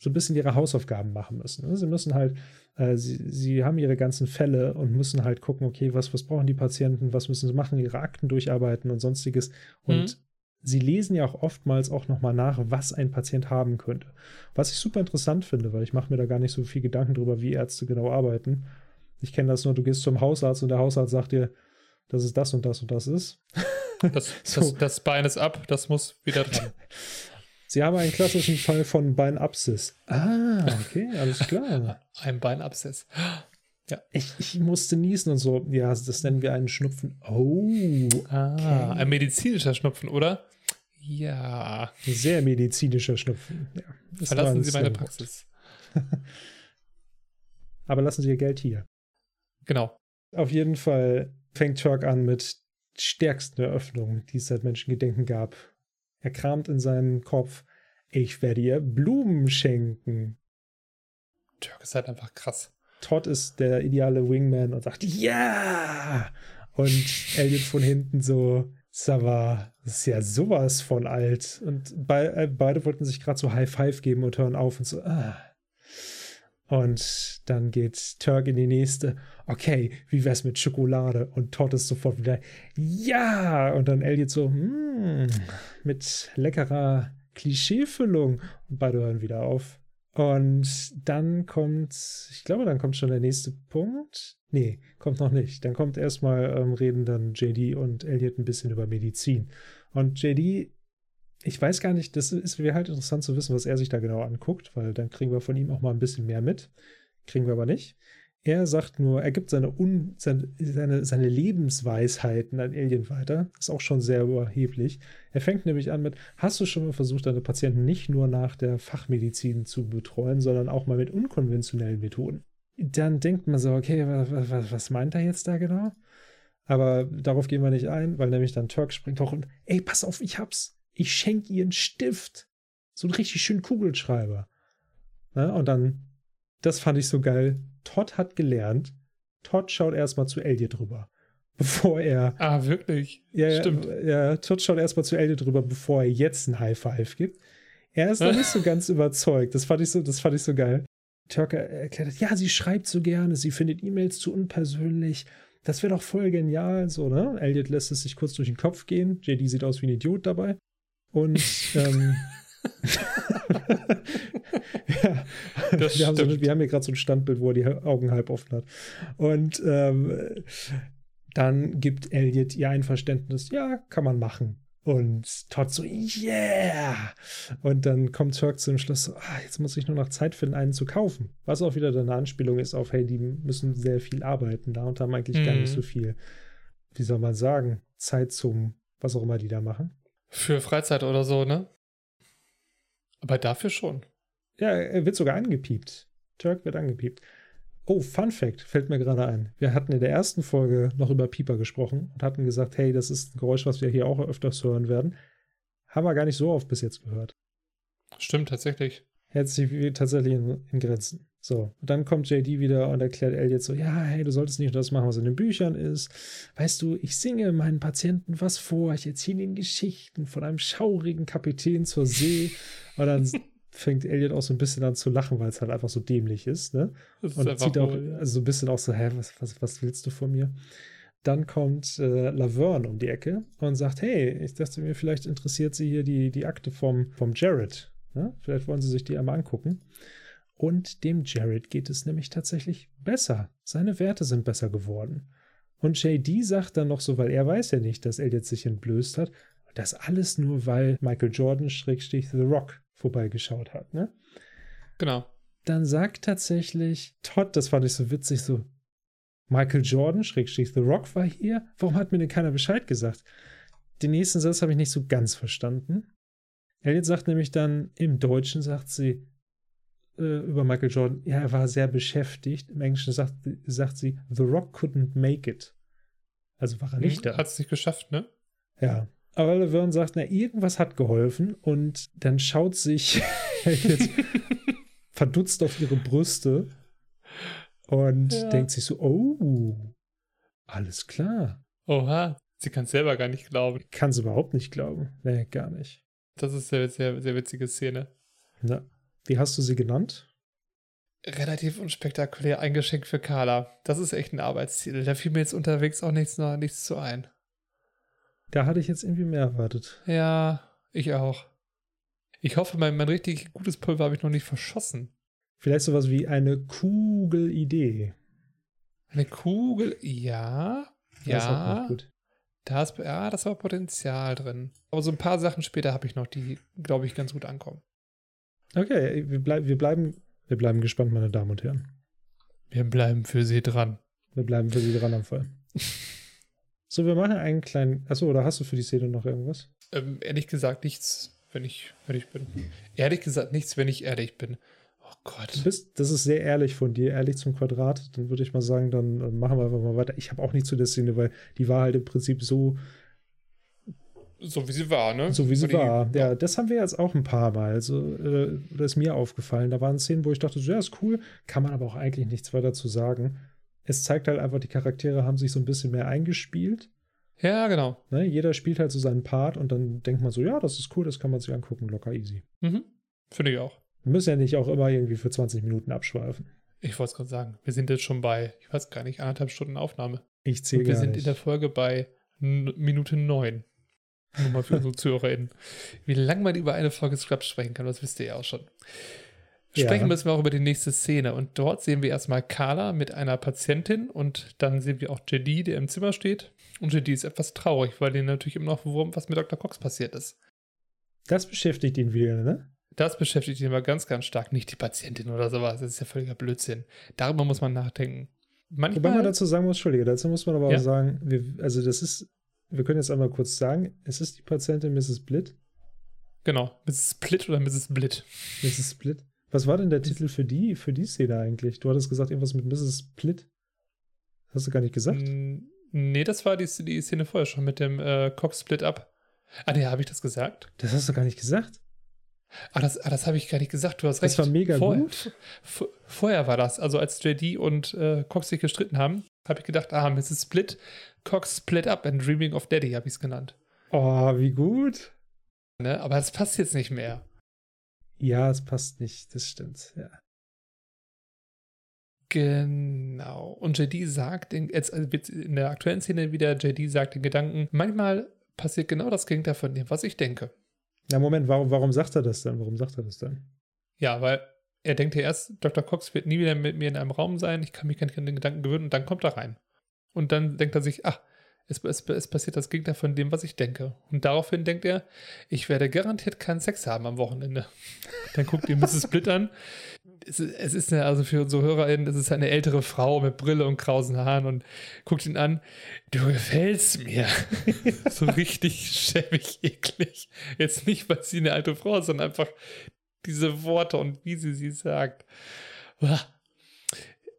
so ein bisschen ihre Hausaufgaben machen müssen. Ne? Sie müssen halt, äh, sie, sie haben ihre ganzen Fälle und müssen halt gucken, okay, was, was brauchen die Patienten, was müssen sie machen, ihre Akten durcharbeiten und sonstiges. Und mhm. sie lesen ja auch oftmals auch nochmal nach, was ein Patient haben könnte. Was ich super interessant finde, weil ich mache mir da gar nicht so viel Gedanken drüber, wie Ärzte genau arbeiten. Ich kenne das nur, du gehst zum Hausarzt und der Hausarzt sagt dir, dass es das und das und das ist. *laughs* Das, *laughs* so. das, das, Bein ist ab, das muss wieder dran. Sie haben einen klassischen Fall von Beinabszess. Ah, *laughs* okay, alles klar. Ein Beinabszess. Ja. Ich, ich, musste niesen und so. Ja, das nennen wir einen Schnupfen. Oh. Ah, okay. ein medizinischer Schnupfen, oder? Ja. Sehr medizinischer Schnupfen. Ja, Verlassen Sie meine Praxis. *laughs* Aber lassen Sie Ihr Geld hier. Genau. Auf jeden Fall fängt Turk an mit stärksten Eröffnungen, die es seit Menschengedenken gab. Er kramt in seinen Kopf, ich werde ihr Blumen schenken. Turk ist halt einfach krass. Todd ist der ideale Wingman und sagt, ja! Und Elliot von hinten so, Sava, das ist ja sowas von alt. Und be äh, beide wollten sich gerade so High Five geben und hören auf und so, ah. Und dann geht Turk in die nächste. Okay, wie wär's mit Schokolade? Und Todd ist sofort wieder, ja! Und dann Elliot so, mm, mit leckerer Klischeefüllung. Und beide hören wieder auf. Und dann kommt, ich glaube, dann kommt schon der nächste Punkt. Nee, kommt noch nicht. Dann kommt erstmal, ähm, reden dann JD und Elliot ein bisschen über Medizin. Und JD ich weiß gar nicht, das ist wäre halt interessant zu wissen, was er sich da genau anguckt, weil dann kriegen wir von ihm auch mal ein bisschen mehr mit. Kriegen wir aber nicht. Er sagt nur, er gibt seine, Un, seine, seine, seine Lebensweisheiten an Alien weiter. Ist auch schon sehr überheblich. Er fängt nämlich an mit: Hast du schon mal versucht, deine Patienten nicht nur nach der Fachmedizin zu betreuen, sondern auch mal mit unkonventionellen Methoden? Dann denkt man so: Okay, was, was meint er jetzt da genau? Aber darauf gehen wir nicht ein, weil nämlich dann Turk springt hoch und: Ey, pass auf, ich hab's. Ich schenke ihr einen Stift. So einen richtig schönen Kugelschreiber. Ja, und dann, das fand ich so geil Todd hat gelernt, Todd schaut erstmal zu Elliot drüber, *laughs* bevor er. Ah, wirklich? Ja, Stimmt. Ja, Todd schaut erstmal zu Elliot drüber, bevor er jetzt ein High Five gibt. Er ist noch nicht so *laughs* ganz überzeugt. Das fand ich so, das fand ich so geil. Turker erklärt, ja, sie schreibt so gerne, sie findet E-Mails zu unpersönlich. Das wäre doch voll genial, so, ne? Elliot lässt es sich kurz durch den Kopf gehen. JD sieht aus wie ein Idiot dabei. Und *laughs* ähm, ja, *laughs* wir, haben so, wir, haben hier gerade so ein Standbild, wo er die Augen halb offen hat. Und ähm, dann gibt Elliot ihr ein Verständnis, ja, kann man machen. Und Todd so, yeah! Und dann kommt Turk zum Schluss so, ah, jetzt muss ich nur noch Zeit finden, einen zu kaufen. Was auch wieder eine Anspielung ist auf, hey, die müssen sehr viel arbeiten da und haben eigentlich mhm. gar nicht mhm. so viel, wie soll man sagen, Zeit zum, was auch immer die da machen. Für Freizeit oder so, ne? Aber dafür schon. Ja, er wird sogar angepiept. Turk wird angepiept. Oh, Fun Fact fällt mir gerade ein. Wir hatten in der ersten Folge noch über Pieper gesprochen und hatten gesagt, hey, das ist ein Geräusch, was wir hier auch öfters hören werden. Haben wir gar nicht so oft bis jetzt gehört. Stimmt, tatsächlich. Hält sich tatsächlich in, in Grenzen. So, und dann kommt JD wieder und erklärt Elliot so, ja, hey, du solltest nicht das machen, was in den Büchern ist. Weißt du, ich singe meinen Patienten was vor, ich erzähle ihnen Geschichten von einem schaurigen Kapitän zur See. Und dann *laughs* fängt Elliot auch so ein bisschen an zu lachen, weil es halt einfach so dämlich ist, ne? Das und zieht auch cool, also so ein bisschen auch so, hä, was, was, was willst du von mir? Dann kommt äh, Laverne um die Ecke und sagt, hey, ich dachte mir, vielleicht interessiert sie hier die, die Akte vom, vom Jared. Ne? Vielleicht wollen sie sich die einmal angucken. Und dem Jared geht es nämlich tatsächlich besser. Seine Werte sind besser geworden. Und JD sagt dann noch so, weil er weiß ja nicht, dass Elliot sich entblößt hat. Das alles nur, weil Michael Jordan Schrägstrich The Rock vorbeigeschaut hat, ne? Genau. Dann sagt tatsächlich Todd, das fand ich so witzig, so, Michael Jordan Schrägstrich The Rock war hier. Warum hat mir denn keiner Bescheid gesagt? Den nächsten Satz habe ich nicht so ganz verstanden. Elliot sagt nämlich dann, im Deutschen sagt sie, äh, über Michael Jordan, ja, er war sehr beschäftigt. Im Englischen sagt, sagt sie, The Rock couldn't make it. Also war er nicht hm, da. Hat es nicht geschafft, ne? Ja. Aber Laverne sagt, na, irgendwas hat geholfen und dann schaut sich *laughs* jetzt *laughs* verdutzt auf ihre Brüste und ja. denkt sich so, oh, alles klar. Oha, sie kann es selber gar nicht glauben. Kann es überhaupt nicht glauben. Nee, gar nicht. Das ist eine sehr, sehr witzige Szene. Ja. Wie hast du sie genannt? Relativ unspektakulär eingeschenkt für Carla. Das ist echt ein Arbeitsziel. Da fiel mir jetzt unterwegs auch nichts, nichts zu ein. Da hatte ich jetzt irgendwie mehr erwartet. Ja, ich auch. Ich hoffe, mein, mein richtig gutes Pulver habe ich noch nicht verschossen. Vielleicht sowas wie eine Kugelidee. Eine Kugel, ja. Ja. Das ist gut. Da ist, ja, das war Potenzial drin. Aber so ein paar Sachen später habe ich noch, die, glaube ich, ganz gut ankommen. Okay, wir, bleib, wir, bleiben, wir bleiben gespannt, meine Damen und Herren. Wir bleiben für Sie dran. Wir bleiben für Sie dran am Fall. *laughs* so, wir machen einen kleinen. Achso, oder hast du für die Szene noch irgendwas? Ähm, ehrlich gesagt, nichts, wenn ich ehrlich bin. Ehrlich gesagt, nichts, wenn ich ehrlich bin. Oh Gott. Du bist, das ist sehr ehrlich von dir, ehrlich zum Quadrat. Dann würde ich mal sagen, dann äh, machen wir einfach mal weiter. Ich habe auch nichts zu der Szene, weil die war halt im Prinzip so so wie sie war, ne? So wie sie war. Die, ja, das haben wir jetzt auch ein paar Mal. Also, äh, das ist mir aufgefallen. Da waren Szenen, wo ich dachte, so, ja, ist cool, kann man aber auch eigentlich nichts weiter zu sagen. Es zeigt halt einfach, die Charaktere haben sich so ein bisschen mehr eingespielt. Ja, genau. Ne? Jeder spielt halt so seinen Part und dann denkt man so, ja, das ist cool, das kann man sich angucken, locker easy. Mhm. Finde ich auch. Wir müssen ja nicht auch immer irgendwie für 20 Minuten abschweifen. Ich wollte es gerade sagen, wir sind jetzt schon bei, ich weiß gar nicht, anderthalb Stunden Aufnahme. Ich zähle Wir sind nicht. in der Folge bei Minute 9. Nur mal für unsere ZuhörerInnen. Wie lange man über eine Folge Scrubs sprechen kann, das wisst ihr ja auch schon. Sprechen ja. müssen wir auch über die nächste Szene. Und dort sehen wir erstmal Carla mit einer Patientin und dann sehen wir auch JD, der im Zimmer steht. Und JD ist etwas traurig, weil ihm natürlich immer noch was mit Dr. Cox passiert ist. Das beschäftigt ihn wieder, ne? Das beschäftigt ihn aber ganz, ganz stark. Nicht die Patientin oder sowas. Das ist ja völliger Blödsinn. Darüber muss man nachdenken. Manchmal, Wobei man dazu sagen muss, Entschuldige, dazu muss man aber Ja. auch sagen, wir, also das ist, wir können jetzt einmal kurz sagen, es ist die Patientin Mrs. Blitt. genau, Mrs. Split oder Mrs. Blit. Mrs. Split. Was war denn der Titel für die, für die Szene eigentlich? Du hattest gesagt, irgendwas mit Mrs. Split. Hast du gar nicht gesagt? Nee, das war die, die Szene vorher schon mit dem äh, Cox Split Up. Ah, nee, habe ich das gesagt? Das hast du gar nicht gesagt. Ah, das, ah, das habe ich gar nicht gesagt. Du hast recht. Das war mega vorher, gut. Vorher war das, also als JD und äh, Cox sich gestritten haben, habe ich gedacht, ah, Mrs. Split, Cox Split Up and Dreaming of Daddy habe ich es genannt. Oh, wie gut. Ne? Aber das passt jetzt nicht mehr. Ja, es passt nicht, das stimmt. Ja. Genau. Und JD sagt, in, jetzt jetzt in der aktuellen Szene wieder, JD sagt den Gedanken, manchmal passiert genau das Gegenteil von dem, was ich denke. Na, Moment, warum, warum sagt er das dann? Warum sagt er das dann? Ja, weil er denkt ja erst, Dr. Cox wird nie wieder mit mir in einem Raum sein, ich kann mich gar nicht an den Gedanken gewöhnen und dann kommt er rein. Und dann denkt er sich, ach, es, es, es passiert das Gegenteil von dem, was ich denke. Und daraufhin denkt er, ich werde garantiert keinen Sex haben am Wochenende. *laughs* Dann guckt ihr Mrs. Split an. Es ist, es ist eine, also für unsere HörerInnen, es ist eine ältere Frau mit Brille und krausen Haaren und guckt ihn an. Du gefällst mir. *laughs* so richtig schäbig, eklig. Jetzt nicht, weil sie eine alte Frau ist, sondern einfach diese Worte und wie sie sie sagt.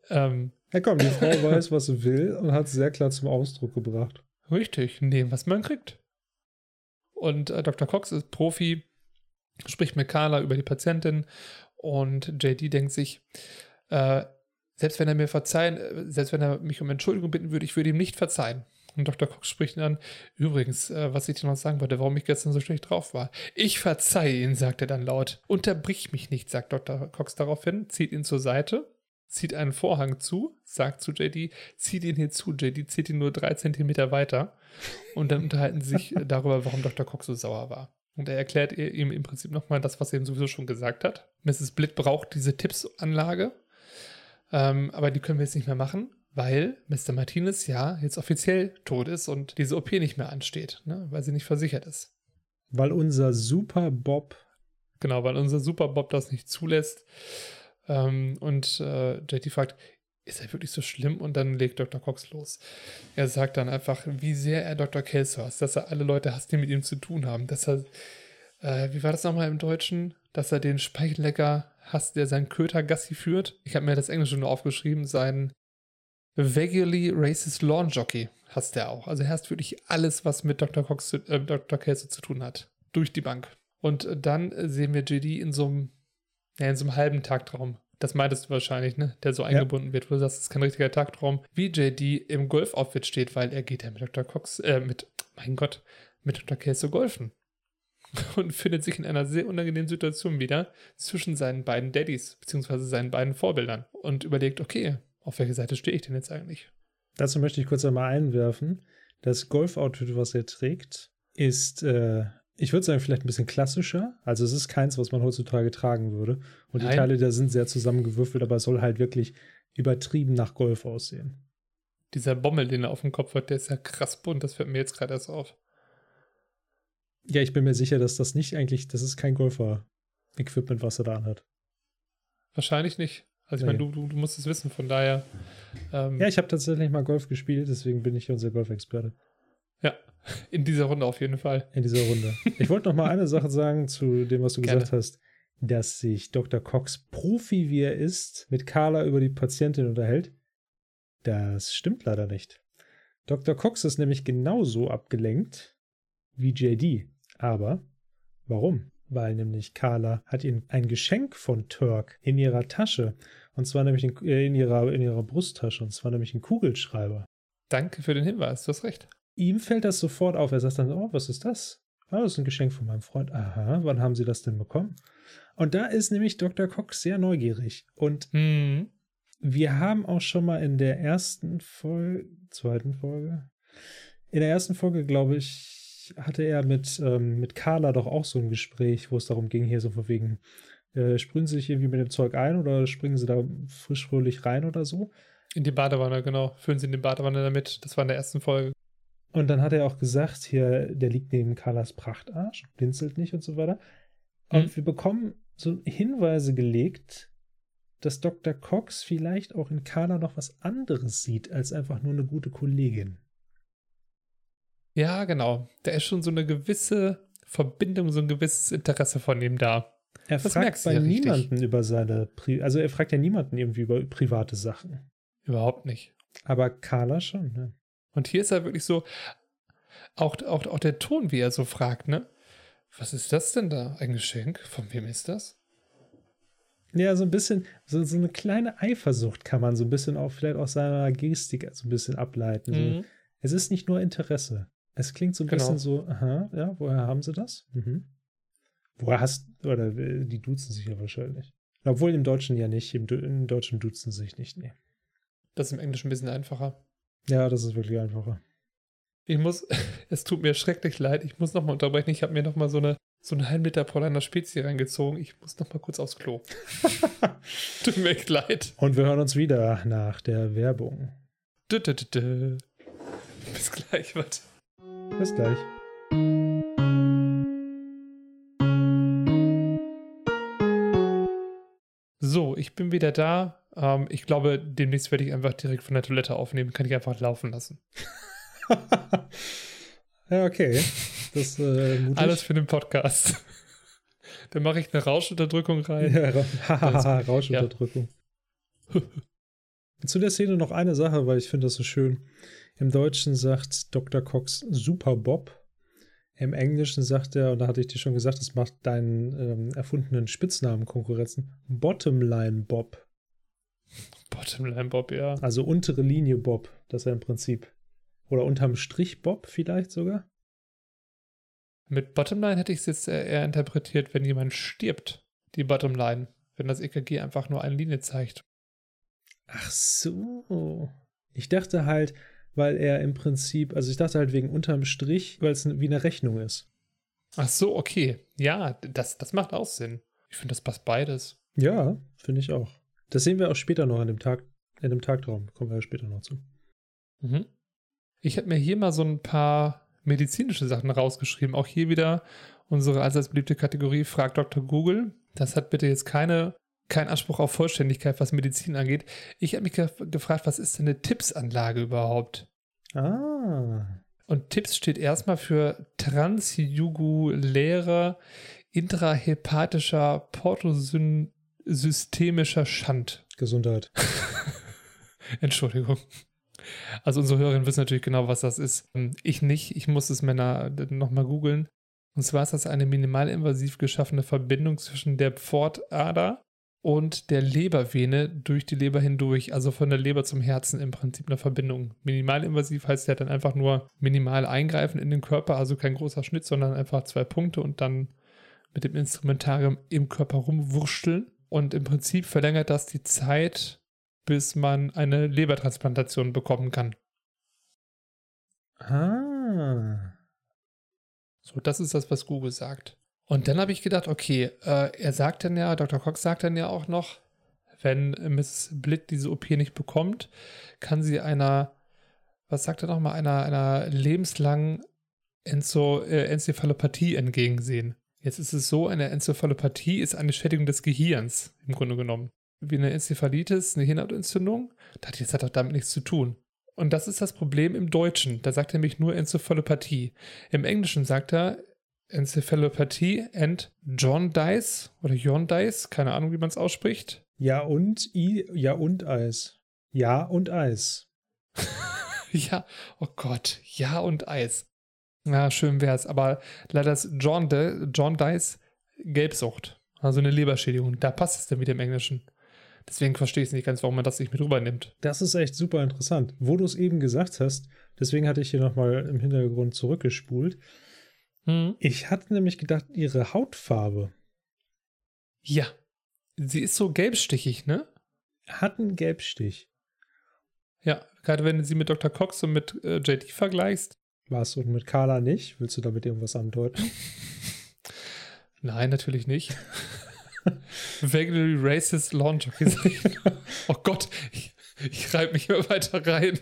Ähm, Ja, komm, die Frau *laughs* weiß, was sie will und hat es sehr klar zum Ausdruck gebracht. Richtig, nehmen, was man kriegt. Und äh, Dr. Cox ist Profi, spricht mit Carla über die Patientin und JD denkt sich, äh, selbst wenn er mir verzeihen, äh, selbst wenn er mich um Entschuldigung bitten würde, ich würde ihm nicht verzeihen. Und Dr. Cox spricht ihn an, übrigens, äh, was ich dir noch sagen wollte, warum ich gestern so schlecht drauf war. Ich verzeihe ihn, sagt er dann laut. Unterbrich mich nicht, sagt Dr. Cox daraufhin, zieht ihn zur Seite, zieht einen Vorhang zu, sagt zu JD, zieht ihn hier zu. JD zieht ihn nur drei Zentimeter weiter. Und dann unterhalten sie sich *laughs* darüber, warum Dr. Cox so sauer war. Und er erklärt ihm im Prinzip nochmal das, was er ihm sowieso schon gesagt hat. Mrs. Blitt braucht diese Tippsanlage, ähm, aber die können wir jetzt nicht mehr machen, weil Mr. Martinez ja jetzt offiziell tot ist und diese OP nicht mehr ansteht, ne? weil sie nicht versichert ist. Weil unser Super Bob Genau, weil unser Super Bob das nicht zulässt. Ähm, und äh, JT fragt, ist er wirklich so schlimm? Und dann legt Dr. Cox los. Er sagt dann einfach, wie sehr er Dr. Kelso hasst, dass er alle Leute hasst, die mit ihm zu tun haben. Dass er, äh, wie war das nochmal im Deutschen? Dass er den Speichellecker hasst, der seinen Köter Gassi führt. Ich habe mir das Englische nur aufgeschrieben, sein Vaguely Racist Lawn Jockey hasst er auch. Also er hasst wirklich alles, was mit Dr. Cox, zu, äh, Dr. Kelso zu tun hat. Durch die Bank. Und äh, dann äh, sehen wir JD in so einem, ja, in so einem halben Tagtraum. Das meintest du wahrscheinlich, ne? Der so eingebunden wird, wo du sagst, das ist kein richtiger Tagtraum. Wie JD im Golf-Outfit steht, weil er geht ja mit Dr. Cox, äh, mit, mein Gott, mit Dr. Kelso golfen. *laughs* Und findet sich in einer sehr unangenehmen Situation wieder zwischen seinen beiden Daddys, beziehungsweise seinen beiden Vorbildern. Und überlegt, okay, auf welche Seite stehe ich denn jetzt eigentlich? Dazu möchte ich kurz einmal einwerfen. Das Golf-Outfit, was er trägt, ist, äh, ich würde sagen, vielleicht ein bisschen klassischer. Also es ist keins, was man heutzutage tragen würde. Und die Nein. Teile da sind sehr zusammengewürfelt, aber es soll halt wirklich übertrieben nach Golf aussehen. Dieser Bommel, den er auf dem Kopf hat, der ist ja krass bunt, das fällt mir jetzt gerade erst auf. Ja, ich bin mir sicher, dass das nicht eigentlich, das ist kein Golfer-Equipment, was er da anhat. Wahrscheinlich nicht. Also ich meine, du, du, du musst es wissen, von daher. Ähm, Ja, ich habe tatsächlich mal Golf gespielt, deswegen bin ich unser Golfexperte ja, *laughs* in dieser Runde auf jeden Fall. in dieser Runde. ich wollte noch mal eine Sache sagen zu dem, was du Gerne. gesagt hast, dass sich Dr. Cox, Profi wie er ist, mit Carla über die Patientin unterhält. Das stimmt leider nicht. Dr. Cox ist nämlich genauso abgelenkt wie JD. Aber warum? Weil nämlich Carla hat ihn ein Geschenk von Turk in ihrer Tasche. Und zwar nämlich in, in, ihrer, in ihrer Brusttasche. Und zwar nämlich ein Kugelschreiber. Danke für den Hinweis, du hast recht. Ihm fällt das sofort auf. Er sagt dann, oh, was ist das? Ah, das ist ein Geschenk von meinem Freund. Aha, wann haben Sie das denn bekommen? Und da ist nämlich Dr. Cox sehr neugierig. Und Hm. wir haben auch schon mal in der ersten Folge, zweiten Folge, in der ersten Folge, glaube ich, hatte er mit, ähm, mit Carla doch auch so ein Gespräch, wo es darum ging, hier so von wegen, äh, sprühen Sie sich irgendwie mit dem Zeug ein oder springen Sie da frisch fröhlich rein oder so? In die Badewanne, genau. Füllen Sie in die Badewanne damit. Das war in der ersten Folge. Und dann hat er auch gesagt, hier, der liegt neben Carlas Prachtarsch, blinzelt nicht und so weiter. Und Mhm. wir bekommen so Hinweise gelegt, dass Dr. Cox vielleicht auch in Carla noch was anderes sieht als einfach nur eine gute Kollegin. Ja, genau. Da ist schon so eine gewisse Verbindung, so ein gewisses Interesse von ihm da. Er Das fragt bei ja richtig. niemanden über seine, Pri also er fragt ja niemanden irgendwie über private Sachen. Überhaupt nicht. Aber Carla schon, ne? Und hier ist er wirklich so, auch, auch, auch der Ton, wie er so fragt, ne? Was ist das denn da? Ein Geschenk? Von wem ist das? Ja, so ein bisschen, so, so eine kleine Eifersucht kann man so ein bisschen auch vielleicht aus seiner Gestik so ein bisschen ableiten. So, Mhm. Es ist nicht nur Interesse. Es klingt so ein Genau. bisschen so, aha, ja, woher haben sie das? Mhm. Woher hast, oder äh, die duzen sich ja wahrscheinlich. Obwohl im Deutschen ja nicht, im, im Deutschen duzen sich nicht, nee. Das ist im Englischen ein bisschen einfacher. Ja, das ist wirklich einfacher. Ich muss, *laughs* es tut mir schrecklich leid, ich muss nochmal unterbrechen. Ich habe mir nochmal so eine, so einen halben Liter Paulaner Spezi reingezogen. Ich muss nochmal kurz aufs Klo. *laughs* tut mir echt leid. Und wir hören uns wieder nach der Werbung. Dü, dü, dü. Bis gleich, warte. Bis gleich. So, ich bin wieder da. Ähm, ich glaube, demnächst werde ich einfach direkt von der Toilette aufnehmen. Kann ich einfach laufen lassen. *laughs* ja, okay. Das äh. Alles für den Podcast. *laughs* Dann mache ich eine Rauschunterdrückung rein. Ja, Ra *laughs* Rauschunterdrückung. Zu der Szene noch eine Sache, weil ich finde das so schön. Im Deutschen sagt Dr. Cox Super Bob. Im Englischen sagt er, und da hatte ich dir schon gesagt, das macht deinen ähm, erfundenen Spitznamen Konkurrenzen, Bottomline Bob. Bottomline Bob, ja. Also untere Linie Bob, das ist er im Prinzip. Oder unterm Strich Bob vielleicht sogar. Mit Bottomline hätte ich es jetzt eher eher interpretiert, wenn jemand stirbt, die Bottomline. Wenn das EKG einfach nur eine Linie zeigt. Ach so. Ich dachte halt, weil er im Prinzip, also ich dachte halt wegen unterm Strich, weil es wie eine Rechnung ist. Ach so, okay. Ja, das, das macht auch Sinn. Ich finde, das passt beides. Ja, finde ich auch. Das sehen wir auch später noch in dem Tag, in dem Tagtraum. Kommen wir ja später noch zu. Mhm. Ich habe mir hier mal so ein paar medizinische Sachen rausgeschrieben. Auch hier wieder unsere allseits beliebte Kategorie Frag Dr. Google. Das hat bitte jetzt keine, keinen Anspruch auf Vollständigkeit, was Medizin angeht. Ich habe mich ge gefragt, was ist denn eine Tippsanlage überhaupt? Ah. Und TIPS steht erstmal für transjugulärer intrahepatischer portosystemischer Schand. Gesundheit. *laughs* Entschuldigung. Also unsere Hörerinnen wissen natürlich genau, was das ist. Ich nicht. Ich muss es Männer nochmal googeln. Und zwar ist das eine minimalinvasiv geschaffene Verbindung zwischen der Pfortader und der Lebervene durch die Leber hindurch, also von der Leber zum Herzen im Prinzip eine Verbindung. Minimalinvasiv heißt ja dann einfach nur minimal eingreifen in den Körper, also kein großer Schnitt, sondern einfach zwei Punkte und dann mit dem Instrumentarium im Körper rumwurschteln. Und im Prinzip verlängert das die Zeit, bis man eine Lebertransplantation bekommen kann. Ah. So, das ist das, was Google sagt. Und dann habe ich gedacht, okay, äh, er sagt dann ja, Dr. Cox sagt dann ja auch noch, wenn Mrs. Blitt diese OP nicht bekommt, kann sie einer, was sagt er nochmal, einer, einer lebenslangen Enzo, äh, Enzephalopathie entgegensehen. Jetzt ist es so, eine Enzephalopathie ist eine Schädigung des Gehirns, im Grunde genommen. Wie eine Enzephalitis, eine Hirnhautentzündung, das jetzt hat doch damit nichts zu tun. Und das ist das Problem im Deutschen. Da sagt er nämlich nur Enzephalopathie. Im Englischen sagt er Enzephalopathie and Jaundice oder Jaundice, keine Ahnung, wie man es ausspricht. Ja und I, ja und Eis. Ja und Eis. *laughs* ja, oh Gott, ja und Eis. Na, schön wär's. Aber leider ist Jaundice, Jaundice Gelbsucht. Also eine Leberschädigung. Da passt es dann wieder im Englischen. Deswegen verstehe ich es nicht ganz, warum man das nicht mit rübernimmt. Das ist echt super interessant. Wo du es eben gesagt hast, deswegen hatte ich hier nochmal im Hintergrund zurückgespult. Hm. Ich hatte nämlich gedacht, ihre Hautfarbe Ja. Sie ist so gelbstichig, ne? hat einen Gelbstich. Ja, gerade wenn du sie mit Dr. Cox und mit äh, JD vergleichst. Warst du mit Carla nicht? Willst du damit irgendwas andeuten? *laughs* Nein, natürlich nicht. *laughs* Vaguely racist launch. oh Gott, ich, ich reibe mich immer weiter rein.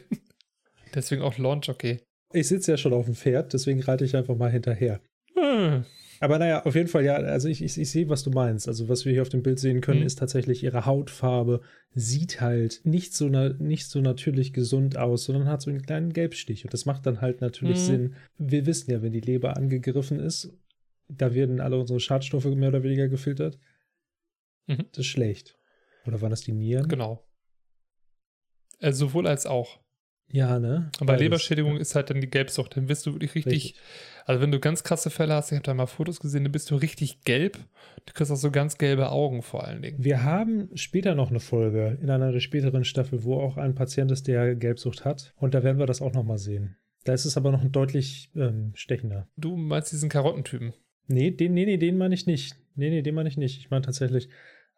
Deswegen auch Launch, okay. Ich sitze ja schon auf dem Pferd, deswegen reite ich einfach mal hinterher. Hm. Aber naja, auf jeden Fall, ja, also ich, ich, ich sehe, was du meinst. Also, was wir hier auf dem Bild sehen können, Mhm. ist tatsächlich ihre Hautfarbe. Sieht halt nicht so, na, nicht so natürlich gesund aus, sondern hat so einen kleinen Gelbstich. Und das macht dann halt natürlich Mhm. Sinn. Wir wissen ja, wenn die Leber angegriffen ist, da werden alle unsere Schadstoffe mehr oder weniger gefiltert. Mhm. Das ist schlecht. Oder waren das die Nieren? Genau. Äh, sowohl als auch. Ja, ne? Und bei Beides. Leberschädigung ist halt dann die Gelbsucht. Dann wirst du wirklich richtig, Richtig. also wenn du ganz krasse Fälle hast, ich habe da mal Fotos gesehen, dann bist du richtig gelb. Du kriegst auch so ganz gelbe Augen vor allen Dingen. Wir haben später noch eine Folge in einer späteren Staffel, wo auch ein Patient ist, der Gelbsucht hat. Und da werden wir das auch nochmal sehen. Da ist es aber noch deutlich ähm, stechender. Du meinst diesen Karottentypen. Nee, den, nee, nee, den meine ich nicht. Nee, nee, den meine ich nicht. Ich meine tatsächlich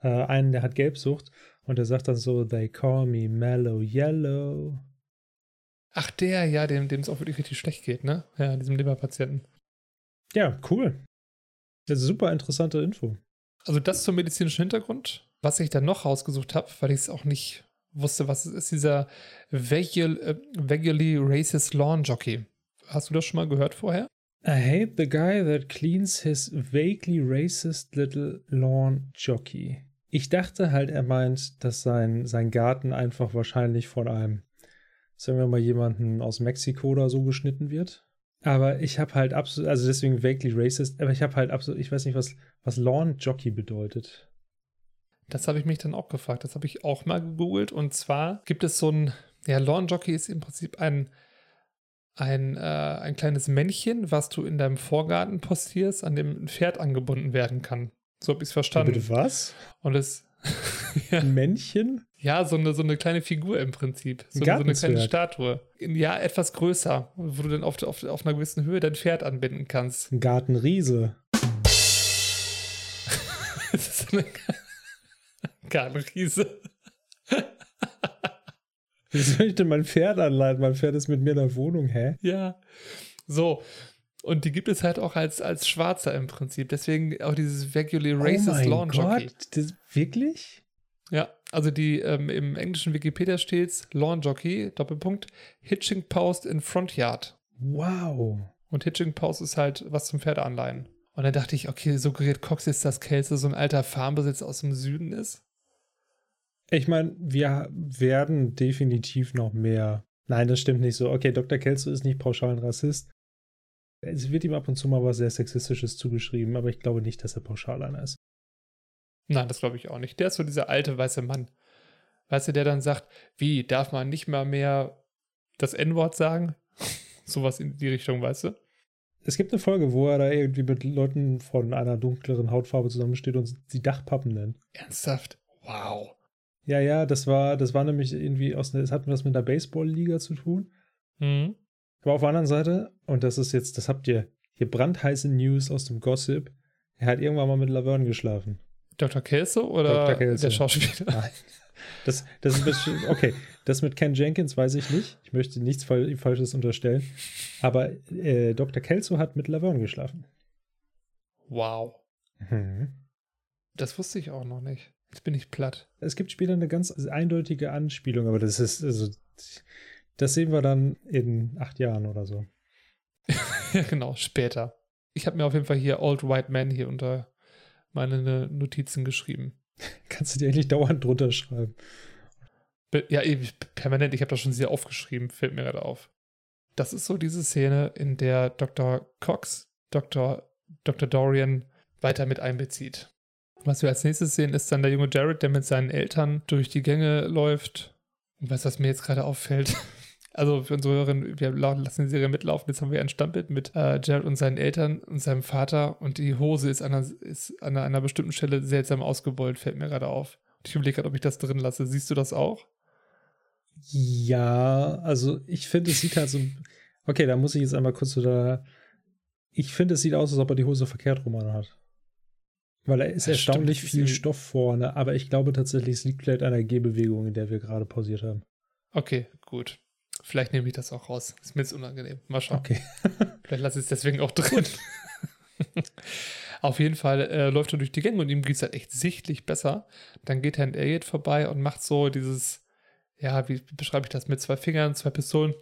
äh, einen, der hat Gelbsucht und der sagt dann so, they call me mellow yellow. Ach, der, ja, dem es auch wirklich richtig schlecht geht, ne? Ja, diesem Leberpatienten. Ja, cool. Das ist super interessante Info. Also das zum medizinischen Hintergrund. Was ich dann noch rausgesucht habe, weil ich es auch nicht wusste, was es ist, dieser Vaguely, äh, Racist Lawn Jockey. Hast du das schon mal gehört vorher? I hate the guy that cleans his vaguely racist little lawn jockey. Ich dachte halt, er meint, dass sein, sein Garten einfach wahrscheinlich von einem, sagen wir mal, jemanden aus Mexiko oder so geschnitten wird. Aber ich habe halt absolut, also deswegen vaguely racist, aber ich habe halt absolut, ich weiß nicht, was, was Lawn Jockey bedeutet. Das habe ich mich dann auch gefragt. Das habe ich auch mal gegoogelt. Und zwar gibt es so ein, ja, Lawn Jockey ist im Prinzip ein, ein, äh, ein kleines Männchen, was du in deinem Vorgarten postierst, an dem ein Pferd angebunden werden kann. So habe ich es verstanden. Bitte was? Und es, *laughs* ja, Ein Männchen? ja so, eine, so eine kleine Figur im Prinzip. So, so eine kleine. Statue. Ja, etwas größer, wo du dann auf, auf, auf einer gewissen Höhe dein Pferd anbinden kannst. Ein Gartenriese. *laughs* Das ist eine Gartenriese. Wie *laughs* soll ich denn mein Pferd anleiten? Mein Pferd ist mit mir in der Wohnung, hä? Ja. So. Und die gibt es halt auch als, als Schwarzer im Prinzip. Deswegen auch dieses Vaguely Racist oh mein Lawn Jockey. Gott, das, wirklich? Ja, also die ähm, im englischen Wikipedia steht's Lawn Jockey, Doppelpunkt, Hitching Post in Front Yard. Wow. Und Hitching Post ist halt was zum Pferdeanleihen. Und dann dachte ich, okay, suggeriert Cox jetzt, dass Kelso so ein alter Farmbesitz aus dem Süden ist? Ich meine, wir werden definitiv noch mehr. Nein, das stimmt nicht so. Okay, Dr. Kelso ist nicht pauschal ein Rassist. Es wird ihm ab und zu mal was sehr Sexistisches zugeschrieben, aber ich glaube nicht, dass er pauschal einer ist. Nein, das glaube ich auch nicht. Der ist so dieser alte weiße Mann. Weißt du, der dann sagt, wie, darf man nicht mal mehr das N-Wort sagen? *laughs* Sowas in die Richtung, weißt du? Es gibt eine Folge, wo er da irgendwie mit Leuten von einer dunkleren Hautfarbe zusammensteht und sie Dachpappen nennt. Ernsthaft? Wow. Ja, ja, das war, das war nämlich irgendwie aus, es hat was mit der Baseball-Liga zu tun. Mhm. Aber auf der anderen Seite, und das ist jetzt, das habt ihr hier brandheiße News aus dem Gossip, er hat irgendwann mal mit Laverne geschlafen. Dr. Kelso oder Dr. Kelso. der Schauspieler? Nein. Das, das ist bestimmt, okay, das mit Ken Jenkins weiß ich nicht. Ich möchte nichts Fal- Falsches unterstellen. Aber äh, Dr. Kelso hat mit Laverne geschlafen. Wow. Mhm. Das wusste ich auch noch nicht. Jetzt bin ich platt. Es gibt später eine ganz eindeutige Anspielung, aber das ist, also, das sehen wir dann in acht Jahren oder so. *laughs* ja, genau, später. Ich habe mir auf jeden Fall hier Old White Man hier unter meine Notizen geschrieben. *laughs* Kannst du dir eigentlich dauernd drunter schreiben. Be- Ja, permanent. Ich habe das schon sehr aufgeschrieben, fällt mir gerade auf. Das ist so diese Szene, in der Dr. Cox Dr. Dr. Dorian weiter mit einbezieht. Was wir als nächstes sehen, ist dann der junge Jared, der mit seinen Eltern durch die Gänge läuft. Und was, was mir jetzt gerade auffällt, *laughs* also für unsere Hörerinnen, wir lassen die Serie mitlaufen. Jetzt haben wir ein Standbild mit äh, Jared und seinen Eltern und seinem Vater und die Hose ist an einer, ist an einer, bestimmten Stelle seltsam ausgebeult, fällt mir gerade auf. Und ich überlege gerade, ob ich das drin lasse. Siehst du das auch? Ja, also ich finde, es sieht halt so. Okay, da muss ich jetzt einmal kurz da. Ich finde, es sieht aus, als ob er die Hose verkehrt rum hat. Weil er ist Ja, erstaunlich stimmt, viel Stoff vorne, aber ich glaube tatsächlich, es liegt vielleicht an der Gehbewegung, in der wir gerade pausiert haben. Okay, gut. Vielleicht nehme ich das auch raus. Ist mir jetzt unangenehm. Mal schauen. Okay. *laughs* Vielleicht lasse ich es deswegen auch drin. Auf jeden Fall äh, läuft er durch die Gänge und ihm geht es halt echt sichtlich besser. Dann geht Herrn Elliot vorbei und macht so dieses, ja, wie beschreibe ich das, mit zwei Fingern, zwei Pistolen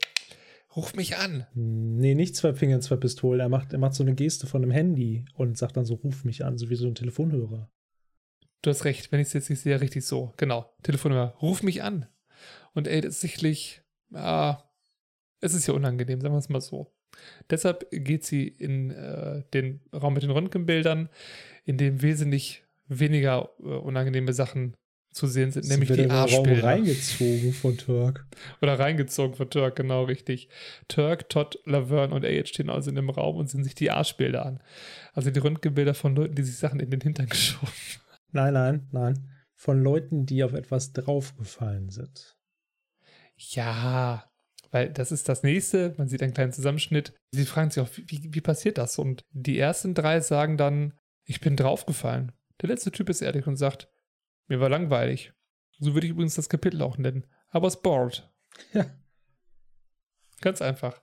ruf mich an. Nee, nicht zwei Finger, zwei Pistolen. Er macht, er macht so eine Geste von einem Handy und sagt dann so, ruf mich an, so wie so ein Telefonhörer. Du hast recht, wenn ich es jetzt nicht sehe, richtig so. Genau. Telefonnummer, ruf mich an. Und das ist sicherlich, ah, es ist ja unangenehm, sagen wir es mal so. Deshalb geht sie in äh, den Raum mit den Röntgenbildern, in dem wesentlich weniger äh, unangenehme Sachen zu sehen sind, Sie nämlich die Arschbilder. reingezogen von Turk. Oder reingezogen von Turk, genau richtig. Turk, Todd, Laverne und AH stehen also in dem Raum und sehen sich die Arschbilder an. Also die Röntgenbilder von Leuten, die sich Sachen in den Hintern *laughs* geschoben. Nein, nein, nein. Von Leuten, die auf etwas draufgefallen sind. Ja, weil das ist das nächste. Man sieht einen kleinen Zusammenschnitt. Sie fragen sich auch, wie, wie passiert das? Und die ersten drei sagen dann, ich bin draufgefallen. Der letzte Typ ist ehrlich und sagt, mir war langweilig. So würde ich übrigens das Kapitel auch nennen. I was bored. Ja. Ganz einfach.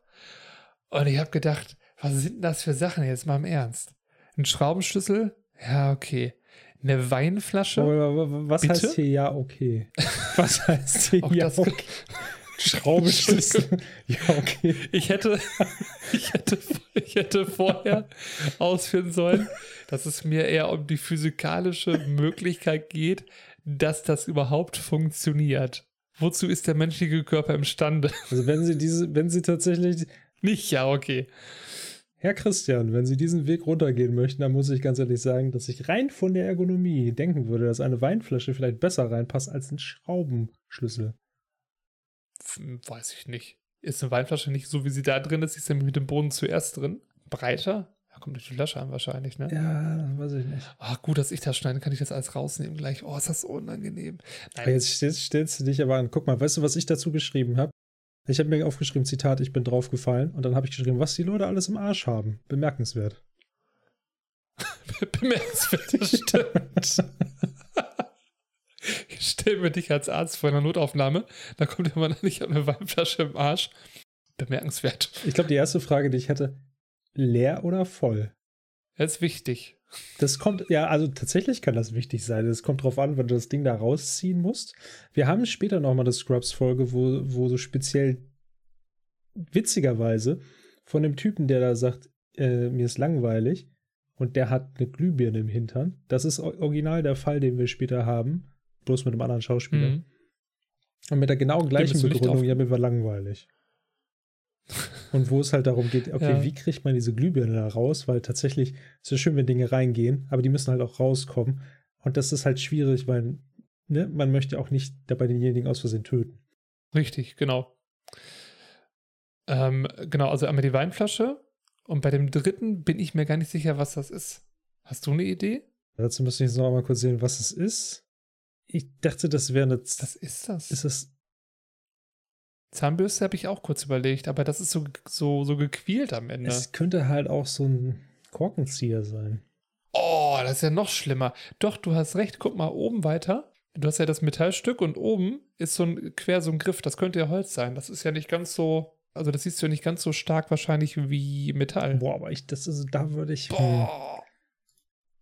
Und ich habe gedacht, was sind denn das für Sachen jetzt mal im Ernst? Ein Schraubenschlüssel? Ja, okay. Eine Weinflasche? Was Bitte? heißt hier ja okay? *laughs* Was heißt hier ja okay? Schraubenschlüssel. ja, okay. Ich hätte, *laughs* ich hätte, ich hätte vorher ausführen sollen, dass es mir eher um die physikalische Möglichkeit geht, dass das überhaupt funktioniert. Wozu ist der menschliche Körper imstande? Also wenn Sie diese, wenn Sie tatsächlich, Nicht, ja, okay. Herr Christian, wenn Sie diesen Weg runtergehen möchten, dann muss ich ganz ehrlich sagen, dass ich rein von der Ergonomie denken würde, dass eine Weinflasche vielleicht besser reinpasst als ein Schraubenschlüssel. Weiß ich nicht. Ist eine Weinflasche nicht so, wie sie da drin ist? Ist nämlich mit dem Boden zuerst drin? Breiter? Da kommt durch die Flasche an wahrscheinlich, ne? Ja, weiß ich nicht. Ah, gut, dass ich das schneide, kann ich das alles rausnehmen gleich. Oh, ist das unangenehm. Aber jetzt stellst, stellst du dich aber an. Guck mal, weißt du, was ich dazu geschrieben habe? Ich habe mir aufgeschrieben, Zitat, ich bin draufgefallen. Und dann habe ich geschrieben, was die Leute alles im Arsch haben. Bemerkenswert. *laughs* Bemerkenswert, das *laughs* stimmt. Ich stelle mir dich als Arzt vor einer Notaufnahme, da kommt jemand an, ich habe eine Weinflasche im Arsch. Bemerkenswert. Ich glaube, die erste Frage, die ich hätte, leer oder voll? Das ist wichtig. Das kommt, ja, also tatsächlich kann das wichtig sein. Es kommt drauf an, wenn du das Ding da rausziehen musst. Wir haben später nochmal eine Scrubs-Folge, wo, wo so speziell witzigerweise von dem Typen, der da sagt, äh, mir ist langweilig und der hat eine Glühbirne im Hintern. Das ist original der Fall, den wir später haben, bloß mit einem anderen Schauspieler. Mhm. Und mit der genau gleichen Begründung, ja, mir war langweilig. Und wo es halt darum geht, okay, Ja. wie kriegt man diese Glühbirne da raus? Weil tatsächlich ist es schön, wenn Dinge reingehen, aber die müssen halt auch rauskommen. Und das ist halt schwierig, weil ne, man möchte auch nicht dabei denjenigen aus Versehen töten. Richtig, genau. Ähm, genau, also einmal die Weinflasche und bei dem dritten bin ich mir gar nicht sicher, was das ist. Hast du eine Idee? Dazu müsste ich jetzt noch einmal kurz sehen, was es ist. Ich dachte, das wäre eine. Z Was ist das? ist es. Zahnbürste habe ich auch kurz überlegt, aber das ist so, so, so gequielt am Ende. Es könnte halt auch so ein Korkenzieher sein. Oh, das ist ja noch schlimmer. Doch, du hast recht. Guck mal oben weiter. Du hast ja das Metallstück und oben ist so ein quer so ein Griff. Das könnte ja Holz sein. Das ist ja nicht ganz so. Also das siehst du ja nicht ganz so stark wahrscheinlich wie Metall. Boah, aber ich, das ist, da würde ich. hm. Boah.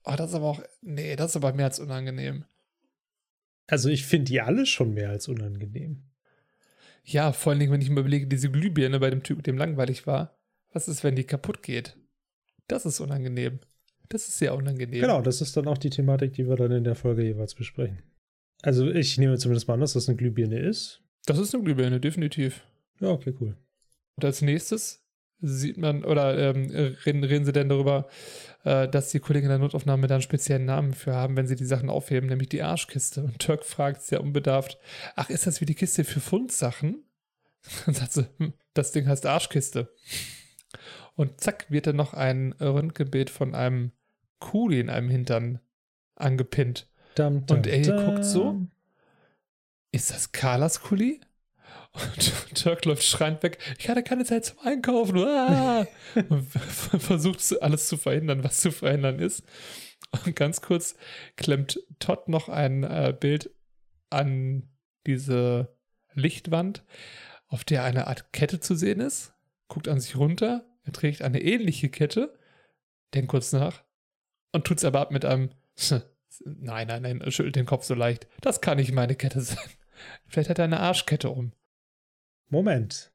Oh, das ist aber auch. Nee, das ist aber mehr als unangenehm. Also ich finde die alle schon mehr als unangenehm. Ja, vor allen Dingen, wenn ich mir überlege, diese Glühbirne bei dem Typ, dem langweilig war. Was ist, wenn die kaputt geht? Das ist unangenehm. Das ist sehr unangenehm. Genau, das ist dann auch die Thematik, die wir dann in der Folge jeweils besprechen. Also ich nehme zumindest mal an, dass das eine Glühbirne ist. Das ist eine Glühbirne, definitiv. Ja, okay, cool. Und als nächstes sieht man, oder ähm, reden, reden sie denn darüber, äh, dass die Kollegen in der Notaufnahme da einen speziellen Namen für haben, wenn sie die Sachen aufheben, nämlich die Arschkiste. Und Turk fragt sehr unbedarft, ach, ist das wie die Kiste für Fundsachen? *laughs* Dann sagt sie, hm, das Ding heißt Arschkiste. Und zack, wird dann noch ein Röntgenbild von einem Kuli in einem Hintern angepinnt. Dam, Und er guckt so. Ist das Carlas Kuli? Und *laughs* Turk läuft schreiend weg. Ich hatte keine Zeit zum Einkaufen. Ah! Und *laughs* versucht alles zu verhindern, was zu verhindern ist. Und ganz kurz klemmt Todd noch ein äh, Bild an diese Lichtwand, auf der eine Art Kette zu sehen ist. Guckt an sich runter. Er trägt eine ähnliche Kette. Denkt kurz nach. Und tut es aber ab mit einem. *laughs* Nein, nein, nein, schüttelt den Kopf so leicht. Das kann nicht meine Kette sein. Vielleicht hat er eine Arschkette um. Moment.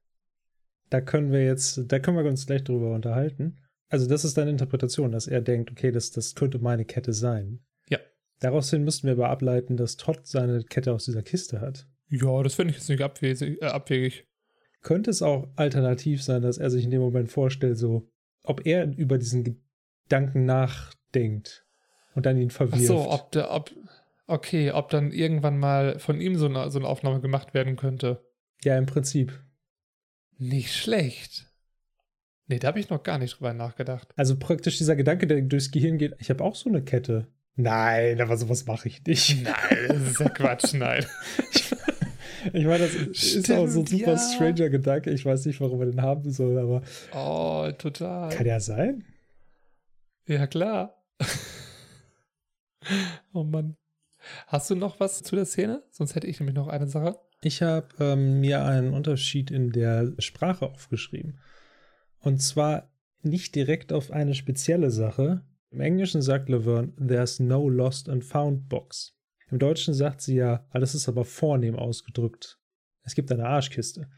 da können wir jetzt, da können wir uns gleich drüber unterhalten. Also, das ist deine Interpretation, dass er denkt, okay, das, das könnte meine Kette sein. Ja. Daraus hin müssten wir aber ableiten, dass Todd seine Kette aus dieser Kiste hat. Ja, das finde ich jetzt nicht abwesig, äh, abwegig. Könnte es auch alternativ sein, dass er sich in dem Moment vorstellt, so, ob er über diesen Gedanken nachdenkt und dann ihn verwirft. Ach so, ob der, ob, okay, ob dann irgendwann mal von ihm so eine, so eine Aufnahme gemacht werden könnte. Ja, im Prinzip. Nicht schlecht. Nee, da habe ich noch gar nicht drüber nachgedacht. Also praktisch dieser Gedanke, der durchs Gehirn geht, ich habe auch so eine Kette. Nein, aber sowas mache ich nicht. Nein, das ist ja Quatsch, nein. *laughs* Ich meine, das Stimmt, ist auch so ein super ja. stranger Gedanke. Ich weiß nicht, warum man den haben soll, aber. Oh, total. Kann ja sein. Ja, klar. *laughs* oh Mann. Hast du noch was zu der Szene? Sonst hätte ich nämlich noch eine Sache. Ich habe ähm, mir einen Unterschied in der Sprache aufgeschrieben. Und zwar nicht direkt auf eine spezielle Sache. Im Englischen sagt Laverne, there's no lost and found box. Im Deutschen sagt sie ja, alles ist aber vornehm ausgedrückt. Es gibt eine Arschkiste.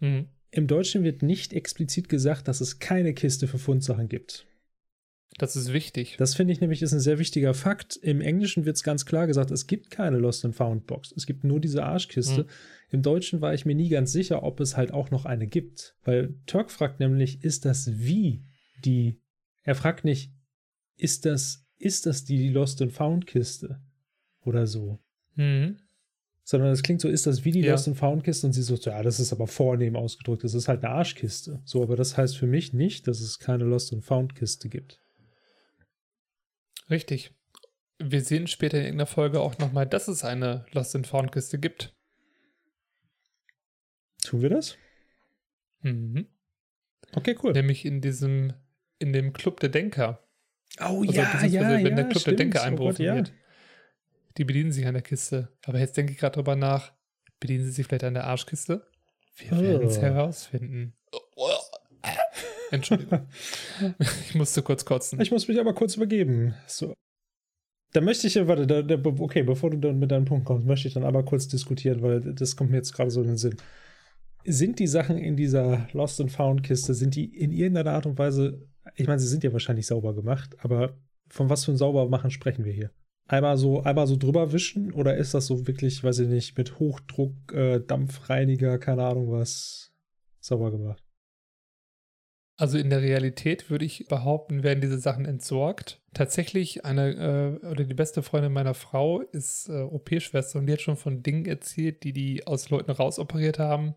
Mhm. Im Deutschen wird nicht explizit gesagt, dass es keine Kiste für Fundsachen gibt. Das ist wichtig. Das finde ich nämlich ist ein sehr wichtiger Fakt. Im Englischen wird es ganz klar gesagt, es gibt keine Lost and Found Box. Es gibt nur diese Arschkiste. Mhm. Im Deutschen war ich mir nie ganz sicher, ob es halt auch noch eine gibt. Weil Turk fragt nämlich, ist das wie die. Er fragt nicht, ist das, ist das die Lost and Found Kiste? Oder so. Mhm. Sondern es klingt so, ist das wie die ja. Lost and Found Kiste? Und sie so, ja, das ist aber vornehm ausgedrückt. Das ist halt eine Arschkiste. So, aber das heißt für mich nicht, dass es keine Lost and Found Kiste gibt. Richtig. Wir sehen später in irgendeiner Folge auch nochmal, dass es eine Lost and Found Kiste gibt. Tun wir das? Mhm. Okay, cool. Nämlich in diesem, in dem Club der Denker. Oh also, ja, ja, wenn ja, der Club stimmt. der Denker einberufen oh Gott, ja. wird. Die bedienen sich an der Kiste. Aber jetzt denke ich gerade drüber nach. Bedienen sie sich vielleicht an der Arschkiste? Wir oh. werden es herausfinden. Entschuldigung. *laughs* ich musste kurz kotzen. Ich muss mich aber kurz übergeben. So. Da möchte ich, warte, da, da, okay, bevor du dann mit deinem Punkt kommst, möchte ich dann aber kurz diskutieren, weil das kommt mir jetzt gerade so in den Sinn. Sind die Sachen in dieser Lost and Found Kiste, sind die in irgendeiner Art und Weise, ich meine, sie sind ja wahrscheinlich sauber gemacht, aber von was für ein Saubermachen sprechen wir hier? Einmal so, einmal so drüber wischen oder ist das so wirklich, weiß ich nicht, mit Hochdruck, äh, Dampfreiniger, keine Ahnung was, sauber gemacht? Also in der Realität würde ich behaupten, werden diese Sachen entsorgt. Tatsächlich eine äh, oder die beste Freundin meiner Frau ist äh, OP-Schwester und die hat schon von Dingen erzählt, die die aus Leuten rausoperiert haben.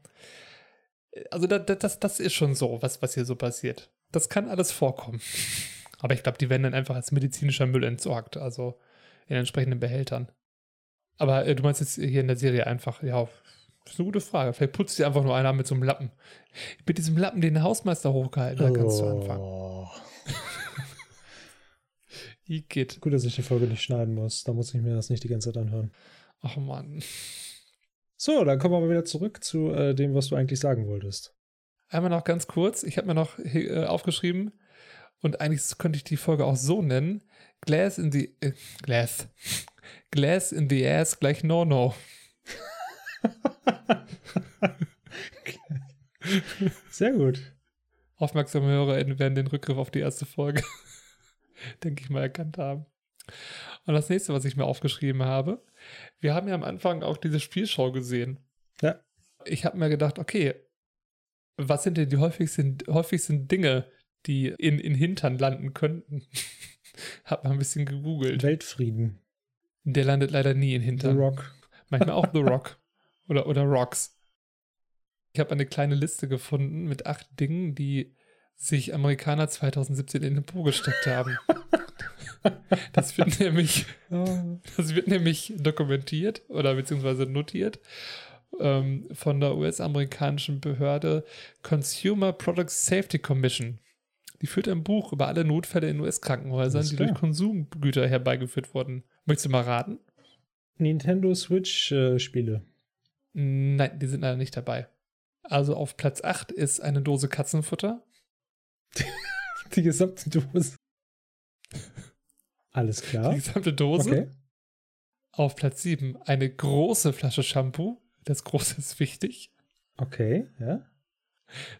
Also da, das, das ist schon so, was, was hier so passiert. Das kann alles vorkommen. *laughs* Aber ich glaube, die werden dann einfach als medizinischer Müll entsorgt, also in entsprechenden Behältern. Aber äh, du meinst jetzt hier in der Serie einfach, ja, das ist eine gute Frage. Vielleicht putzt dir einfach nur einer mit so einem Lappen. Mit diesem Lappen, den der Hausmeister hochgehalten hat, kannst du anfangen. Oh. geht. Gut, dass ich die Folge nicht schneiden muss. Da muss ich mir das nicht die ganze Zeit anhören. Ach Mann. So, dann kommen wir mal wieder zurück zu äh, dem, was du eigentlich sagen wolltest. Einmal noch ganz kurz. Ich habe mir noch äh, aufgeschrieben und eigentlich könnte ich die Folge auch so nennen. Glass in the äh, Glass. *laughs* Glass in the ass gleich no no. *laughs* Sehr gut. Aufmerksame HörerInnen werden den Rückgriff auf die erste Folge, *laughs* denke ich mal, erkannt haben. Und das nächste, was ich mir aufgeschrieben habe, wir haben ja am Anfang auch diese Spielshow gesehen. Ja. Ich habe mir gedacht, okay, was sind denn die häufigsten, häufigsten Dinge, die in, in Hintern landen könnten? *laughs* hab mal ein bisschen gegoogelt. Weltfrieden. Der landet leider nie in Hintern. The Rock. Manchmal auch The Rock. Oder, oder Rocks. Ich habe eine kleine Liste gefunden mit acht Dingen, die sich Amerikaner 2017 in den Po gesteckt haben. *laughs* das wird nämlich, das wird nämlich dokumentiert oder beziehungsweise notiert ähm, von der US-amerikanischen Behörde Consumer Product Safety Commission. Die führt ein Buch über alle Notfälle in US-Krankenhäusern, die durch Konsumgüter herbeigeführt wurden. Möchtest du mal raten? Nintendo Switch-Spiele. Nein, die sind leider nicht dabei. Also auf Platz 8 ist eine Dose Katzenfutter. *laughs* die gesamte Dose. Alles klar. Die gesamte Dose. Okay. Auf Platz 7 eine große Flasche Shampoo. Das große ist wichtig. Okay, ja.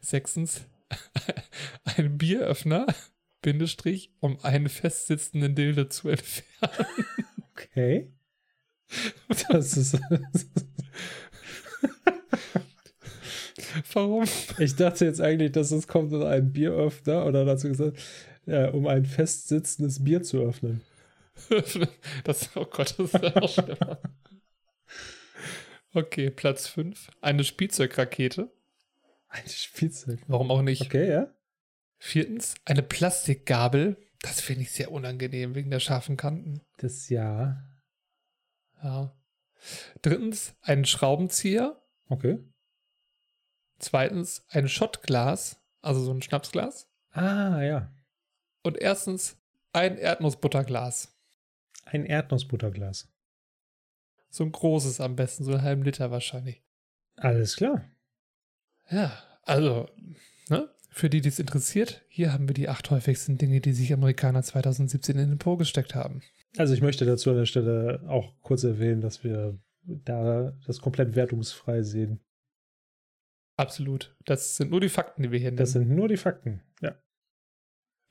Sechstens, *laughs* ein Bieröffner, Bindestrich, um einen festsitzenden Dilde zu entfernen. Okay. *laughs* Das ist. Warum? Ich dachte jetzt eigentlich, dass es kommt in einen Bieröffner oder dazu gesagt, ja, um ein festsitzendes Bier zu öffnen. *laughs* Das, oh Gott, das ist ja auch schlimmer. Okay, Platz 5. Eine Spielzeugrakete. Ein Spielzeug. Warum auch nicht? Okay, ja. Viertens, eine Plastikgabel. Das finde ich sehr unangenehm wegen der scharfen Kanten. Das ja. Ja. Drittens, ein Schraubenzieher. Okay. Zweitens, ein Schottglas, also so ein Schnapsglas. Ah, ja. Und erstens, ein Erdnussbutterglas. Ein Erdnussbutterglas. So ein großes am besten, so einen halben Liter wahrscheinlich. Alles klar. Ja, also, ne? Für die, die es interessiert, hier haben wir die acht häufigsten Dinge, die sich Amerikaner 2017 in den Po gesteckt haben. Also ich möchte dazu an der Stelle auch kurz erwähnen, dass wir da das komplett wertungsfrei sehen. Absolut. Das sind nur die Fakten, die wir hier nennen. Das sind nur die Fakten. Ja,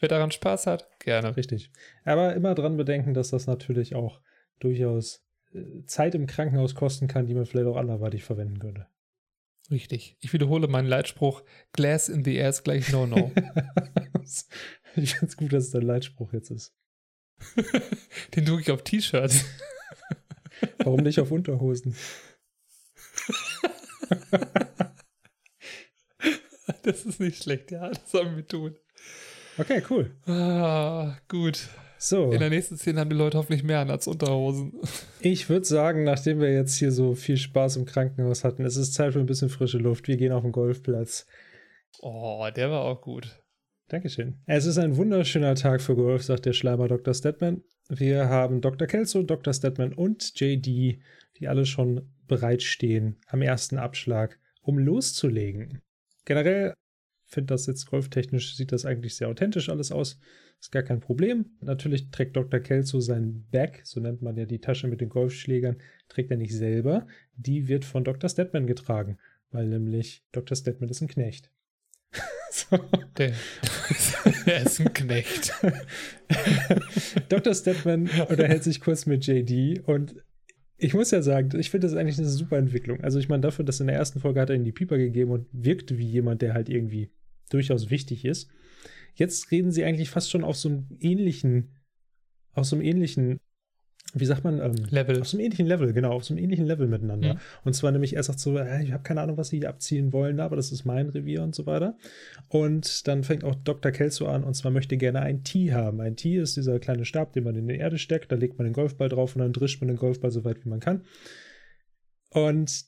Wer daran Spaß hat, gerne. richtig. Aber immer dran bedenken, dass das natürlich auch durchaus äh, Zeit im Krankenhaus kosten kann, die man vielleicht auch anderweitig verwenden könnte. Richtig. Ich wiederhole meinen Leitspruch: Glass in the air ist gleich No-No. *laughs* ich finde es gut, dass es dein Leitspruch jetzt ist. *laughs* Den drucke ich auf T-Shirts. *laughs* Warum nicht auf Unterhosen? *laughs* Das ist nicht schlecht, ja. Das sollen wir tun. Okay, cool. Ah, gut. So, In der nächsten Szene haben die Leute hoffentlich mehr an als Unterhosen. ich würde sagen, nachdem wir jetzt hier so viel Spaß im Krankenhaus hatten, es ist Zeit für ein bisschen frische Luft. Wir gehen auf den Golfplatz. Oh, der war auch gut. Dankeschön. Es ist ein wunderschöner Tag für Golf, sagt der Schleimer Dr. Stedman. Wir haben Dr. Kelso, Dr. Stedman und JD, die alle schon bereitstehen am ersten Abschlag, um loszulegen. Generell finde das jetzt golftechnisch, sieht das eigentlich sehr authentisch alles aus. Ist gar kein Problem. Natürlich trägt Dr. Kelso sein Bag, so nennt man ja die Tasche mit den Golfschlägern, trägt er nicht selber. Die wird von Dr. Stedman getragen, weil nämlich Dr. Stedman ist ein Knecht. So. Der, *laughs* er ist ein Knecht. *laughs* Dr. Stedman unterhält sich kurz mit JD und ich muss ja sagen, ich finde das eigentlich eine super Entwicklung. Also ich meine, dafür, dass in der ersten Folge hat er ihm die Pieper gegeben und wirkte wie jemand, der halt irgendwie durchaus wichtig ist. Jetzt reden sie eigentlich fast schon auf so einem ähnlichen, auf so einem ähnlichen, wie sagt man, ähm, Level. auf so einem ähnlichen Level, genau, auf so einem ähnlichen Level miteinander. Mhm. Und zwar nämlich, er sagt so, ich habe keine Ahnung, was sie hier abziehen wollen, aber das ist mein Revier und so weiter. Und dann fängt auch Dr. Kelso an und zwar möchte gerne ein Tee haben. Ein Tee ist dieser kleine Stab, den man in die Erde steckt, da legt man den Golfball drauf und dann drischt man den Golfball so weit wie man kann. Und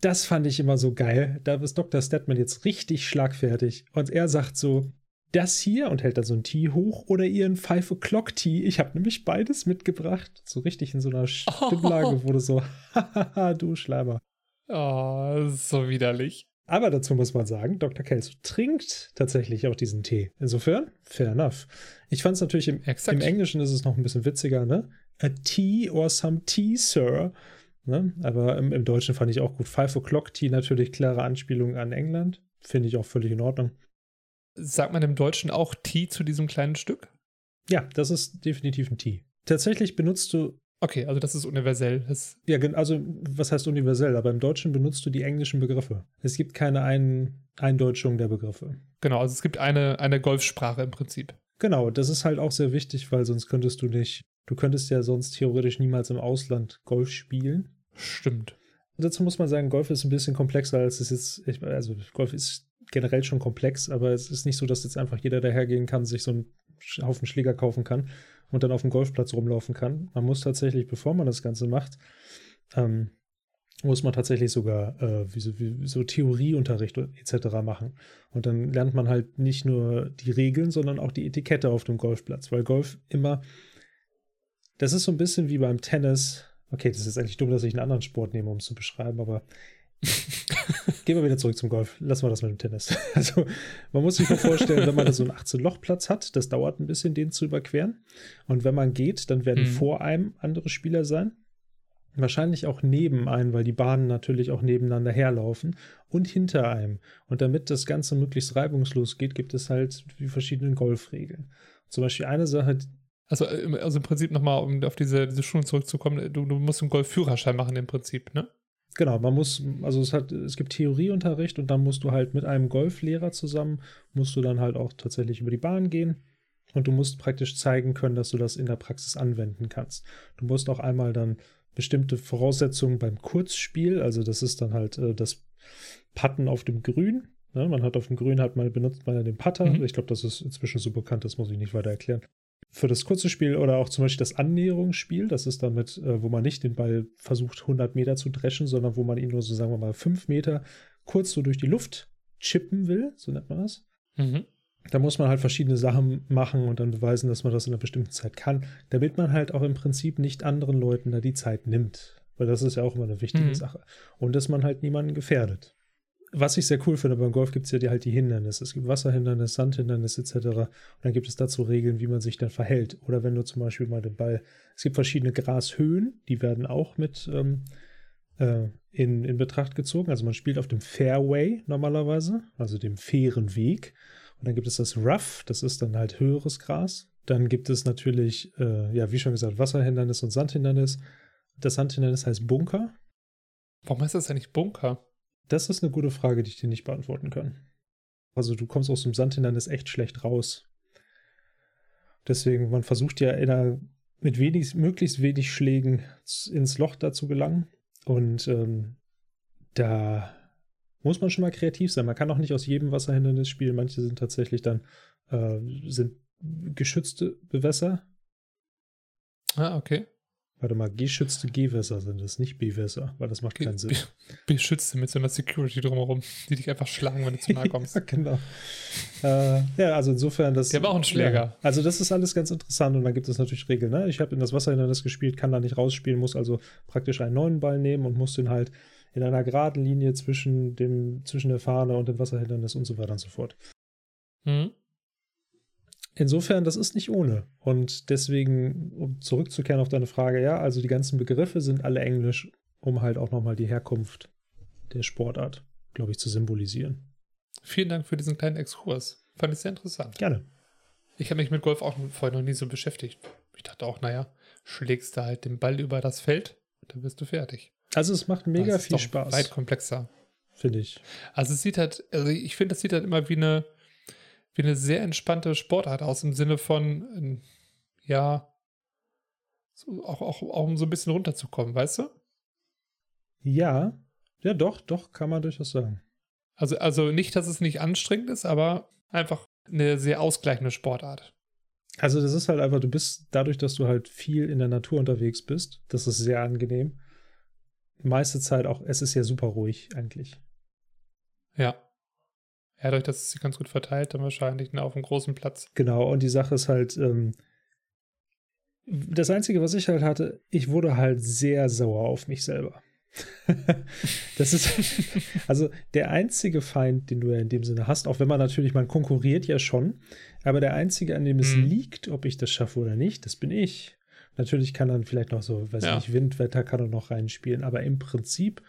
das fand ich immer so geil. Da ist Dr. Stedman jetzt richtig schlagfertig und er sagt so, das hier und hält dann so ein Tee hoch oder ihren Five O'Clock Tee. Ich habe nämlich beides mitgebracht. So richtig in so einer *laughs* Stimmlage, wo du so, hahaha, *laughs* du Schleimer. Oh, ist so widerlich. Aber dazu muss man sagen, Dr. Kelso trinkt tatsächlich auch diesen Tee. Insofern, fair enough. Ich fand es natürlich im, im Englischen ist es noch ein bisschen witziger, ne? A tea or some tea, sir. Ne? Aber im, im Deutschen fand ich auch gut. Five O'Clock Tea natürlich klare Anspielung an England. Finde ich auch völlig in Ordnung. Sagt man im Deutschen auch Tee zu diesem kleinen Stück? Ja, das ist definitiv ein Tee. Tatsächlich benutzt du, Okay, also das ist universell. Das, ja, also was heißt universell, aber im Deutschen benutzt du die englischen Begriffe. Es gibt keine Ein Eindeutschung der Begriffe. genau, also es gibt eine, eine Golfsprache im Prinzip. Genau, das ist halt auch sehr wichtig, weil sonst könntest du nicht, du könntest ja sonst theoretisch niemals im Ausland Golf spielen. Stimmt. Dazu muss man sagen, Golf ist ein bisschen komplexer als es jetzt, ich, also Golf ist generell schon komplex, aber es ist nicht so, dass jetzt einfach jeder dahergehen kann, sich so einen Haufen Schläger kaufen kann und dann auf dem Golfplatz rumlaufen kann. Man muss tatsächlich, bevor man das Ganze macht, ähm, muss man tatsächlich sogar äh, wie so, wie so Theorieunterricht etc. machen. Und dann lernt man halt nicht nur die Regeln, sondern auch die Etikette auf dem Golfplatz, weil Golf immer, das ist so ein bisschen wie beim Tennis. Okay, das ist eigentlich dumm, dass ich einen anderen Sport nehme, um es zu beschreiben, aber Gehen wir wieder zurück zum Golf. Lassen wir das mit dem Tennis. *laughs* Also, man muss sich mal vorstellen, wenn man da so einen 18-Loch-Platz hat, das dauert ein bisschen, den zu überqueren. Und wenn man geht, dann werden Mhm. vor einem andere Spieler sein. Wahrscheinlich auch neben einem, weil die Bahnen natürlich auch nebeneinander herlaufen und hinter einem. Und damit das Ganze möglichst reibungslos geht, gibt es halt die verschiedenen Golfregeln. Zum Beispiel eine Sache. Also, also im Prinzip nochmal, um auf diese, diese Schulung zurückzukommen, du, du musst einen Golfführerschein machen im Prinzip, ne? Genau, man muss, also es hat, es gibt Theorieunterricht und dann musst du halt mit einem Golflehrer zusammen, musst du dann halt auch tatsächlich über die Bahn gehen und du musst praktisch zeigen können, dass du das in der Praxis anwenden kannst. Du musst auch einmal dann bestimmte Voraussetzungen beim Kurzspiel, also das ist dann halt äh, das Patten auf dem Grün. Ne? Man hat auf dem Grün halt mal benutzt man ja den Putter. Mhm. Ich glaube, das ist inzwischen so bekannt, das muss ich nicht weiter erklären für das kurze Spiel oder auch zum Beispiel das Annäherungsspiel, das ist damit, äh, wo man nicht den Ball versucht 100 Meter zu dreschen, sondern wo man ihn nur so, sagen wir mal, 5 Meter kurz so durch die Luft chippen will, so nennt man das. Mhm. Da muss man halt verschiedene Sachen machen und dann beweisen, dass man das in einer bestimmten Zeit kann, damit man halt auch im Prinzip nicht anderen Leuten da die Zeit nimmt. Weil das ist ja auch immer eine wichtige mhm. Sache. Und dass man halt niemanden gefährdet was ich sehr cool finde, beim Golf gibt es ja die, halt die Hindernisse. Es gibt Wasserhindernis, Sandhindernis etc. Und dann gibt es dazu Regeln, wie man sich dann verhält. Oder wenn du zum Beispiel mal den Ball, es gibt verschiedene Grashöhen, die werden auch mit ähm, äh, in, in Betracht gezogen. Also man spielt auf dem Fairway normalerweise, also dem fairen Weg. Und dann gibt es das Rough, das ist dann halt höheres Gras. Dann gibt es natürlich, äh, ja, wie schon gesagt, Wasserhindernis und Sandhindernis. Das Sandhindernis heißt Bunker. Warum heißt das eigentlich Bunker? Das ist eine gute Frage, die ich dir nicht beantworten kann. Also du kommst aus dem Sandhindernis echt schlecht raus. Deswegen, man versucht ja einer, mit wenig, möglichst wenig Schlägen ins Loch da zu gelangen. Und ähm, da muss man schon mal kreativ sein. Man kann auch nicht aus jedem Wasserhindernis spielen. Manche sind tatsächlich dann äh, sind geschützte Bewässer. Ah, okay. Warte mal, geschützte Gewässer sind es, nicht B-Wässer, weil das macht keinen Sinn. Beschützte mit so einer Security drumherum, die dich einfach schlagen, wenn du zu nahe *laughs* kommst. ja, genau. äh, ja, also insofern das. Der war auch ein Schläger. Ja, also das ist alles ganz interessant und dann gibt es natürlich Regeln. Ne? Ich habe in das Wasserhindernis gespielt, kann da nicht rausspielen, muss also praktisch einen neuen Ball nehmen und muss den halt in einer geraden Linie zwischen dem zwischen der Fahne und dem Wasserhindernis und so weiter und so fort. Mhm. Insofern, das ist nicht ohne. Und deswegen, um zurückzukehren auf deine Frage, ja, also die ganzen Begriffe sind alle englisch, um halt auch nochmal die Herkunft der Sportart, glaube ich, zu symbolisieren. Vielen Dank für diesen kleinen Exkurs. Fand ich sehr interessant. Gerne. Ich habe mich mit Golf auch vorher noch nie so beschäftigt. Ich dachte auch, naja, schlägst du halt den Ball über das Feld, dann bist du fertig. Also es macht mega viel Spaß. Weit komplexer. Finde ich. Also es sieht halt, also ich finde, das sieht halt immer wie eine, wie eine sehr entspannte Sportart aus, im Sinne von, ähm, ja, so, auch, auch, auch um so ein bisschen runterzukommen, weißt du? Ja, ja, doch, doch, kann man durchaus sagen. Also, also nicht, dass es nicht anstrengend ist, aber einfach eine sehr ausgleichende Sportart. Also, das ist halt einfach, du bist dadurch, dass du halt viel in der Natur unterwegs bist, das ist sehr angenehm. Meiste Zeit auch, es ist ja super ruhig eigentlich. Ja. Ja, dadurch, dass es sich ganz gut verteilt, dann wahrscheinlich auf einem großen Platz. Genau, und die Sache ist halt, ähm, das Einzige, was ich halt hatte, ich wurde halt sehr sauer auf mich selber. *laughs* das ist, also der einzige Feind, den du ja in dem Sinne hast, auch wenn man natürlich, man konkurriert ja schon, aber der einzige, an dem es mhm. liegt, ob ich das schaffe oder nicht, das bin ich. Natürlich kann dann vielleicht noch so, weiß ja. nicht, Windwetter kann er noch reinspielen, aber im Prinzip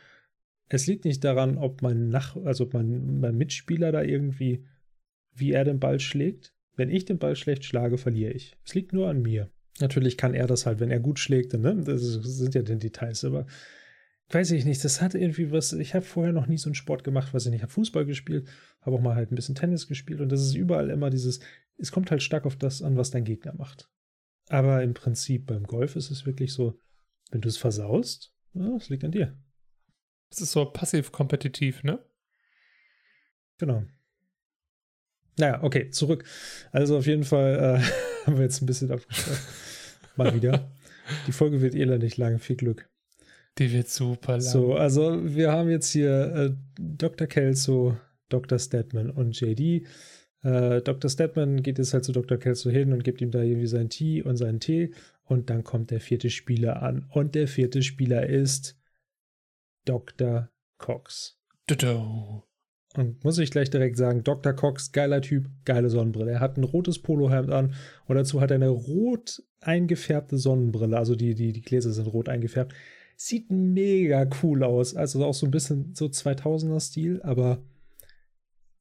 es liegt nicht daran, ob mein Nach also mein, mein Mitspieler da irgendwie, wie er den Ball schlägt. Wenn ich den Ball schlecht schlage, verliere ich. Es liegt nur an mir. Natürlich kann er das halt, wenn er gut schlägt, ne? Das sind ja die Details, aber weiß ich nicht, das hat irgendwie was. Ich habe vorher noch nie so einen Sport gemacht, was ich nicht. Ich habe Fußball gespielt, habe auch mal halt ein bisschen Tennis gespielt und das ist überall immer dieses, es kommt halt stark auf das an, was dein Gegner macht. Aber im Prinzip beim Golf ist es wirklich so, wenn du es versaust, es liegt an dir. Das ist so passiv-kompetitiv, ne? Genau. Naja, okay, zurück. Also auf jeden Fall äh, *laughs* haben wir jetzt ein bisschen abgeschlossen. Mal wieder. Die Folge wird elendig lang. Viel Glück. Die wird super lang. So, also wir haben jetzt hier äh, Dr. Kelso, Dr. Stedman und JD. Äh, Dr. Stedman geht jetzt halt zu Dr. Kelso hin und gibt ihm da irgendwie sein Tee und seinen Tee. Und dann kommt der vierte Spieler an. Und der vierte Spieler ist Dr. Cox. Dodo. Und muss ich gleich direkt sagen, Dr. Cox, geiler Typ, geile Sonnenbrille. Er hat ein rotes Polohemd an und dazu hat er eine rot eingefärbte Sonnenbrille. Also die, die, die Gläser sind rot eingefärbt. Sieht mega cool aus. Also auch so ein bisschen so 2000er-Stil, aber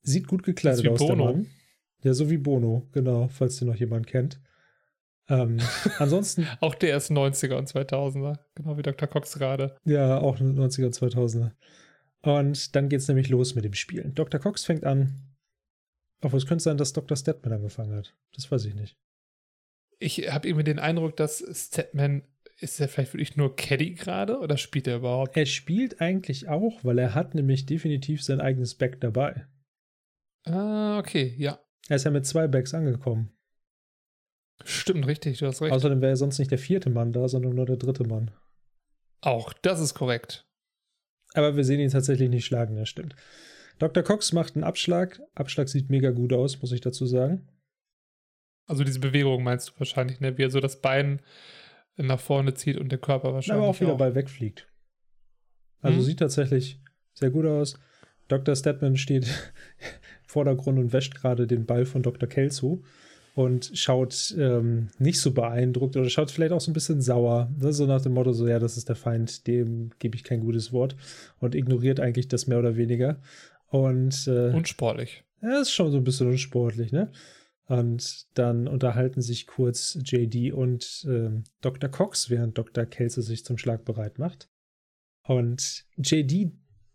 sieht gut gekleidet aus, Bono. der Mann. Ja, so wie Bono, genau, falls den noch jemand kennt. Ähm, ansonsten. *laughs* auch der ist 90er und 2000er, genau wie Dr. Cox gerade. Ja, auch 90er und 2000er. Und dann geht es nämlich los mit dem Spielen. Dr. Cox fängt an. Obwohl es könnte sein, dass Dr. Statman angefangen hat. Das weiß ich nicht. Ich habe irgendwie den Eindruck, dass Statman ist er vielleicht wirklich nur Caddy gerade oder spielt er überhaupt? Er spielt eigentlich auch, weil er hat nämlich definitiv sein eigenes Back dabei. Ah, okay, ja. Er ist ja mit zwei Backs angekommen. Stimmt, richtig, du hast recht. Außerdem wäre er sonst nicht der vierte Mann da, sondern nur der dritte Mann. Auch das ist korrekt. Aber wir sehen ihn tatsächlich nicht schlagen, das stimmt. Dr. Cox macht einen Abschlag. Abschlag sieht mega gut aus, muss ich dazu sagen. Also diese Bewegung meinst du wahrscheinlich, ne? Wie er so das Bein nach vorne zieht und der Körper wahrscheinlich. Aber auch wieder auch. Ball wegfliegt. Also hm. sieht tatsächlich sehr gut aus. Dr. Statman steht *laughs* im Vordergrund und wäscht gerade den Ball von Dr. Kelso und schaut ähm, nicht so beeindruckt oder schaut vielleicht auch so ein bisschen sauer. Ne? So nach dem Motto, so ja, das ist der Feind, dem gebe ich kein gutes Wort und ignoriert eigentlich das mehr oder weniger. Und äh, unsportlich. Ja, ist schon so ein bisschen unsportlich, ne? Und dann unterhalten sich kurz JD und äh, Dr. Cox, während Dr. Kelso sich zum Schlag bereit macht. Und JD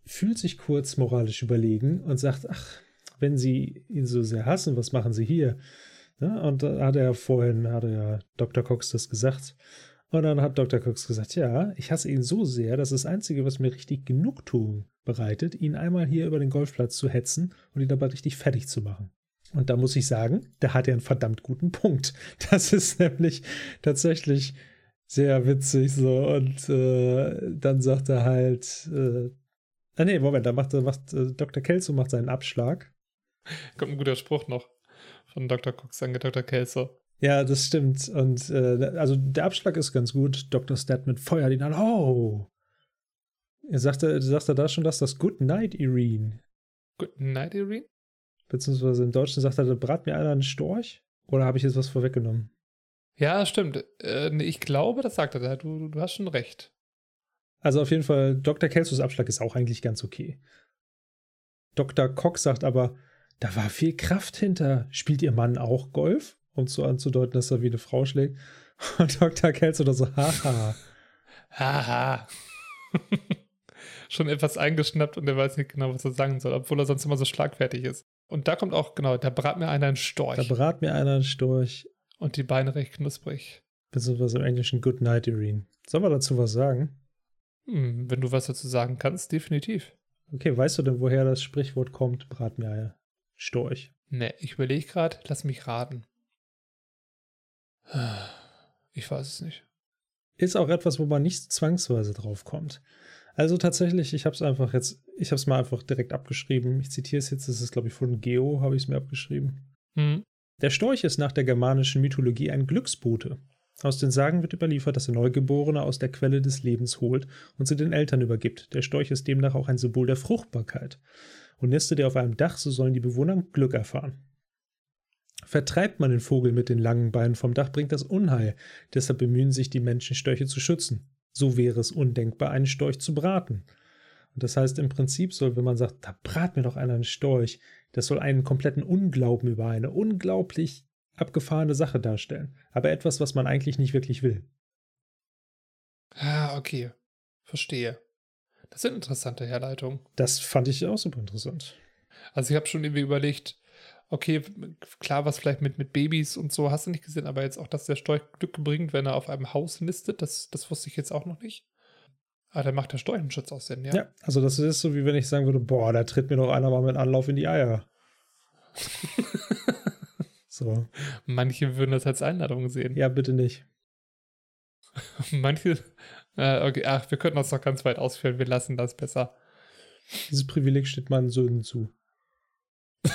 fühlt sich kurz moralisch überlegen und sagt, ach, wenn Sie ihn so sehr hassen, was machen Sie hier? Ja, und da hat er vorhin, hat er ja Dr. Cox das gesagt. Und dann hat Dr. Cox gesagt, ja, ich hasse ihn so sehr, dass das Einzige, was mir richtig Genugtuung bereitet, ihn einmal hier über den Golfplatz zu hetzen und ihn dabei richtig fertig zu machen. Und da muss ich sagen, da hat er einen verdammt guten Punkt. *laughs* Das ist nämlich tatsächlich sehr witzig so. Und äh, dann sagt er halt, äh, ah nee, Moment, da macht, macht äh, Dr. Kelso macht seinen Abschlag. Kommt ein guter Spruch noch von Dr. Cox an Dr. Kelso. Ja, das stimmt. Und äh, also der Abschlag ist ganz gut. Dr. Statman feuert ihn an. Oh! Er sagte, sagte da schon, dass das Good Night, Irene. Good Night, Irene? Beziehungsweise im Deutschen sagt er, brat mir einer einen Storch? Oder habe ich jetzt was vorweggenommen? Ja, stimmt. Äh, nee, ich glaube, das sagt er da. Du, du hast schon recht. Also auf jeden Fall, Dr. Kelsos Abschlag ist auch eigentlich ganz okay. Dr. Cox sagt aber, da war viel Kraft hinter. Spielt Ihr Mann auch Golf? Um so anzudeuten, dass er wie eine Frau schlägt. *laughs* Und Dr. Kelso da so, haha. Haha. *laughs* Schon etwas eingeschnappt und er weiß nicht genau, was er sagen soll, obwohl er sonst immer so schlagfertig ist. Und da kommt auch, genau, da brat mir einer einen Storch. Da brat mir einer einen Storch. Und die Beine recht knusprig. Beziehungsweise im Englischen Good Night, Irene. Sollen wir dazu was sagen? Hm, wenn du was dazu sagen kannst, definitiv. Okay, weißt du denn, woher das Sprichwort kommt, brat mir Storch. Ne, ich überlege gerade, lass mich raten. Ich weiß es nicht. Ist auch etwas, wo man nicht zwangsweise drauf kommt. Also tatsächlich, ich habe es einfach jetzt, ich habe es mal einfach direkt abgeschrieben. Ich zitiere es jetzt, das ist glaube ich von Geo, habe ich es mir abgeschrieben. Hm. Der Storch ist nach der germanischen Mythologie ein Glücksbote. Aus den Sagen wird überliefert, dass er Neugeborene aus der Quelle des Lebens holt und sie den Eltern übergibt. Der Storch ist demnach auch ein Symbol der Fruchtbarkeit und nistet er auf einem Dach, so sollen die Bewohner Glück erfahren. Vertreibt man den Vogel mit den langen Beinen vom Dach, bringt das Unheil. Deshalb bemühen sich die Menschen, Störche zu schützen. So wäre es undenkbar, einen Storch zu braten. Und das heißt, im Prinzip soll, wenn man sagt, da brat mir doch einer einen Storch, das soll einen kompletten Unglauben über eine unglaublich abgefahrene Sache darstellen. Aber etwas, was man eigentlich nicht wirklich will. Ah, okay. Verstehe. Das sind interessante Herleitungen. Das fand ich auch super interessant. Also ich habe schon irgendwie überlegt, okay, klar, was vielleicht mit, mit Babys und so hast du nicht gesehen, aber jetzt auch, dass der Storch Glück bringt, wenn er auf einem Haus nistet, das, das wusste ich jetzt auch noch nicht. Aber dann macht der Storchenschutz auch Sinn, ja. Ja, also das ist so, wie wenn ich sagen würde, boah, da tritt mir doch einer mal mit Anlauf in die Eier. *laughs* so. Manche würden das als Einladung sehen. Ja, bitte nicht. *laughs* Manche äh, okay, ach, wir könnten uns noch ganz weit ausführen, wir lassen das besser. Dieses Privileg steht meinen Söhnen zu. *laughs*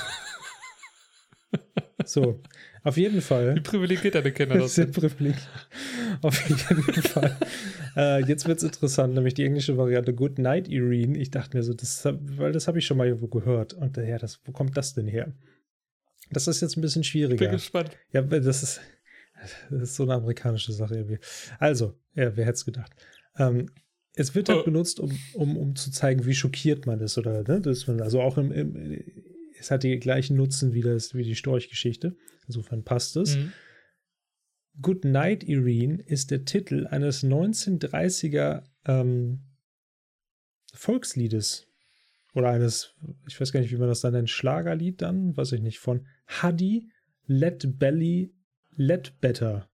so, auf jeden Fall. Wie privilegiert deine Kinder *laughs* das sind? Privileg. Auf jeden *laughs* Fall. Äh, jetzt wird es interessant, nämlich die englische Variante Good Night Irene. Ich dachte mir so, das, weil das habe ich schon mal irgendwo gehört. Und daher, das, wo kommt das denn her? Das ist jetzt ein bisschen schwieriger. Bin gespannt. Ja, das ist, das ist so eine amerikanische Sache irgendwie. Also, ja, wer hätte es gedacht? Ähm, es wird halt oh. benutzt, um, um, um zu zeigen, wie schockiert man ist, oder, ne? Das man, also auch im, im, es hat die gleichen Nutzen wie, das, wie die Storchgeschichte. Insofern passt es. Mhm. Good Night, Irene ist der Titel eines 1930er ähm, Volksliedes. Oder eines, ich weiß gar nicht, wie man das dann nennt, Schlagerlied dann, weiß ich nicht, von Huddy Let Belly Let Better.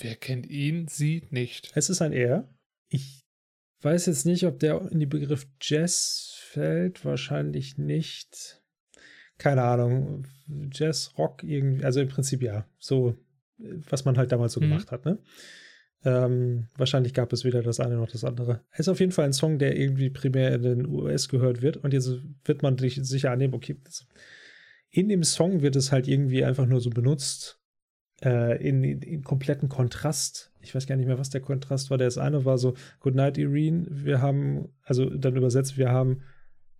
Wer kennt ihn? Sie nicht. Es ist ein Er. Ich weiß jetzt nicht, ob der in den Begriff Jazz fällt. Wahrscheinlich nicht. Keine Ahnung. Jazz, Rock, irgendwie. Also im Prinzip ja. So, was man halt damals so mhm. gemacht hat, ne? Ähm, wahrscheinlich gab es weder das eine noch das andere. Es ist auf jeden Fall ein Song, der irgendwie primär in den US gehört wird. Und jetzt wird man sich sicher annehmen, okay, in dem Song wird es halt irgendwie einfach nur so benutzt, äh, in, in, in, kompletten Kontrast. Ich weiß gar nicht mehr, was der Kontrast war. Das eine war so, Good night, Irene, wir haben, also dann übersetzt, wir haben,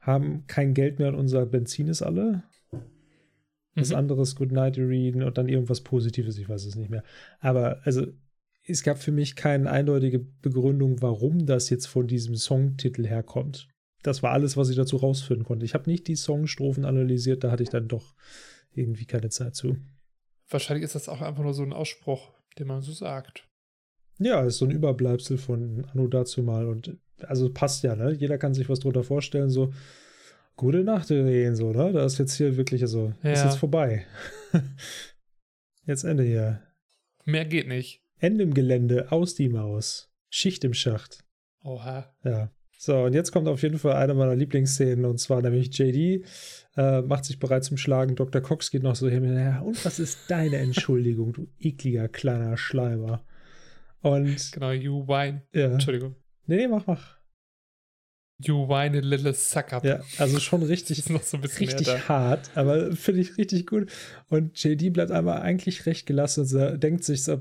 haben kein Geld mehr und unser Benzin ist alle. Das mhm. andere ist Good night, Irene und dann irgendwas Positives, ich weiß es nicht mehr. Aber also es gab für mich keine eindeutige Begründung, warum das jetzt von diesem Songtitel herkommt. Das war alles, was ich dazu rausfinden konnte. Ich habe nicht die Songstrophen analysiert, da hatte ich dann doch irgendwie keine Zeit zu. Wahrscheinlich ist das auch einfach nur so ein Ausspruch, den man so sagt. Ja, ist so ein Überbleibsel von Anno dazu mal und also passt ja, ne? Jeder kann sich was drunter vorstellen, so gute Nacht, Irene, so, ne? Da ist jetzt hier wirklich, also, ja. ist jetzt vorbei. *laughs* jetzt Ende hier. Mehr geht nicht. Ende im Gelände, aus die Maus. Schicht im Schacht. Oha. Ja. So, und jetzt kommt auf jeden Fall eine meiner Lieblingsszenen, und zwar nämlich JD äh, macht sich bereit zum Schlagen. Dr. Cox geht noch so hin. Ja, und was ist deine Entschuldigung, du ekliger kleiner Schleimer? Und. Genau, you whine. Ja. Entschuldigung. Nee, mach, mach. You whine a little suck up. Ja, also schon richtig, ist noch so ein bisschen richtig hart, aber finde ich richtig gut. Und JD bleibt einmal eigentlich recht gelassen und denkt sich so,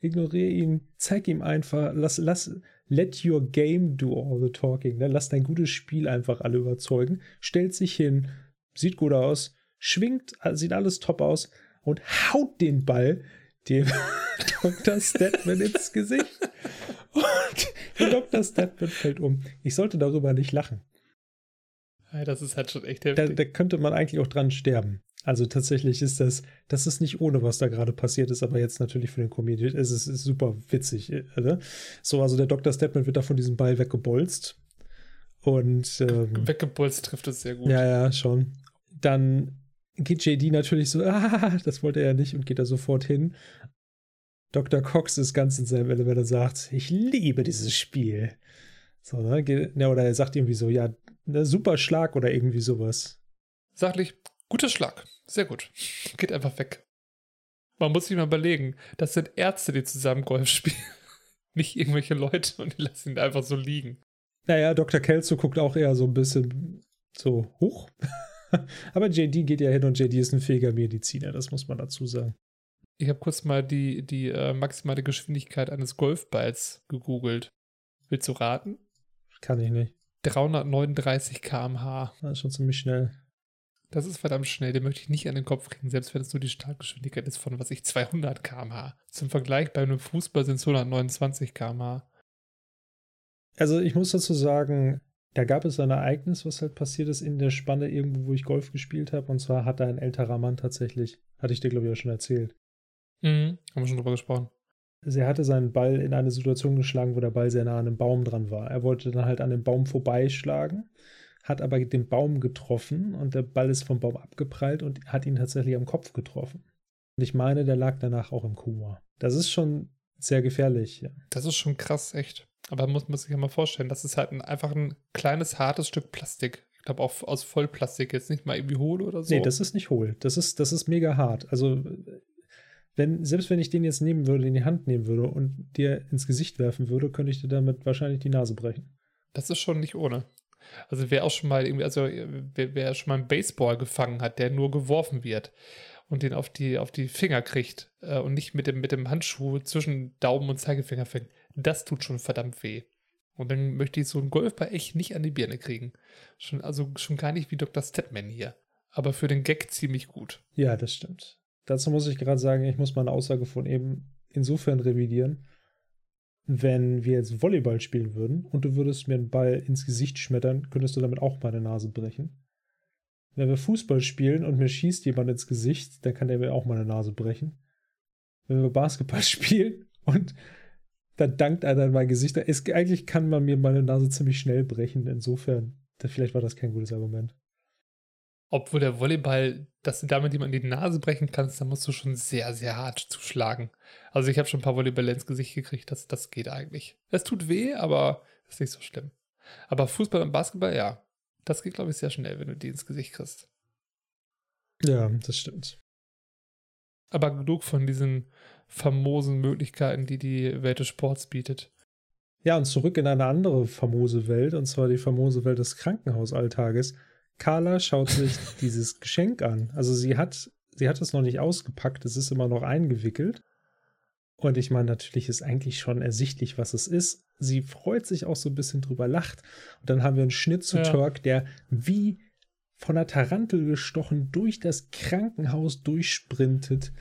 ignoriere ihn, zeig ihm einfach, lass, lass, let your game do all the talking. Ne? Lass dein gutes Spiel einfach alle überzeugen. Stellt sich hin, sieht gut aus, schwingt, sieht alles top aus und haut den Ball dem *laughs* Dr. Stedman ins Gesicht. Und der Dr. Stedman fällt um. Ich sollte darüber nicht lachen. Das ist halt schon echt heftig. Da, da könnte man eigentlich auch dran sterben. Also tatsächlich ist das, das ist nicht ohne, was da gerade passiert ist, aber jetzt natürlich für den Comedian ist es ist super witzig. Oder? So, also der Dr. Stepman wird da von diesem Ball weggebolzt. Und ähm, weggebolzt trifft es sehr gut. Ja, ja, schon. Dann geht JD natürlich so, *laughs* ah, das wollte er nicht und geht da sofort hin. Dr. Cox ist ganz in seinem Element und sagt, ich liebe dieses Spiel. So, ne? Ja, oder er sagt irgendwie so, ja, ne, super Schlag oder irgendwie sowas. Sachlich, Guter Schlag. Sehr gut. Geht einfach weg. Man muss sich mal überlegen, das sind Ärzte, die zusammen Golf *laughs* spielen. Nicht irgendwelche Leute und die lassen ihn einfach so liegen. Naja, Dr. Kelso guckt auch eher so ein bisschen so hoch. *laughs* Aber JD geht ja hin und JD ist ein fähiger Mediziner, das muss man dazu sagen. Ich habe kurz mal die, die äh, maximale Geschwindigkeit eines Golfballs gegoogelt. Willst du raten? Kann ich nicht. 339 km/h. Das ist schon ziemlich schnell. Das ist verdammt schnell, den möchte ich nicht an den Kopf kriegen, selbst wenn es nur die Startgeschwindigkeit ist von, was ich, 200 km/h. Zum Vergleich bei einem Fußball sind es 129 km/h. Also ich muss dazu sagen, da gab es ein Ereignis, was halt passiert ist in der Spanne irgendwo, wo ich Golf gespielt habe. Und zwar hat da ein älterer Mann tatsächlich, hatte ich dir glaube ich auch schon erzählt. Mhm, haben wir schon drüber gesprochen. Also er hatte seinen Ball in eine Situation geschlagen, wo der Ball sehr nah an einem Baum dran war. Er wollte dann halt an dem Baum vorbeischlagen hat aber den Baum getroffen und der Ball ist vom Baum abgeprallt und hat ihn tatsächlich am Kopf getroffen. Und ich meine, der lag danach auch im Koma. Das ist schon sehr gefährlich. Ja. Das ist schon krass, echt. Aber muss man sich ja mal vorstellen, das ist halt ein, einfach ein kleines, hartes Stück Plastik. Ich glaube auch aus Vollplastik, jetzt nicht mal irgendwie hohl oder so. Nee, das ist nicht hohl. Das ist, das ist mega hart. Also, wenn, selbst wenn ich den jetzt nehmen würde, in die Hand nehmen würde und dir ins Gesicht werfen würde, könnte ich dir damit wahrscheinlich die Nase brechen. Das ist schon nicht ohne. Also wer auch schon mal irgendwie, also wer, wer schon mal einen Baseball gefangen hat, der nur geworfen wird und den auf die, auf die Finger kriegt äh, und nicht mit dem, mit dem Handschuh zwischen Daumen und Zeigefinger fängt, das tut schon verdammt weh. Und dann möchte ich so einen Golfball echt nicht an die Birne kriegen. Schon, also schon gar nicht wie Dr. Stedman hier. Aber für den Gag ziemlich gut. Ja, das stimmt. Dazu muss ich gerade sagen, ich muss meine Aussage von eben insofern revidieren, wenn wir jetzt Volleyball spielen würden und du würdest mir einen Ball ins Gesicht schmettern, könntest du damit auch meine Nase brechen. Wenn wir Fußball spielen und mir schießt jemand ins Gesicht, dann kann der mir auch meine Nase brechen. Wenn wir Basketball *laughs* spielen und dann dankt einer in mein Gesicht, es, eigentlich kann man mir meine Nase ziemlich schnell brechen. Insofern, vielleicht war das kein gutes Argument. Obwohl der Volleyball, dass du damit jemand in die Nase brechen kannst, da musst du schon sehr, sehr hart zuschlagen. Also ich habe schon ein paar Volleyballer ins Gesicht gekriegt, das, das geht eigentlich. Es tut weh, aber ist nicht so schlimm. Aber Fußball und Basketball, ja, das geht, glaube ich, sehr schnell, wenn du die ins Gesicht kriegst. Ja, das stimmt. Aber genug von diesen famosen Möglichkeiten, die die Welt des Sports bietet. Ja, und zurück in eine andere famose Welt, und zwar die famose Welt des Krankenhausalltages. Carla schaut sich *laughs* dieses Geschenk an. Also sie hat, sie hat es noch nicht ausgepackt, es ist immer noch eingewickelt. Und ich meine, natürlich ist eigentlich schon ersichtlich, was es ist. Sie freut sich auch so ein bisschen drüber, lacht. Und dann haben wir einen Schnitt zu ja. Turk, der wie von einer Tarantel gestochen durch das Krankenhaus durchsprintet,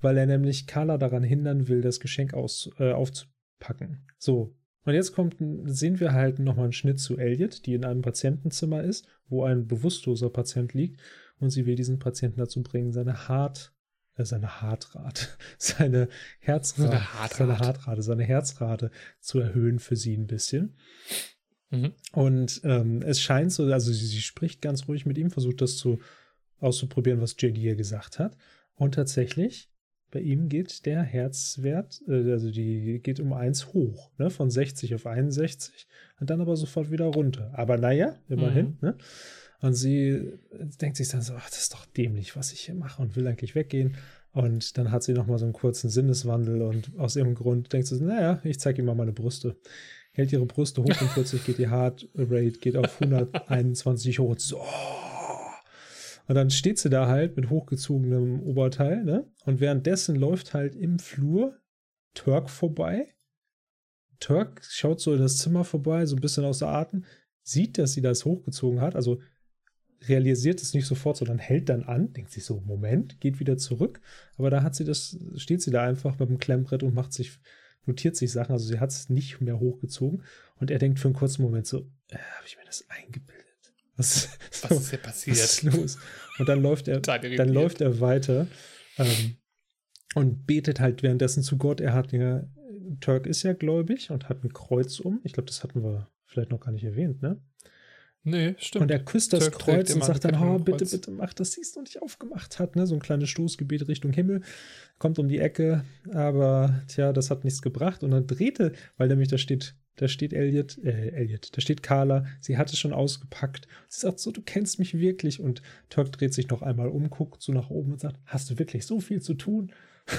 weil er nämlich Carla daran hindern will, das Geschenk aus, äh, aufzupacken. So, und jetzt kommt, sehen wir halt nochmal einen Schnitt zu Elliot, die in einem Patientenzimmer ist, wo ein bewusstloser Patient liegt und sie will diesen Patienten dazu bringen, seine Hart, äh, seine Hartrate, *laughs* seine Herzrate, seine Hartrate. seine Hartrate, seine Herzrate zu erhöhen für sie ein bisschen. Mhm. Und ähm, es scheint so, also sie, sie, spricht ganz ruhig mit ihm, versucht das zu auszuprobieren, was JD ihr gesagt hat. Und tatsächlich bei ihm geht der Herzwert, äh, also die geht um 1 hoch, ne, von 60 auf 61 und dann aber sofort wieder runter. Aber naja, immerhin, mhm. ne? Und sie denkt sich dann so, ach, das ist doch dämlich, was ich hier mache und will eigentlich weggehen. Und dann hat sie nochmal so einen kurzen Sinneswandel und aus irgendeinem Grund denkt sie, naja, ich zeige ihm mal meine Brüste. Hält ihre Brüste hoch und plötzlich geht die Heart Rate geht auf 121 hoch so, oh, und dann steht sie da halt mit hochgezogenem Oberteil, ne? Und währenddessen läuft halt im Flur Turk vorbei. Turk schaut so in das Zimmer vorbei, so ein bisschen außer Atem, sieht, dass sie das hochgezogen hat, also realisiert es nicht sofort, sondern hält dann an, denkt sich so, Moment, geht wieder zurück. Aber da hat sie das, steht sie da einfach mit dem Klemmbrett und macht sich, notiert sich Sachen, also sie hat es nicht mehr hochgezogen. Und er denkt für einen kurzen Moment so, äh, habe ich mir das eingebildet? Was, was ist hier passiert? Was ist los? Und dann läuft er, *laughs* dann läuft er weiter ähm, und betet halt währenddessen zu Gott. Er hat ja, Turk ist ja gläubig und hat ein Kreuz um. Ich glaube, das hatten wir vielleicht noch gar nicht erwähnt, ne? Nee, stimmt. Und er küsst das Turk Kreuz und sagt dann, oh, bitte, bitte mach, dass sie es noch nicht aufgemacht hat, ne? So ein kleines Stoßgebet Richtung Himmel. Kommt um die Ecke, aber tja, das hat nichts gebracht. Und dann drehte, weil nämlich da steht da steht Elliot, äh, Elliot, da steht Carla, sie hat es schon ausgepackt. Sie sagt so, du kennst mich wirklich. Und Turk dreht sich noch einmal um, guckt so nach oben und sagt, hast du wirklich so viel zu tun? *laughs*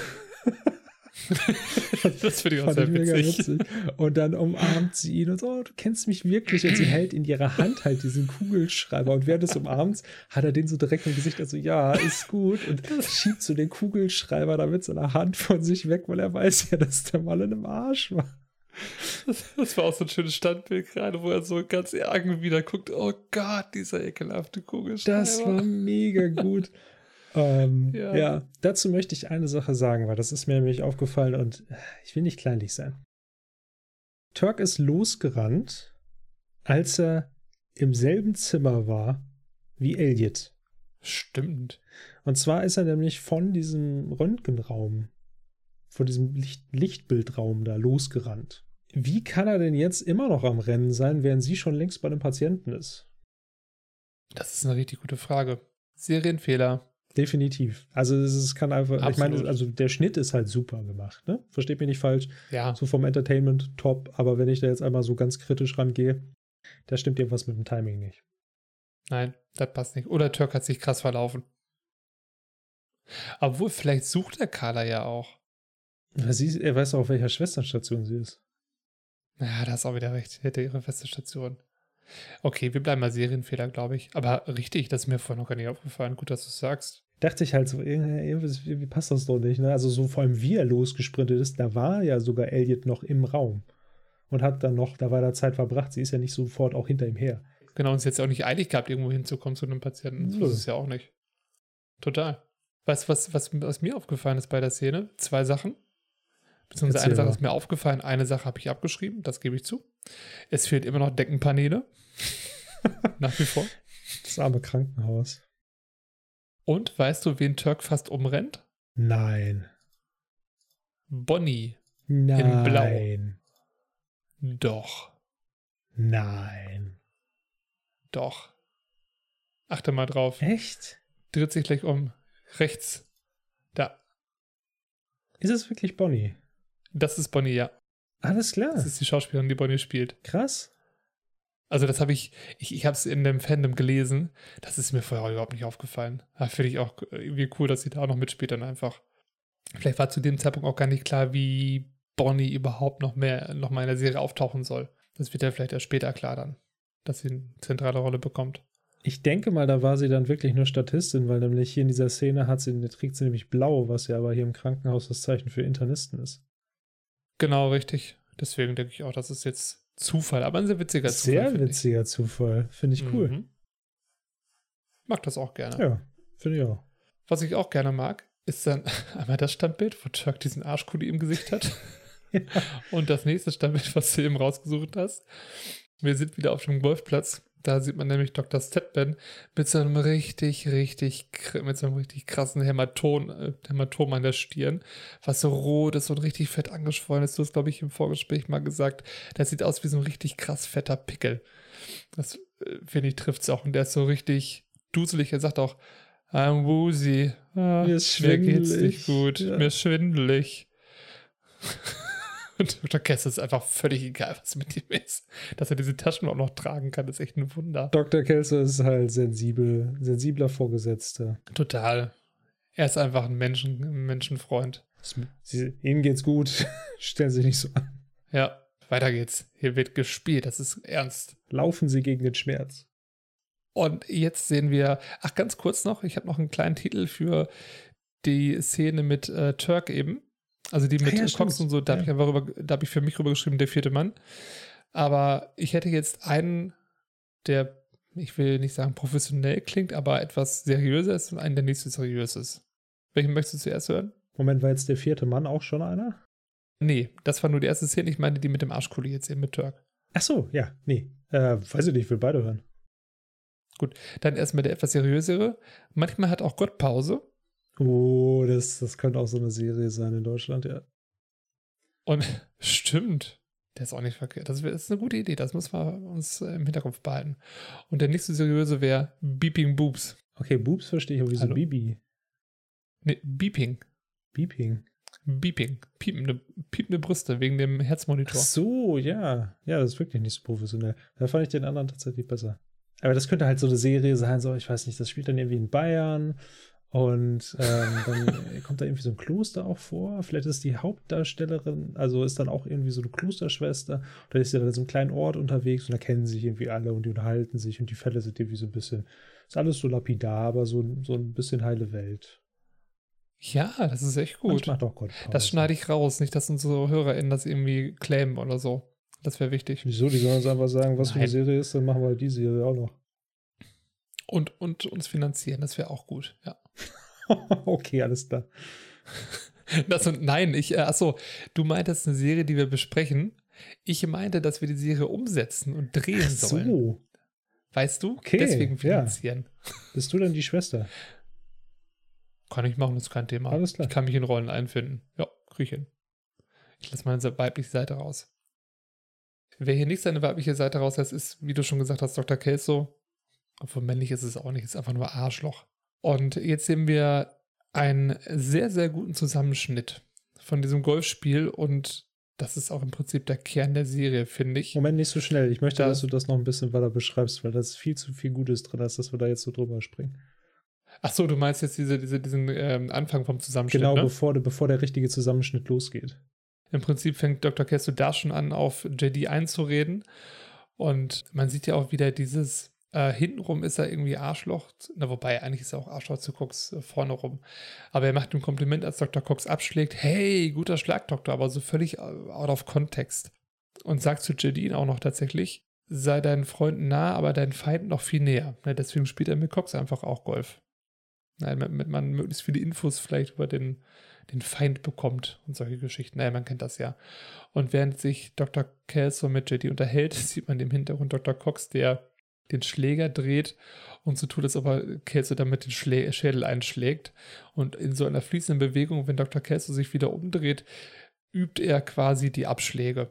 das finde ich auch sehr witzig. witzig. Und dann umarmt sie ihn und so, oh, du kennst mich wirklich. Und sie hält in ihrer Hand halt diesen Kugelschreiber. Und während des Umarmens hat er den so direkt im Gesicht, also ja, ist gut. Und schiebt so den Kugelschreiber da mit seiner Hand von sich weg, weil er weiß ja, dass der Mann in einem Arsch war. *laughs* Das, war auch so ein schönes Standbild gerade, wo er so ganz ärgernd wieder guckt. Oh Gott, dieser ekelhafte Kugelschreiber. Das war mega gut. *laughs* ähm, ja. ja. dazu möchte ich eine Sache sagen, weil das ist mir nämlich aufgefallen und ich will nicht kleinlich sein. Turk ist losgerannt, als er im selben Zimmer war wie Elliot. Stimmt. Und zwar ist er nämlich von diesem Röntgenraum, von diesem Licht Lichtbildraum da losgerannt. Wie kann er denn jetzt immer noch am Rennen sein, während sie schon längst bei einem Patienten ist? Das ist eine richtig gute Frage. Serienfehler. Definitiv. Also es kann einfach, Absolut. ich meine, also der Schnitt ist halt super gemacht, ne? Versteht mich nicht falsch. Ja. So vom Entertainment top, aber wenn ich da jetzt einmal so ganz kritisch rangehe, da stimmt irgendwas mit dem Timing nicht. Nein, das passt nicht. Oder Turk hat sich krass verlaufen. Obwohl, vielleicht sucht der Carla ja auch. Sie, er weiß auch, auf welcher Schwesternstation sie ist. Ja, da ist auch wieder recht. Hätte ihre feste Station. Okay, wir bleiben mal Serienfehler, glaube ich. Aber richtig, das ist mir vorher noch gar nicht aufgefallen. Gut, dass du es sagst. Dachte ich halt so, wie passt das doch nicht, ne? Also so vor allem, wie er losgesprintet ist, da war ja sogar Elliot noch im Raum. Und hat dann noch, da war da Zeit verbracht. Sie ist ja nicht sofort auch hinter ihm her. Genau, und sie hat ja auch nicht eilig gehabt, irgendwo hinzukommen zu einem Patienten. So ist es ja auch nicht. Total. Weißt du, was, was, was mir aufgefallen ist bei der Szene? Zwei Sachen. Beziehungsweise Erzähl eine Sache mal. ist mir aufgefallen, eine Sache habe ich abgeschrieben, das gebe ich zu. Es fehlt immer noch Deckenpaneele. *laughs* Nach wie vor. Das arme Krankenhaus. Und weißt du, wen Turk fast umrennt? Nein. Bonnie. Nein. Blau. Doch. Nein. Doch. Achte mal drauf. Echt? Dreht sich gleich um. Rechts. Da. Ist es wirklich Bonnie? Das ist Bonnie, ja. Alles klar. Das ist die Schauspielerin, die Bonnie spielt. Krass. Also das habe ich, ich, ich habe es in dem Fandom gelesen. Das ist mir vorher überhaupt nicht aufgefallen. Da finde ich auch irgendwie cool, dass sie da auch noch mitspielt dann einfach. Vielleicht war zu dem Zeitpunkt auch gar nicht klar, wie Bonnie überhaupt noch mehr, noch mal in der Serie auftauchen soll. Das wird ja vielleicht erst später klar dann, dass sie eine zentrale Rolle bekommt. Ich denke mal, da war sie dann wirklich nur Statistin, weil nämlich hier in dieser Szene hat sie, trägt sie nämlich blau, was ja aber hier im Krankenhaus das Zeichen für Internisten ist. Genau, richtig. Deswegen denke ich auch, das ist jetzt Zufall, aber ein sehr witziger Zufall. Sehr finde ich. witziger Zufall. Finde ich cool. Mhm. Mag das auch gerne. Ja, finde ich auch. Was ich auch gerne mag, ist dann *laughs* einmal das Standbild, wo Chuck diesen Arschkuli im Gesicht hat. *laughs* Ja. Und das nächste Standbild, was du eben rausgesucht hast. Wir sind wieder auf dem Golfplatz. Da sieht man nämlich Dr. Stedman mit so einem richtig, richtig, mit so einem richtig krassen Hämatom, äh, Hämatom an der Stirn, was so rot ist und richtig fett angeschwollen ist. Du hast, glaube ich, im Vorgespräch mal gesagt, das sieht aus wie so ein richtig krass fetter Pickel. Das, äh, finde ich, trifft es auch. Und der ist so richtig duselig. Er sagt auch, I'm woozy. Ah, Mir ist mir geht's schwindelig. nicht gut. Ja. Mir ist schwindelig. *laughs* Und *laughs* Dr. Kess ist einfach völlig egal, was mit ihm ist. Dass er diese Taschen auch noch tragen kann, ist echt ein Wunder. Dr. Kelso ist halt sensibel, sensibler Vorgesetzter. Total. Er ist einfach ein, Menschen, ein Menschenfreund. Sie, ihnen geht's gut. *laughs* Stellen Sie sich nicht so an. Ja, weiter geht's. Hier wird gespielt, das ist ernst. Laufen Sie gegen den Schmerz. Und jetzt sehen wir, ach, ganz kurz noch, ich habe noch einen kleinen Titel für die Szene mit äh, Turk eben. Also die mit ja, Cox und so, da habe Ja. ich einfach rüber, da habe ich für mich rübergeschrieben, der vierte Mann. Aber ich hätte jetzt einen, der, ich will nicht sagen professionell klingt, aber etwas seriöser ist und einen, der nicht so seriös ist. Welchen möchtest du zuerst hören? Moment, war jetzt der vierte Mann auch schon einer? Nee, das war nur die erste Szene. Ich meine die mit dem Arschkuli jetzt eben mit Turk. Ach so, ja, nee. Äh, weiß ich nicht, ich will beide hören. Dann erstmal der etwas seriösere. Manchmal hat auch Gott Pause. Oh, das, das könnte auch so eine Serie sein in Deutschland, ja. Und *laughs* stimmt, der ist auch nicht verkehrt. Das, ist eine gute Idee, das muss man uns äh, im Hinterkopf behalten. Und der nächste seriöse wäre Beeping Boobs. Okay, Boobs verstehe ich, aber wieso Hallo? Bibi? Nee, Beeping. Beeping. Beeping. Piepende, piepende Brüste wegen dem Ach Herzmonitor. so, ja. Ja, das ist wirklich nicht so professionell. Da fand ich den anderen tatsächlich besser. Aber das könnte halt so eine Serie sein, so, ich weiß nicht, das spielt dann irgendwie in Bayern und ähm, dann *laughs* kommt da irgendwie so ein Kloster auch vor. Vielleicht ist die Hauptdarstellerin, also ist dann auch irgendwie so eine Klosterschwester. Oder ist sie dann in so einem kleinen Ort unterwegs und da kennen sich irgendwie alle und die unterhalten sich und die Fälle sind irgendwie so ein bisschen, ist alles so lapidar, aber so, so ein bisschen heile Welt. Ja, das ist echt gut. Das schneide ich raus, nicht, dass unsere HörerInnen das irgendwie claimen oder so. Das wäre wichtig. Wieso? Die sollen uns einfach sagen, was für eine Nein. Serie ist, dann machen wir die Serie auch noch. Und, und uns finanzieren, das wäre auch gut. Ja. *laughs* okay, alles klar. *laughs* Das und nein, ich, äh, achso, du meintest eine Serie, die wir besprechen. Ich meinte, dass wir die Serie umsetzen und drehen Ach sollen. so. Weißt du? Okay, Deswegen ja. finanzieren. Bist du denn die Schwester? *laughs* Kann ich machen, das ist kein Thema. Alles klar. Ich kann mich in Rollen einfinden. Ja, krieg ich hin. Ich lasse meine weibliche Seite raus. Wer hier nicht seine weibliche Seite rauslässt, ist, wie du schon gesagt hast, Dr. Kelso. Obwohl männlich ist es auch nicht, ist einfach nur Arschloch. Und jetzt sehen wir einen sehr, sehr guten Zusammenschnitt von diesem Golfspiel und das ist auch im Prinzip der Kern der Serie, finde ich. Moment, nicht so schnell. Ich möchte, Da- dass du das noch ein bisschen weiter beschreibst, weil da ist viel zu viel Gutes drin, als dass wir da jetzt so drüber springen. Ach so, du meinst jetzt diese, diese, diesen ähm, Anfang vom Zusammenschnitt, Genau, ne? bevor, der- bevor der richtige Zusammenschnitt losgeht. Im Prinzip fängt Dr. Kesso da schon an, auf JD einzureden. Und man sieht ja auch wieder dieses, äh, hintenrum ist er irgendwie Arschloch. Na, wobei, eigentlich ist er auch Arschloch zu Cox äh, vorne rum. Aber er macht ihm Kompliment, als Dr. Cox abschlägt. Hey, guter Schlag, Doktor, aber so völlig äh, out of context. Und sagt zu JD auch noch tatsächlich, sei deinen Freunden nah, aber deinen Feinden noch viel näher. Na, deswegen spielt er mit Cox einfach auch Golf. Na, damit man möglichst viele Infos vielleicht über den, den Feind bekommt und solche Geschichten. Naja, man kennt das ja. Und während sich Dr. Kelso mit JD unterhält, *laughs* sieht man im Hintergrund Dr. Cox, der den Schläger dreht und so tut, als ob er Kelso damit den Schlä Schädel einschlägt. Und in so einer fließenden Bewegung, wenn Dr. Kelso sich wieder umdreht, übt er quasi die Abschläge.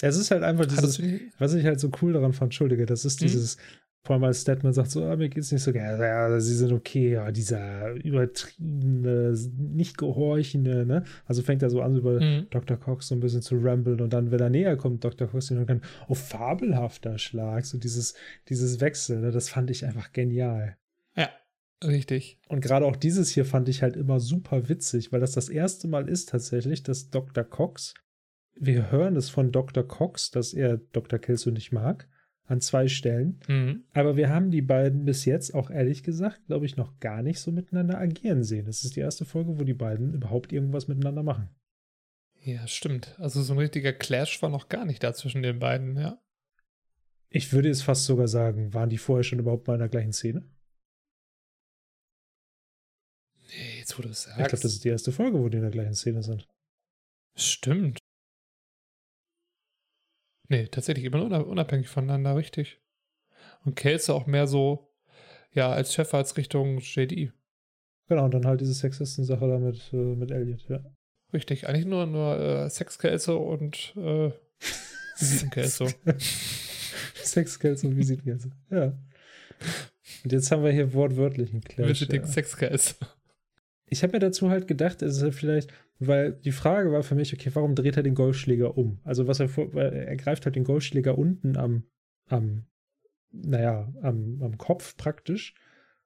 Es ist halt einfach dieses, was ich halt so cool daran fand, Entschuldige, das ist hm? dieses, vor allem als Statman sagt so, ah, mir geht's nicht so gerne, ja, sie sind okay, ja, dieser übertriebene, nicht gehorchende, ne? Also fängt er so an, über mhm. Dr. Cox so ein bisschen zu ramblen und dann, wenn er näher kommt, Dr. Cox und dann, oh, fabelhafter Schlag, so dieses, dieses Wechsel, ne? Das fand ich einfach genial. Ja, richtig. Und gerade auch dieses hier fand ich halt immer super witzig, weil das das erste Mal ist tatsächlich, dass Dr. Cox, wir hören es von Dr. Cox, dass er Dr. Kelso nicht mag an zwei Stellen. Mhm. Aber wir haben die beiden bis jetzt auch ehrlich gesagt, glaube ich, noch gar nicht so miteinander agieren sehen. Das ist die erste Folge, wo die beiden überhaupt irgendwas miteinander machen. Ja, stimmt. Also so ein richtiger Clash war noch gar nicht da zwischen den beiden, ja. Ich würde jetzt fast sogar sagen, waren die vorher schon überhaupt mal in der gleichen Szene? Nee, jetzt wo du es sagst. Ich glaube, das ist die erste Folge, wo die in der gleichen Szene sind. Stimmt. Nee, tatsächlich immer unabhängig voneinander, richtig. Und Kelso auch mehr so, ja, als Chef als Richtung JD. Genau, und dann halt diese Sexisten-Sache da mit, äh, mit Elliot, ja. Richtig, eigentlich nur, nur äh, Sex-Kelso und äh, *laughs* Visiten-Kelso. Sex-Kelso und Visiten-Kelso, ja. Und jetzt haben wir hier wortwörtlich einen Clash. Visiting ja. Sex-Kelso. Ich habe mir dazu halt gedacht, es ist halt vielleicht, weil die Frage war für mich, okay, warum dreht er den Golfschläger um? Also was er vor, er greift halt den Golfschläger unten am, am, naja, am, am Kopf praktisch.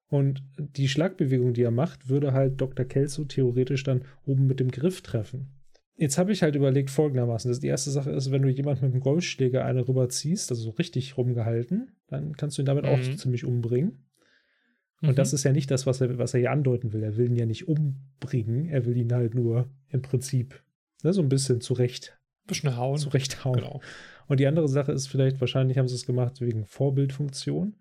Und die Schlagbewegung, die er macht, würde halt Dr. Kelso theoretisch dann oben mit dem Griff treffen. Jetzt habe ich halt überlegt folgendermaßen, dass die erste Sache ist, wenn du jemanden mit dem Golfschläger eine rüberziehst, also so richtig rumgehalten, dann kannst du ihn damit mhm. auch ziemlich umbringen. Und mhm. das ist ja nicht das, was er, was er hier andeuten will. Er will ihn ja nicht umbringen, er will ihn halt nur im Prinzip ne, so ein bisschen zurecht. Bisschen hauen. Zurechthauen. Genau. Und die andere Sache ist vielleicht, wahrscheinlich haben sie es gemacht wegen Vorbildfunktion,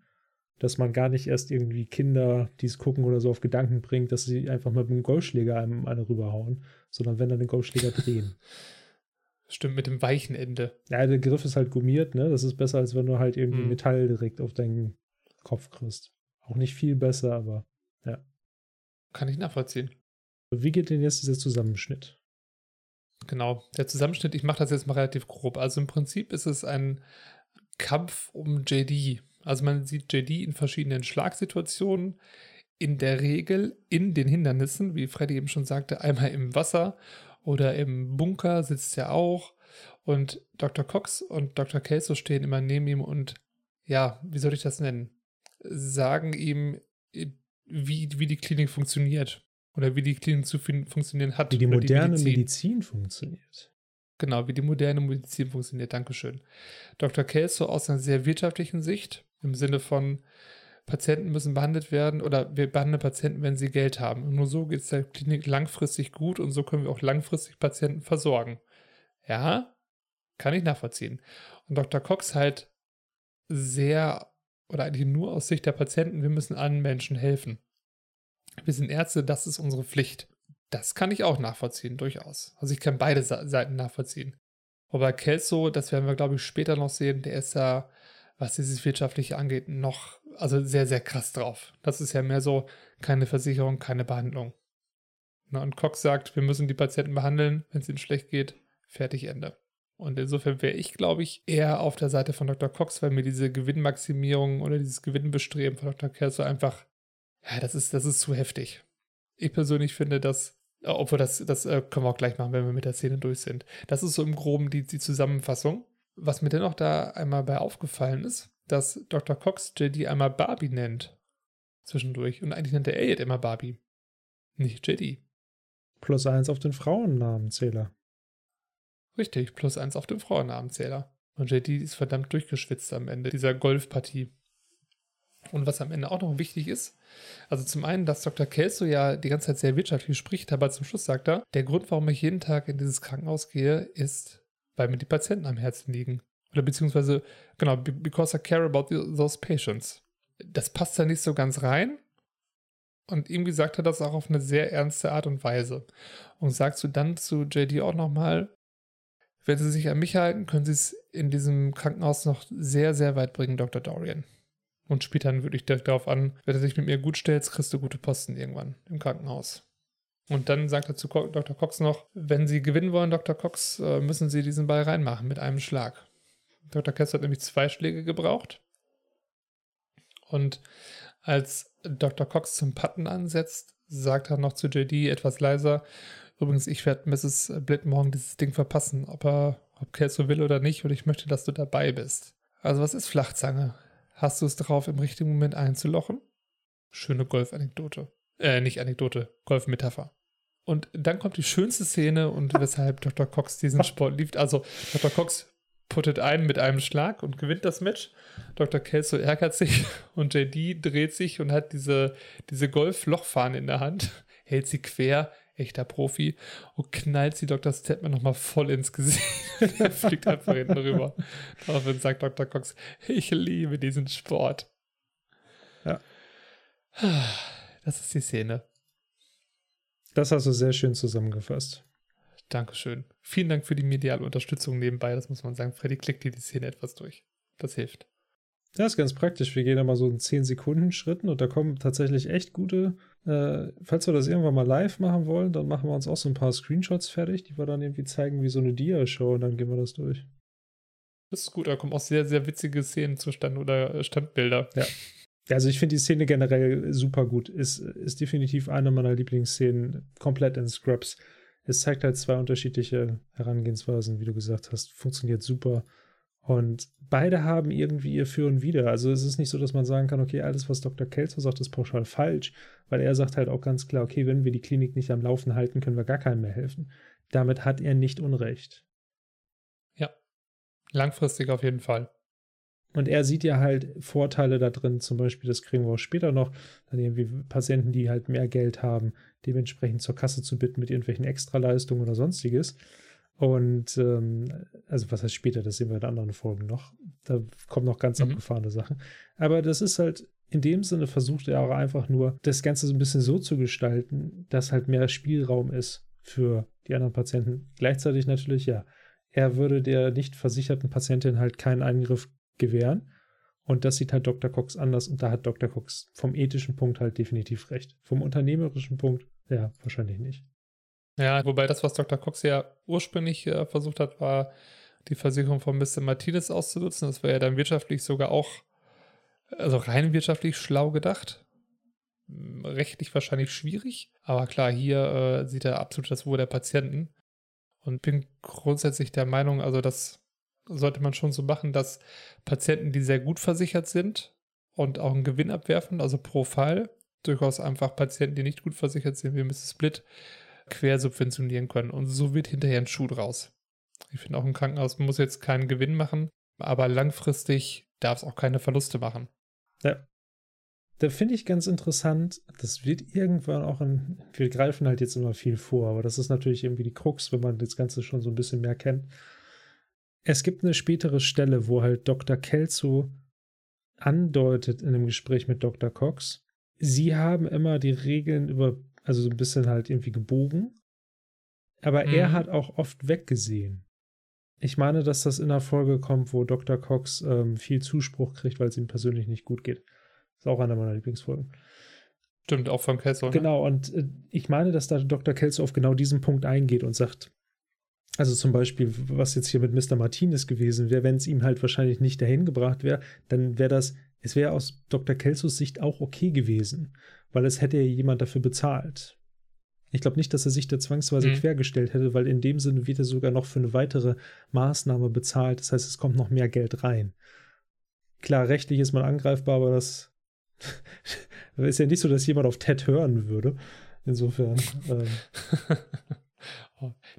dass man gar nicht erst irgendwie Kinder, die es gucken oder so auf Gedanken bringt, dass sie einfach mal mit dem Golfschläger einem eine rüberhauen, sondern wenn dann den Golfschläger drehen. *laughs* Stimmt, mit dem weichen Ende. Ja, der Griff ist halt gummiert, ne? Das ist besser, als wenn du halt irgendwie hm. Metall direkt auf deinen Kopf kriegst. Auch nicht viel besser, aber ja. Kann ich nachvollziehen. Wie geht denn jetzt dieser Zusammenschnitt? Genau, der Zusammenschnitt, ich mache das jetzt mal relativ grob. Also im Prinzip ist es ein Kampf um JD. Also man sieht JD in verschiedenen Schlagsituationen, in der Regel in den Hindernissen, wie Freddy eben schon sagte, einmal im Wasser oder im Bunker sitzt er auch. Und Dr. Cox und Dr. Kelso stehen immer neben ihm und ja, wie soll ich das nennen? Sagen ihm, wie, wie die Klinik funktioniert. Oder wie die Klinik zu funktionieren hat. Wie die moderne die Medizin. Medizin. funktioniert. Genau, wie die moderne Medizin funktioniert. Dankeschön. Dr. Kelso aus einer sehr wirtschaftlichen Sicht, im Sinne von, Patienten müssen behandelt werden oder wir behandeln Patienten, wenn sie Geld haben. Und nur so geht es der Klinik langfristig gut und so können wir auch langfristig Patienten versorgen. Ja, kann ich nachvollziehen. Und Dr. Cox halt sehr oder eigentlich nur aus Sicht der Patienten, wir müssen allen Menschen helfen. Wir sind Ärzte, das ist unsere Pflicht. Das kann ich auch nachvollziehen, durchaus. Also ich kann beide Seiten nachvollziehen. Aber Kelso, das werden wir, glaube ich, später noch sehen, der ist ja, was dieses Wirtschaftliche angeht, noch, also sehr, sehr krass drauf. Das ist ja mehr so, keine Versicherung, keine Behandlung. und Cox sagt, wir müssen die Patienten behandeln, wenn es ihnen schlecht geht, fertig, Ende. Und insofern wäre ich, glaube ich, eher auf der Seite von Dr. Cox, weil mir diese Gewinnmaximierung oder dieses Gewinnbestreben von Dr. Kelso einfach, ja, das ist, das ist zu heftig. Ich persönlich finde, dass, äh, obwohl das, das äh, können wir auch gleich machen, wenn wir mit der Szene durch sind. Das ist so im Groben die, die Zusammenfassung. Was mir dennoch da einmal bei aufgefallen ist, dass Dr. Cox JD einmal Barbie nennt. Zwischendurch. Und eigentlich nennt er Elliot immer Barbie. Nicht JD. Plus eins auf den Frauennamenzähler. Richtig, plus eins auf dem Frauennamenzähler. Und JD ist verdammt durchgeschwitzt am Ende dieser Golfpartie. Und was am Ende auch noch wichtig ist, also zum einen, dass Dr. Kelso ja die ganze Zeit sehr wirtschaftlich spricht, aber zum Schluss sagt er, der Grund, warum ich jeden Tag in dieses Krankenhaus gehe, ist, weil mir die Patienten am Herzen liegen. Oder beziehungsweise, genau, because I care about those patients. Das passt da nicht so ganz rein, Und irgendwie sagt er das auch auf eine sehr ernste Art und Weise. Und sagst du dann zu JD auch nochmal, wenn sie sich an mich halten, können sie es in diesem Krankenhaus noch sehr, sehr weit bringen, Dr. Dorian. Und spielt dann wirklich darauf an, wenn du dich mit mir gut stellst, kriegst du gute Posten irgendwann im Krankenhaus. Und dann sagt er zu Dr. Cox noch, wenn Sie gewinnen wollen, Dr. Cox, äh, müssen Sie diesen Ball reinmachen mit einem Schlag. Dr. Kess hat nämlich zwei Schläge gebraucht. Und als Dr. Cox zum Patten ansetzt, sagt er noch zu JD etwas leiser, übrigens, ich werde Mrs. Blitt morgen dieses Ding verpassen, ob er, ob Kelso will oder nicht, und ich möchte, dass du dabei bist. Also was ist Flachzange? Hast du es drauf, im richtigen Moment einzulochen? Schöne Golf-Anekdote. Äh, nicht Anekdote, Golf-Metapher. Und dann kommt die schönste Szene und *laughs* weshalb Dr. Cox diesen *laughs* Sport liebt. Also Dr. Cox puttet ein mit einem Schlag und gewinnt das Match. Dr. Kelso ärgert sich *laughs* und JD dreht sich und hat diese, diese Golf-Lochfahne in der Hand, hält sie quer, echter Profi, und knallt sie Dr. Stedman nochmal voll ins Gesicht. *laughs* er fliegt einfach hinten rüber. Daraufhin sagt Dr. Cox, ich liebe diesen Sport. Ja. Das ist die Szene. Das hast du sehr schön zusammengefasst. Dankeschön. Vielen Dank für die mediale Unterstützung nebenbei. Das muss man sagen. Freddy klickt dir die Szene etwas durch. Das hilft. Ja, ist ganz praktisch. Wir gehen immer so in 10 Sekunden Schritten und da kommen tatsächlich echt gute. Äh, falls wir das irgendwann mal live machen wollen, dann machen wir uns auch so ein paar Screenshots fertig, die wir dann irgendwie zeigen wie so eine Dia-Show und dann gehen wir das durch. Das ist gut, da kommen auch sehr, sehr witzige Szenen zustande oder Standbilder. Ja. Also ich finde die Szene generell super gut. Ist, ist definitiv eine meiner Lieblingsszenen, komplett in Scrubs. Es zeigt halt zwei unterschiedliche Herangehensweisen, wie du gesagt hast. Funktioniert super. Und beide haben irgendwie ihr Für und Wider. Also es ist nicht so, dass man sagen kann, okay, alles, was Dr. Kelso sagt, ist pauschal falsch, weil er sagt halt auch ganz klar, okay, wenn wir die Klinik nicht am Laufen halten, können wir gar keinem mehr helfen. Damit hat er nicht Unrecht. Ja, langfristig auf jeden Fall. Und er sieht ja halt Vorteile da drin, zum Beispiel, das kriegen wir auch später noch, dann irgendwie Patienten, die halt mehr Geld haben, dementsprechend zur Kasse zu bitten mit irgendwelchen Extraleistungen oder sonstiges. Und ähm, also was heißt später, das sehen wir in anderen Folgen noch. Da kommen noch ganz mhm. abgefahrene Sachen. Aber das ist halt, in dem Sinne versucht er auch einfach nur, das Ganze so ein bisschen so zu gestalten, dass halt mehr Spielraum ist für die anderen Patienten. Gleichzeitig natürlich, ja, er würde der nicht versicherten Patientin halt keinen Eingriff gewähren. Und das sieht halt Dr. Cox anders und da hat Dr. Cox vom ethischen Punkt halt definitiv recht. Vom unternehmerischen Punkt, ja, wahrscheinlich nicht. Ja, wobei das, was Dr. Cox ja ursprünglich äh, versucht hat, war die Versicherung von Mr. Martinez auszunutzen. Das war ja dann wirtschaftlich sogar auch, also rein wirtschaftlich schlau gedacht. Hm, rechtlich wahrscheinlich schwierig, aber klar, hier äh, sieht er absolut das Wohl der Patienten. Und bin grundsätzlich der Meinung, also das sollte man schon so machen, dass Patienten, die sehr gut versichert sind und auch einen Gewinn abwerfen, also pro Fall, durchaus einfach Patienten, die nicht gut versichert sind, wie Mrs. Split, quer subventionieren können. Und so wird hinterher ein Schuh draus. Ich finde auch ein Krankenhaus muss jetzt keinen Gewinn machen, aber langfristig darf es auch keine Verluste machen. Ja. Da finde ich ganz interessant, das wird irgendwann auch in, wir greifen halt jetzt immer viel vor, aber das ist natürlich irgendwie die Krux, wenn man das Ganze schon so ein bisschen mehr kennt. Es gibt eine spätere Stelle, wo halt Dr. Kelso andeutet in einem Gespräch mit Dr. Cox, sie haben immer die Regeln über, also so ein bisschen halt irgendwie gebogen, aber mhm. er hat auch oft weggesehen. Ich meine, dass das in einer Folge kommt, wo Dr. Cox ähm, viel Zuspruch kriegt, weil es ihm persönlich nicht gut geht. Ist auch einer meiner Lieblingsfolgen. Stimmt, auch von Kelso. Ne? Genau, und äh, ich meine, dass da Dr. Kelso auf genau diesen Punkt eingeht und sagt, also zum Beispiel, was jetzt hier mit Mr. Martinez gewesen wäre, wenn es ihm halt wahrscheinlich nicht dahin gebracht wäre, dann wäre das, es wäre aus Dr. Kelsos Sicht auch okay gewesen, weil es hätte ja jemand dafür bezahlt. Ich glaube nicht, dass er sich da zwangsweise mhm. quergestellt hätte, weil in dem Sinne wird er sogar noch für eine weitere Maßnahme bezahlt. Das heißt, es kommt noch mehr Geld rein. Klar, rechtlich ist man angreifbar, aber das *laughs* ist ja nicht so, dass jemand auf Ted hören würde. Insofern. Ähm. *laughs*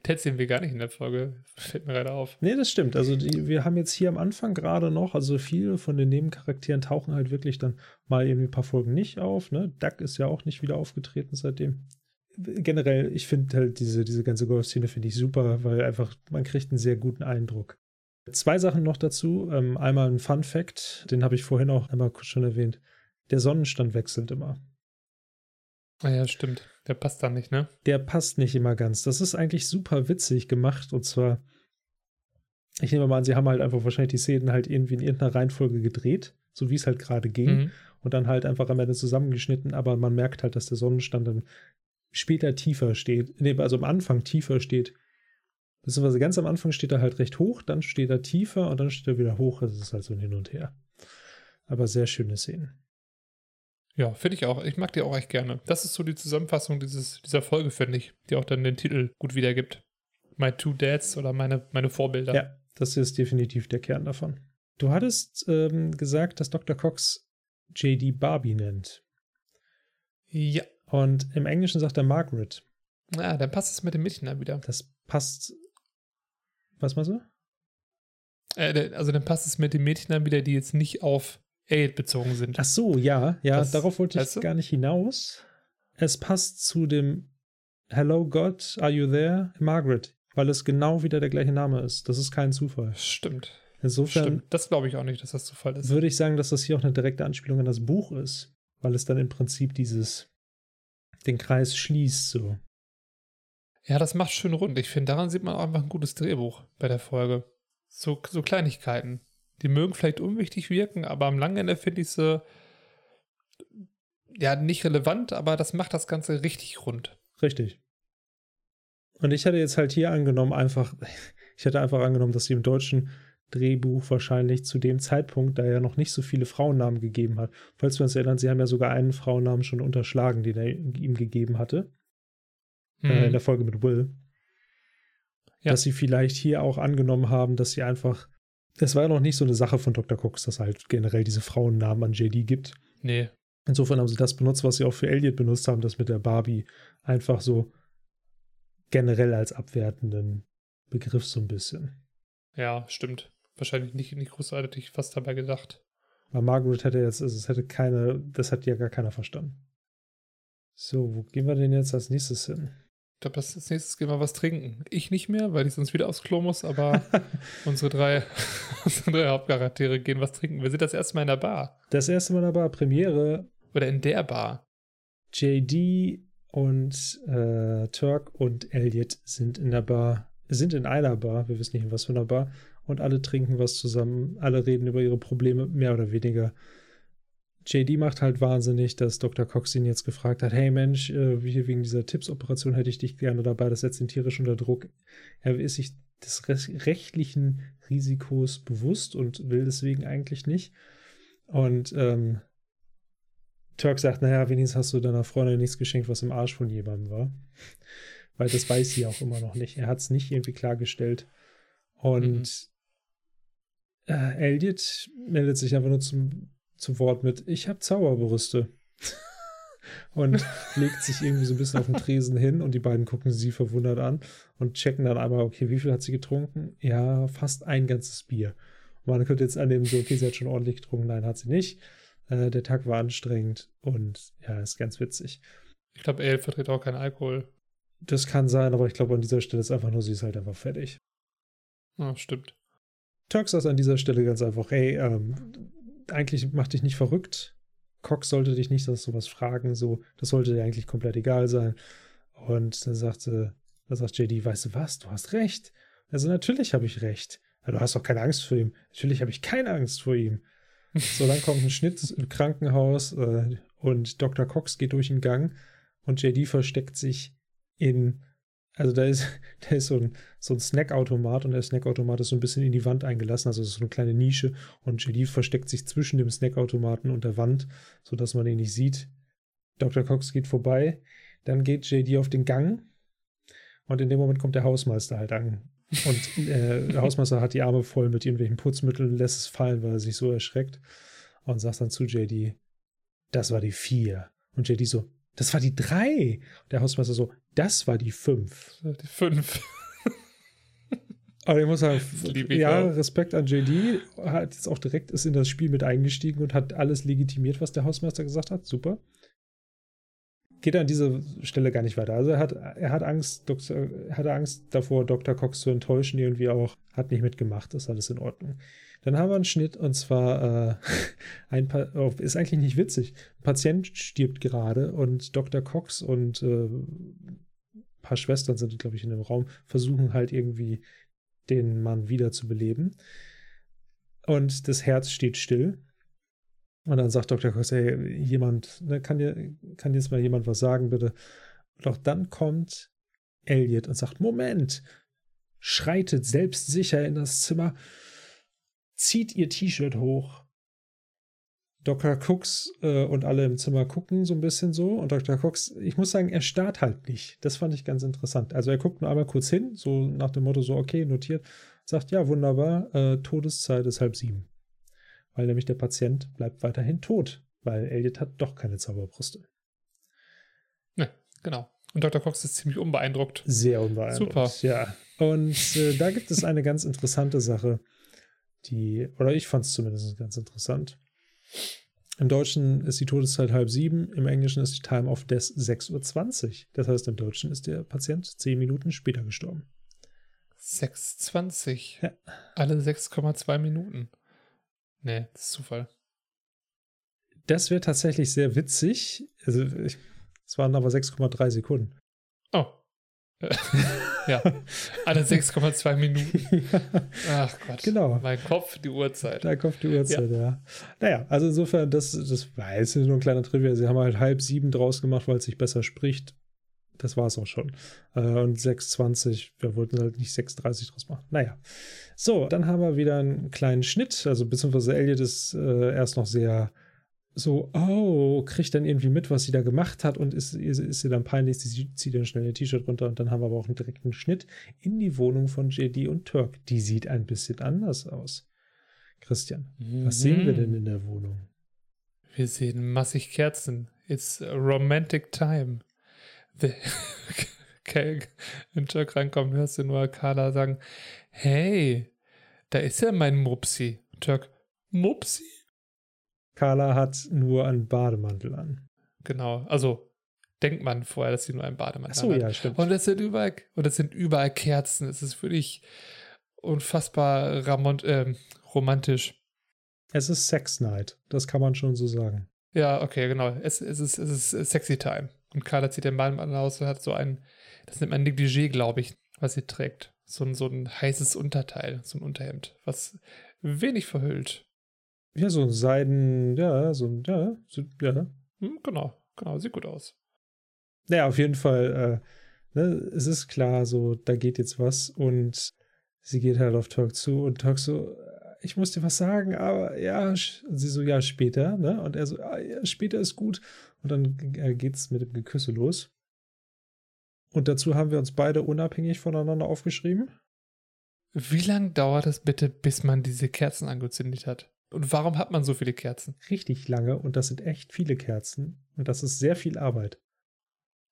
Ted sehen wir gar nicht in der Folge, fällt mir gerade auf. Nee, das stimmt. Also die, wir haben jetzt hier am Anfang gerade noch, also viele von den Nebencharakteren tauchen halt wirklich dann mal irgendwie ein paar Folgen nicht auf. Ne? Duck ist ja auch nicht wieder aufgetreten seitdem. Generell, ich finde halt diese, diese ganze Golf-Szene finde ich super, weil einfach, man kriegt einen sehr guten Eindruck. Zwei Sachen noch dazu. Ähm, einmal ein Fun Fact, den habe ich vorhin auch einmal schon erwähnt. Der Sonnenstand wechselt immer. Ah ja, stimmt. Der passt da nicht, ne? Der passt nicht immer ganz. Das ist eigentlich super witzig gemacht. Und zwar, ich nehme mal an, sie haben halt einfach wahrscheinlich die Szenen halt irgendwie in irgendeiner Reihenfolge gedreht, so wie es halt gerade ging. Mhm. Und dann halt einfach am Ende zusammengeschnitten, aber man merkt halt, dass der Sonnenstand dann später tiefer steht. Nee, also am Anfang tiefer steht. Beziehungsweise ganz am Anfang steht er halt recht hoch, dann steht er tiefer und dann steht er wieder hoch. Das ist halt so ein Hin und Her. Aber sehr schöne Szenen. Ja, finde ich auch. Ich mag die auch echt gerne. Das ist so die Zusammenfassung dieses, dieser Folge, finde ich, die auch dann den Titel gut wiedergibt. My Two Dads oder meine, meine Vorbilder. Ja, das ist definitiv der Kern davon. Du hattest ähm, gesagt, dass Dr. Cox JD Barbie nennt. Ja. Und im Englischen sagt er Margaret. Ah, dann passt es mit dem Mädchen dann wieder. Das passt. Was mal so? Äh, also dann passt es mit dem Mädchen dann wieder, die jetzt nicht auf bezogen sind. Ach so, ja, ja, das, darauf wollte ich gar nicht hinaus. Es passt zu dem Hello God, are you there? Margaret, weil es genau wieder der gleiche Name ist. Das ist kein Zufall. Stimmt. Insofern. Stimmt. Das glaube ich auch nicht, dass das Zufall ist. Würde ich sagen, dass das hier auch eine direkte Anspielung an das Buch ist, weil es dann im Prinzip dieses den Kreis schließt so. Ja, das macht schön rund. Ich finde, daran sieht man auch einfach ein gutes Drehbuch bei der Folge. So, so Kleinigkeiten. Die mögen vielleicht unwichtig wirken, aber am langen Ende finde ich sie ja nicht relevant, aber das macht das Ganze richtig rund. Richtig. Und ich hätte jetzt halt hier angenommen, einfach, *laughs* ich hätte einfach angenommen, dass sie im deutschen Drehbuch wahrscheinlich zu dem Zeitpunkt, da er noch nicht so viele Frauennamen gegeben hat. Falls wir uns erinnern, sie haben ja sogar einen Frauennamen schon unterschlagen, den er ihm gegeben hatte. Hm. Äh, in der Folge mit Will. Ja. Dass sie vielleicht hier auch angenommen haben, dass sie einfach es war ja noch nicht so eine Sache von Dr. Cox, dass halt generell diese Frauennamen an JD gibt. Nee. Insofern haben sie das benutzt, was sie auch für Elliot benutzt haben, das mit der Barbie einfach so generell als abwertenden Begriff so ein bisschen. Ja, stimmt. Wahrscheinlich nicht, nicht großartig was dabei gedacht. Weil Margaret hätte jetzt, also es hätte keine, das hat ja gar keiner verstanden. So, wo gehen wir denn jetzt als nächstes hin? Ich glaube, als nächstes gehen wir was trinken. Ich nicht mehr, weil ich sonst wieder aufs Klo muss, aber *laughs* unsere, drei, *laughs* unsere drei Hauptcharaktere gehen was trinken. Wir sind das erste Mal in der Bar. Das erste Mal in der Bar, Premiere. Oder in der Bar. JD und äh, Turk und Elliot sind in der Bar, sind in einer Bar, wir wissen nicht in was für einer Bar, und alle trinken was zusammen, alle reden über ihre Probleme, mehr oder weniger. JD macht halt wahnsinnig, dass Dr. Cox ihn jetzt gefragt hat: Hey Mensch, äh, hier wegen dieser Tipps-Operation hätte ich dich gerne dabei, das setzt ihn tierisch unter Druck. Er ist sich des rechtlichen Risikos bewusst und will deswegen eigentlich nicht. Und ähm, Turk sagt: Naja, wenigstens hast du deiner Freundin nichts geschenkt, was im Arsch von jemandem war. Weil das weiß sie auch immer noch nicht. Er hat es nicht irgendwie klargestellt. Und mhm. äh, Elliot meldet sich einfach nur zum zu Wort mit, ich habe Zauberbrüste. *laughs* und legt sich irgendwie so ein bisschen auf den Tresen hin und die beiden gucken sie verwundert an und checken dann einmal, okay, wie viel hat sie getrunken? Ja, fast ein ganzes Bier. Und man könnte jetzt annehmen, so, okay, sie hat schon ordentlich getrunken. Nein, hat sie nicht. Äh, der Tag war anstrengend und ja, ist ganz witzig. Ich glaube, Ale vertritt auch keinen Alkohol. Das kann sein, aber ich glaube, an dieser Stelle ist einfach nur, sie ist halt einfach fertig. Ja, stimmt. Turk sagt an dieser Stelle ganz einfach, ey, ähm, eigentlich macht dich nicht verrückt. Cox sollte dich nicht das sowas fragen, so, das sollte dir eigentlich komplett egal sein. Und dann sagte, dann sagt JD, weißt du was, du hast recht. Also natürlich habe ich recht. Ja, du hast doch keine Angst vor ihm. Natürlich habe ich keine Angst vor ihm. So, dann kommt ein Schnitt *laughs* im Krankenhaus äh, und Dr. Cox geht durch den Gang und JD versteckt sich in also da ist, *laughs* da ist so ein, so ein Snackautomat und der Snackautomat ist so ein bisschen in die Wand eingelassen, also so eine kleine Nische und JD versteckt sich zwischen dem Snackautomaten und der Wand, sodass man ihn nicht sieht. Dr. Cox geht vorbei, dann geht JD auf den Gang und in dem Moment kommt der Hausmeister halt an. Und äh, der Hausmeister hat die Arme voll mit irgendwelchen Putzmitteln, lässt es fallen, weil er sich so erschreckt und sagt dann zu JD, das war die vier. Und JD so, das war die drei. Der Hausmeister so, das war die fünf. Die fünf. Aber ich muss sagen, *laughs* ja, Respekt an JD, hat jetzt auch direkt ist in das Spiel mit eingestiegen und hat alles legitimiert, was der Hausmeister gesagt hat. Super. geht an dieser Stelle gar nicht weiter. Also er hat, er hat Angst, Doktor, er hatte Angst davor, Dr. Cox zu enttäuschen, irgendwie auch, hat nicht mitgemacht, ist alles in Ordnung. Dann haben wir einen Schnitt und zwar äh, *laughs* ein pa oh, ist eigentlich nicht witzig. Ein Patient stirbt gerade und Dr. Cox und äh, paar Schwestern sind, glaube ich, in dem Raum, versuchen halt irgendwie den Mann wieder zu beleben. Und das Herz steht still. Und dann sagt Dr. Cox, hey, jemand, ne, kann, dir, kann jetzt mal jemand was sagen, bitte? Doch dann kommt Elliot und sagt, Moment, schreitet selbstsicher in das Zimmer, zieht ihr T-Shirt hoch. Dr. Cooks äh, und alle im Zimmer gucken so ein bisschen so. Und Dr. Cooks, ich muss sagen, er starrt halt nicht. Das fand ich ganz interessant. Also er guckt nur einmal kurz hin, so nach dem Motto, so, okay, notiert, sagt, ja, wunderbar, äh, Todeszeit ist halb sieben weil nämlich der Patient bleibt weiterhin tot, weil Elliot hat doch keine Zauberbrüste. Ne, genau. Und Dr. Cox ist ziemlich unbeeindruckt. Sehr unbeeindruckt. Super. Ja. Und äh, da gibt es eine ganz interessante Sache, die, oder ich fand es zumindest ganz interessant. Im Deutschen ist die Todeszeit halb sieben, im Englischen ist die Time of Death 6.20 Uhr. Das heißt, im Deutschen ist der Patient zehn Minuten später gestorben. 6,20. Ja. Alle 6,2 Minuten. Nee, das ist Zufall. Das wäre tatsächlich sehr witzig. Also, es waren aber 6,3 Sekunden. Oh. *laughs* ja, alle 6,2 Minuten. Ach Gott. Genau. Mein Kopf, die Uhrzeit. Dein Kopf, die Uhrzeit, ja. ja. Naja, also insofern, das, das war jetzt nur ein kleiner Trivia. Sie haben halt halb sieben draus gemacht, weil es sich besser spricht das war es auch schon. Äh, und 6,20, wir wollten halt nicht 6,30 draus machen. Naja. So, dann haben wir wieder einen kleinen Schnitt. Also, beziehungsweise Elliot ist äh, erst noch sehr so, oh, kriegt dann irgendwie mit, was sie da gemacht hat und ist, ist, ist ihr dann peinlich, sie zieht dann schnell ihr T-Shirt runter und dann haben wir aber auch einen direkten Schnitt in die Wohnung von JD und Turk. Die sieht ein bisschen anders aus. Christian, mhm. was sehen wir denn in der Wohnung? Wir sehen massig Kerzen. It's a romantic time. okay, wenn Chuck reinkommt, hörst du nur Carla sagen, hey, da ist ja mein Mupsi. Chuck, Mupsi? Carla hat nur einen Bademantel an. Genau, also denkt man vorher, dass sie nur einen Bademantel Ach so, hat. ja, stimmt. Und es sind überall, und es sind überall Kerzen. Es ist wirklich unfassbar ramont, äh, romantisch. Es ist Sex Night, das kann man schon so sagen. Ja, okay, genau. Es, es, ist, es ist sexy time. Und Carla zieht den Ball aus und hat so ein, das nennt man Negligé, glaube ich, was sie trägt. So ein, so ein heißes Unterteil, so ein Unterhemd, was wenig verhüllt. Ja, so ein Seiden, ja, so ein, ja, so, ja. Hm, genau, genau, sieht gut aus. Ja, auf jeden Fall, äh, ne, es ist klar, so, da geht jetzt was und sie geht halt auf Talk zu und Talk so, ich muss dir was sagen, aber ja, sie so, ja, später, ne? Und er so, ah, ja, später ist gut. Und dann äh, geht's mit dem Geküsse los. Und dazu haben wir uns beide unabhängig voneinander aufgeschrieben. Wie lange dauert es bitte, bis man diese Kerzen angezündet hat? Und warum hat man so viele Kerzen? Richtig lange und das sind echt viele Kerzen und das ist sehr viel Arbeit.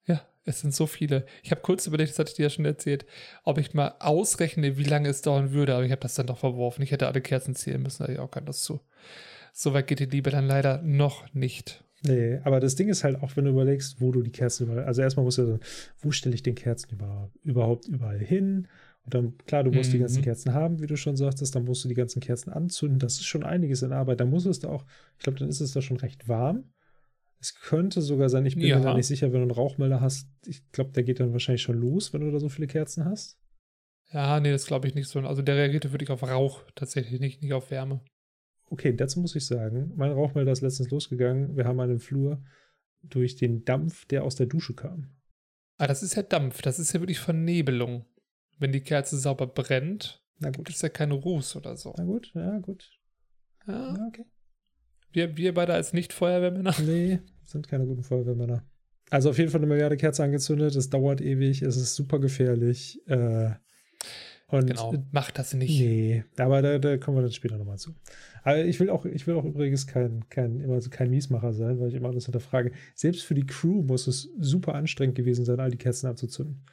Ja, es sind so viele. Ich habe kurz überlegt, das hatte ich dir ja schon erzählt, ob ich mal ausrechne, wie lange es dauern würde, aber ich habe das dann doch verworfen. Ich hätte alle Kerzen zählen müssen, da ich auch keine Lust zu. So weit geht die Liebe dann leider noch nicht. Nee, aber das Ding ist halt auch, wenn du überlegst, wo du die Kerzen überall, also erstmal musst du sagen, wo stelle ich den Kerzen über, überhaupt überall hin? Und dann, klar, du musst mhm. die ganzen mhm. Kerzen haben, wie du schon sagtest, dann musst du die ganzen Kerzen anzünden. Das ist schon einiges in Arbeit. Dann muss es da auch, ich glaube, dann ist es da schon recht warm. Es könnte sogar sein, ich bin ja. mir da nicht sicher, wenn du einen Rauchmelder hast, ich glaube, der geht dann wahrscheinlich schon los, wenn du da so viele Kerzen hast. Ja, nee, das glaube ich nicht so. Also der reagierte wirklich auf Rauch tatsächlich, nicht, nicht auf Wärme. Okay, dazu muss ich sagen, mein Rauchmelder ist letztens losgegangen. Wir haben einen Flur durch den Dampf, der aus der Dusche kam. Ah, das ist ja Dampf, das ist ja wirklich Vernebelung. Wenn die Kerze sauber brennt, Na gut. gibt es ja keine Ruß oder so. Na gut, ja, gut. Ja, ja okay. Wir, wir beide als Nicht-Feuerwehrmänner? *laughs* Nee, sind keine guten Feuerwehrmänner. Also auf jeden Fall eine Milliarde Kerze angezündet, es dauert ewig, es ist super gefährlich. Äh, und genau, macht das nicht. Nee, aber da, da kommen wir dann später nochmal zu. Aber ich will auch, ich will auch übrigens kein, kein, immer so kein Miesmacher sein, weil ich immer alles hinterfrage. Selbst für die Crew muss es super anstrengend gewesen sein, all die Kerzen abzuzünden.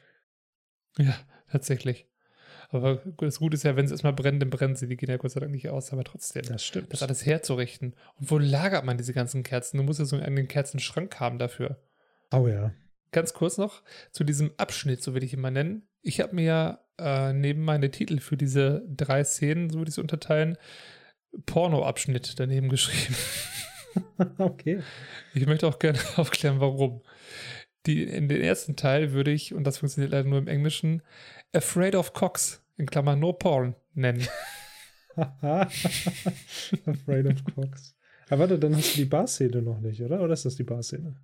Ja, tatsächlich. Aber das Gute ist ja, wenn es erstmal brennt, dann brennen sie. Die gehen ja Gott sei Dank nicht aus, aber trotzdem. Das stimmt. Das alles herzurichten. Und wo lagert man diese ganzen Kerzen? Du musst ja so einen Kerzenschrank haben dafür. Oh ja. Ganz kurz noch zu diesem Abschnitt, so will ich ihn mal nennen. Ich habe mir ja äh, neben meine Titel für diese drei Szenen, so würde ich es unterteilen, Porno-Abschnitt daneben *laughs* geschrieben. *laughs* okay. Ich möchte auch gerne *laughs* aufklären, warum. Die, in den ersten Teil würde ich, und das funktioniert leider nur im Englischen, Afraid of Cox, in Klammern No Porn, nennen. *laughs* Afraid of Cox. Aber warte, dann hast du die Bar-Szene noch nicht, oder? Oder ist das die Bar-Szene?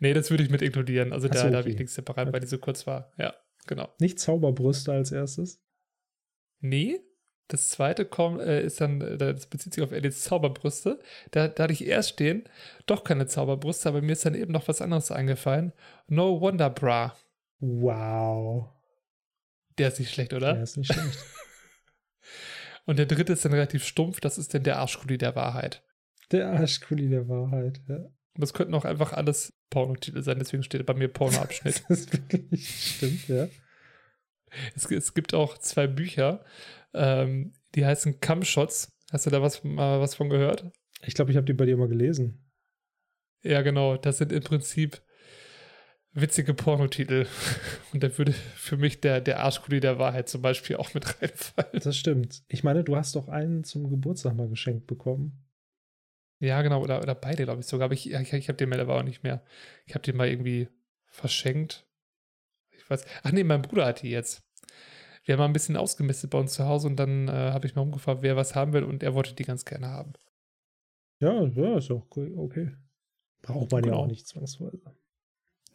Nee, das würde ich mit inkludieren. Also da, so, da okay. habe ich nichts separat, Okay. weil die so kurz war. Ja, genau. Nicht Zauberbrüste als erstes? Nee, das zweite kommt, äh, ist dann, äh, das bezieht sich auf Ediths Zauberbrüste. Da, da hatte ich erst stehen, doch keine Zauberbrüste, aber mir ist dann eben noch was anderes eingefallen. No Wonder Bra. Wow. Der ist nicht schlecht, oder? Ja, ist nicht schlecht. *laughs* Und der dritte ist dann relativ stumpf, das ist dann der Arschkuli der Wahrheit. Der Arschkuli der Wahrheit. Ja. Und das könnten auch einfach alles Pornotitel sein, deswegen steht bei mir Pornoabschnitt. *laughs* Das ist wirklich stimmt, ja. Es, es gibt auch zwei Bücher, ähm, die heißen Cumshots. Hast du da was, mal was von gehört? Ich glaube, ich habe die bei dir mal gelesen. Ja, genau. Das sind im Prinzip witzige Pornotitel. *laughs* Und da würde für mich der, der Arschkuli der Wahrheit zum Beispiel auch mit reinfallen. Das stimmt. Ich meine, du hast doch einen zum Geburtstag mal geschenkt bekommen. Ja, genau. Oder, oder beide, glaube ich sogar. Aber ich, ich, ich habe den aber auch nicht mehr. Ich habe den mal irgendwie verschenkt. Weiß. Ach nee, mein Bruder hat die jetzt. Wir haben mal ein bisschen ausgemistet bei uns zu Hause und dann äh, habe ich mal umgefragt, wer was haben will und er wollte die ganz gerne haben. Ja, ja, ist auch cool, okay. Braucht man ja Genau. auch nicht zwangsweise.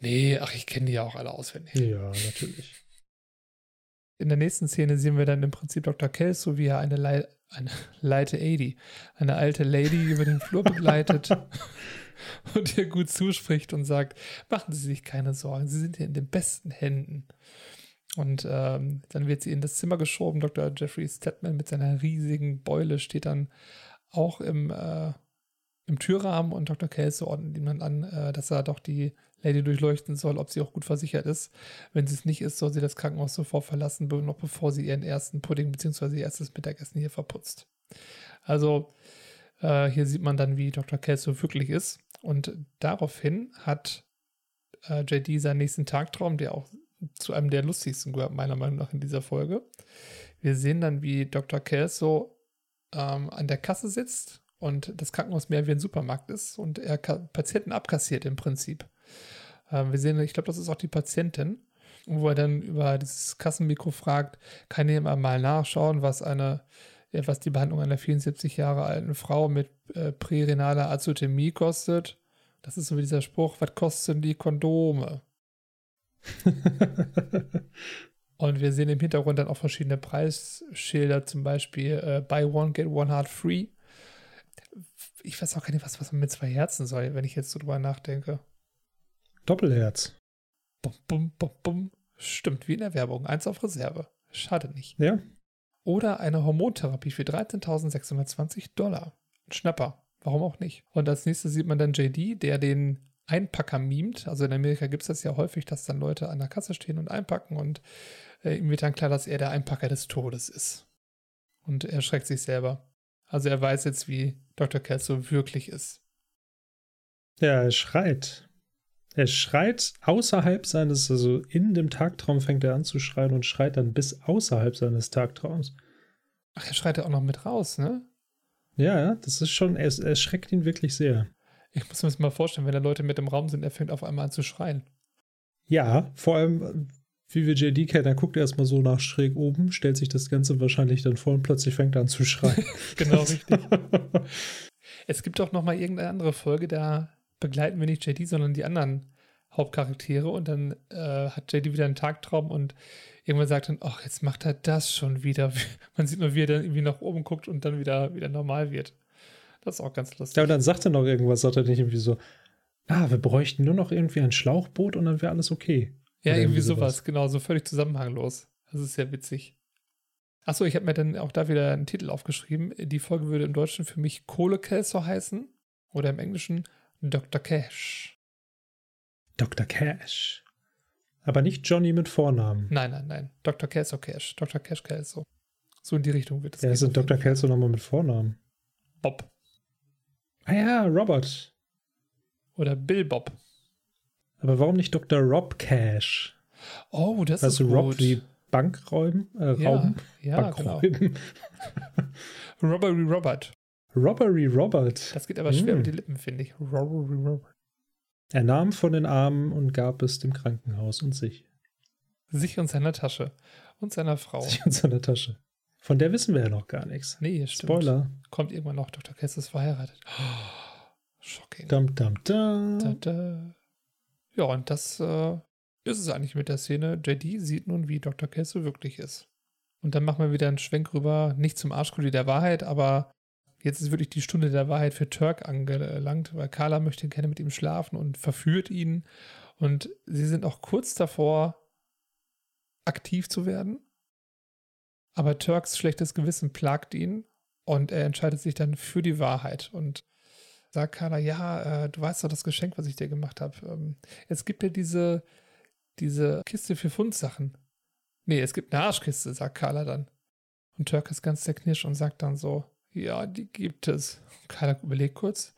Nee, ach, ich kenne die ja auch alle auswendig. Ja, natürlich. In der nächsten Szene sehen wir dann im Prinzip Dr. Kelso, wie er eine, Lei eine *laughs* Leite 80, eine alte Lady über den Flur begleitet *laughs* *laughs* und ihr gut zuspricht und sagt, machen Sie sich keine Sorgen, Sie sind hier in den besten Händen. Und ähm, dann wird sie in das Zimmer geschoben. Dr. Jeffrey Stedman mit seiner riesigen Beule steht dann auch im, äh, im Türrahmen und Dr. Kelso ordnet ihm dann an, äh, dass er doch die Lady durchleuchten soll, ob sie auch gut versichert ist. Wenn sie es nicht ist, soll sie das Krankenhaus sofort verlassen, noch bevor sie ihren ersten Pudding bzw. ihr erstes Mittagessen hier verputzt. Also äh, hier sieht man dann, wie Dr. Kelso wirklich ist. Und daraufhin hat äh, JD seinen nächsten Tagtraum, der auch zu einem der lustigsten gehört, meiner Meinung nach in dieser Folge. Wir sehen dann, wie Dr. Kelso ähm, an der Kasse sitzt und das Krankenhaus mehr wie ein Supermarkt ist und er Patienten abkassiert im Prinzip. Ähm, wir sehen, ich glaube, das ist auch die Patientin, wo er dann über dieses Kassenmikro fragt, kann jemand mal nachschauen, was eine, was die Behandlung einer 74 Jahre alten Frau mit äh, prärenaler Azotemie kostet. Das ist so wie dieser Spruch, was kosten die Kondome? *laughs* Und wir sehen im Hintergrund dann auch verschiedene Preisschilder, zum Beispiel äh, Buy One, Get One Heart Free. Ich weiß auch gar nicht, was, was man mit zwei Herzen soll, wenn ich jetzt so drüber nachdenke. Doppelherz. Bum, bum, bum, bum. Stimmt, wie in der Werbung. Eins auf Reserve. Schade nicht. Ja, Oder eine Hormontherapie für 13.620 Dollar. Schnapper. Warum auch nicht? Und als nächstes sieht man dann JD, der den Einpacker mimt. Also in Amerika gibt es das ja häufig, dass dann Leute an der Kasse stehen und einpacken und äh, ihm wird dann klar, dass er der Einpacker des Todes ist. Und er schreckt sich selber. Also er weiß jetzt, wie Dr. Kelso wirklich ist. ja, er schreit. Er schreit außerhalb seines, also in dem Tagtraum fängt er an zu schreien und schreit dann bis außerhalb seines Tagtraums. Ach, er schreit ja auch noch mit raus, ne? Ja, das ist schon, er, er schreckt ihn wirklich sehr. Ich muss mir das mal vorstellen, wenn da Leute mit im Raum sind, er fängt auf einmal an zu schreien. Ja, vor allem, wie wir JD kennen, er guckt erstmal so nach schräg oben, stellt sich das Ganze wahrscheinlich dann vor und plötzlich fängt er an zu schreien. *laughs* Genau, richtig. *laughs* Es gibt auch noch mal irgendeine andere Folge, da begleiten wir nicht JD, sondern die anderen Hauptcharaktere und dann äh, hat JD wieder einen Tagtraum und irgendwann sagt dann, ach, jetzt macht er das schon wieder. *laughs* Man sieht nur, wie er dann irgendwie nach oben guckt und dann wieder, wieder normal wird. Das ist auch ganz lustig. ja, und dann sagt er noch irgendwas, sagt er nicht irgendwie so, ah, wir bräuchten nur noch irgendwie ein Schlauchboot und dann wäre alles okay. Ja, Oder irgendwie sowas, sowas. genau, so völlig zusammenhanglos. Das ist sehr witzig. Achso, ich habe mir dann auch da wieder einen Titel aufgeschrieben. Die Folge würde im Deutschen für mich Kohlekelso heißen oder im Englischen Dr. Cash. Dr. Cash. Aber nicht Johnny mit Vornamen. Nein, nein, nein. Dr. Kelso Cash. Dr. Cash Kelso. So in die Richtung wird es ist denn Dr. Kelso nochmal mit Vornamen? Bob. Ah ja, Robert. Oder Bill Bob. Aber warum nicht Dr. Rob Cash? Oh, das also ist Rob gut. wie Bankräuben, äh, Ja, Rauben, ja, genau. Bankräuben. *laughs* Robbery Robert. Robbery Robert. Das geht aber schwer Hm. mit den Lippen, finde ich. Robbery Robert. Er nahm von den Armen und gab es dem Krankenhaus und sich. Sich und seiner Tasche. Und seiner Frau. Sich in seiner Tasche. Von der wissen wir ja noch gar nichts. Nee, stimmt. Spoiler. Kommt irgendwann noch. Dr. Kess ist verheiratet. Shocking. Dum, dum, Da, dum. da. Ja, und das äh, ist es eigentlich mit der Szene. JD sieht nun, wie Dr. Kessel wirklich ist. Und dann machen wir wieder einen Schwenk rüber, nicht zum Arschkuli der Wahrheit, aber jetzt ist wirklich die Stunde der Wahrheit für Turk angelangt, weil Carla möchte gerne mit ihm schlafen und verführt ihn. Und sie sind auch kurz davor, aktiv zu werden. Aber Turks schlechtes Gewissen plagt ihn und er entscheidet sich dann für die Wahrheit und sagt Carla, ja, äh, du weißt doch das Geschenk, was ich dir gemacht habe. Ähm, es gibt ja diese, diese Kiste für Fundsachen. Nee, es gibt eine Arschkiste, sagt Carla dann. Und Turk ist ganz zerknirscht und sagt dann so, ja, die gibt es. Carla überlegt kurz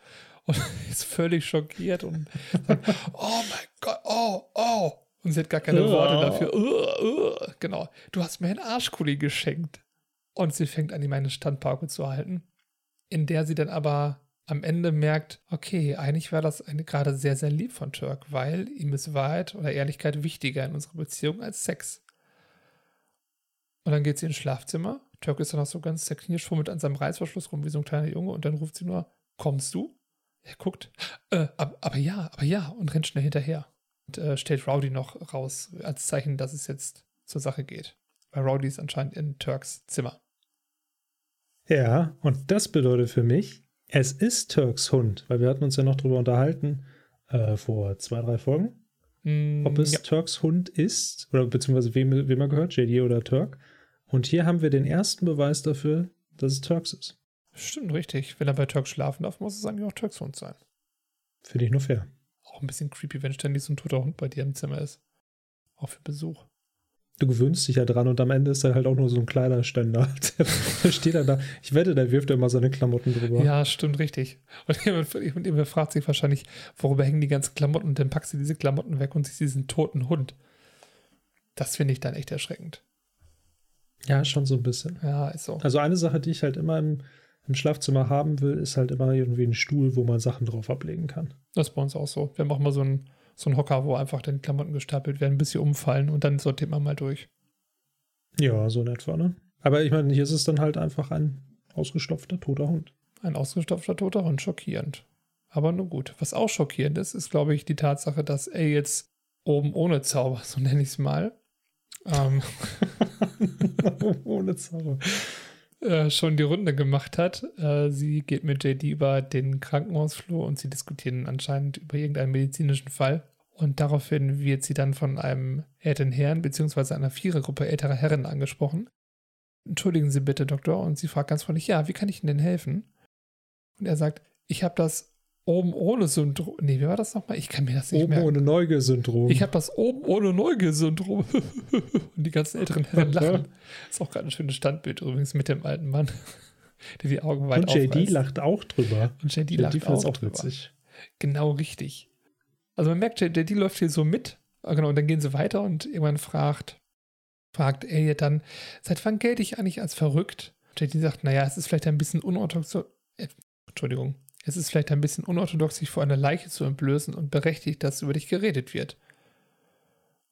und *laughs* ist völlig schockiert und sagt, oh mein Gott, oh, oh. Und sie hat gar keine Oh. Worte dafür. Uh, uh. Genau, du hast mir einen Arschkuli geschenkt. Und sie fängt an, ihm eine Standpauke zu halten, in der sie dann aber am Ende merkt, okay, eigentlich war das eine, gerade sehr, sehr lieb von Turk, weil ihm ist Wahrheit oder Ehrlichkeit wichtiger in unserer Beziehung als Sex. Und dann geht sie ins Schlafzimmer. Turk ist dann auch so ganz zerknirscht, fummelt an seinem Reißverschluss rum wie so ein kleiner Junge und dann ruft sie nur, kommst du? Er guckt, äh, aber, aber ja, aber ja und rennt schnell hinterher. Und äh, stellt Rowdy noch raus, als Zeichen, dass es jetzt zur Sache geht. Weil Rowdy ist anscheinend in Turks Zimmer. Ja, und das bedeutet für mich, es ist Turks Hund, weil wir hatten uns ja noch drüber unterhalten äh, vor zwei, drei Folgen, Mm, ob es ja. Turks Hund ist oder beziehungsweise wem, wem er gehört, JD oder Turk. Und hier haben wir den ersten Beweis dafür, dass es Turks ist. Stimmt, richtig. Wenn er bei Turk schlafen darf, muss es eigentlich auch Turks Hund sein. Finde ich nur fair. Auch ein bisschen creepy, wenn ständig so ein toter Hund bei dir im Zimmer ist. Auch für Besuch. Du gewöhnst dich ja dran und am Ende ist er halt auch nur so ein Kleiderständer. *laughs* der steht dann da. Ich wette, der wirft immer seine Klamotten drüber. Ja, stimmt, richtig. Und *laughs* jemand, und jemand fragt sich wahrscheinlich, worüber hängen die ganzen Klamotten? Und dann packst du diese Klamotten weg und siehst diesen toten Hund. Das finde ich dann echt erschreckend. Ja, schon so ein bisschen. Ja, ist so. Also eine Sache, die ich halt immer im, im Schlafzimmer haben will, ist halt immer irgendwie ein Stuhl, wo man Sachen drauf ablegen kann. Das ist bei uns auch so. Wir haben auch mal so einen, so einen Hocker, wo einfach dann Klamotten gestapelt werden, bis sie umfallen und dann sortiert man mal durch. Ja, so in etwa, ne? Aber ich meine, hier ist es dann halt einfach ein ausgestopfter toter Hund. Ein ausgestopfter toter Hund, schockierend. Aber nur gut. Was auch schockierend ist, ist, glaube ich, die Tatsache, dass er jetzt oben ohne Zauber, *laughs* so nenne ich es mal, ähm, *laughs* Ohne Zauber. äh, schon die Runde gemacht hat. Äh, sie geht mit JD über den Krankenhausflur und sie diskutieren anscheinend über irgendeinen medizinischen Fall. Und daraufhin wird sie dann von einem älteren Herrn bzw. einer Vierergruppe älterer Herren angesprochen. Entschuldigen Sie bitte, Doktor. Und sie fragt ganz freundlich, ja, wie kann ich Ihnen denn helfen? Und er sagt, ich habe das oben ohne Syndrom. Nee, wie war das nochmal? Ich kann mir das nicht Oben merken. ohne Neugier-Syndrom. Ich habe das oben ohne Neugier-Syndrom. *laughs* Und die ganzen älteren Herren lachen. Ist auch gerade ein schönes Standbild übrigens mit dem alten Mann, *laughs* der die Augen weit Und JD aufreißt. lacht auch drüber. Und JD JD lacht auch, auch drüber. witzig. Genau richtig. Also man merkt, JD läuft hier so mit. Ah, Genau, und dann gehen sie weiter und irgendwann fragt, fragt Elliot dann, seit wann gelte ich eigentlich als verrückt? JD sagt, naja, es ist vielleicht ein bisschen unorthodox, äh, Entschuldigung, es ist vielleicht ein bisschen unorthodox, sich vor einer Leiche zu entblößen und berechtigt, dass über dich geredet wird.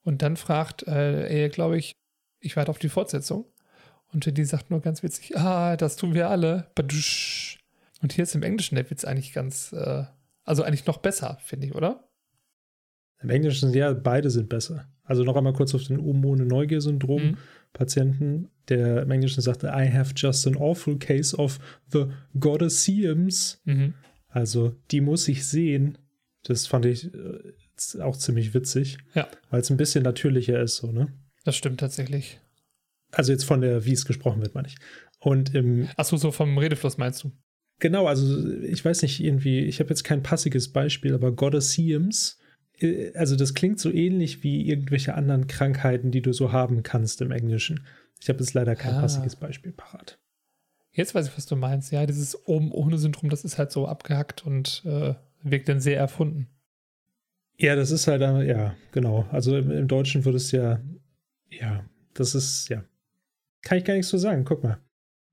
Und dann fragt äh, Elliot, glaube ich, ich warte auf die Fortsetzung. Und JD sagt nur ganz witzig, ah, das tun wir alle. Badusch. Und hier ist im Englischen der Witz eigentlich ganz, äh, also eigentlich noch besser, finde ich, oder? Im Englischen, ja, beide sind besser. Also noch einmal kurz auf den Neugier-Syndrom. Mhm. Der im Englischen sagte, I have just an awful case of the Goddesseums. Mhm. Also, die muss ich sehen. Das fand ich äh, auch ziemlich witzig. Ja. Weil es ein bisschen natürlicher ist, so, ne? Das stimmt tatsächlich. Also jetzt von der, wie es gesprochen wird, meine ich. Und im, Achso, so vom Redefluss meinst du? genau, also ich weiß nicht, irgendwie, ich habe jetzt kein passiges Beispiel, aber Goddesseums, äh, also das klingt so ähnlich wie irgendwelche anderen Krankheiten, die du so haben kannst im Englischen. Ich habe jetzt leider kein Ah. passiges Beispiel parat. Jetzt weiß ich, was du meinst. Ja, dieses oben ohne Syndrom, das ist halt so abgehackt und äh, wirkt dann sehr erfunden. Ja, das ist halt, äh, ja, genau. Also im, im Deutschen würde es ja, ja, das ist, ja. Kann ich gar nichts so sagen, guck mal.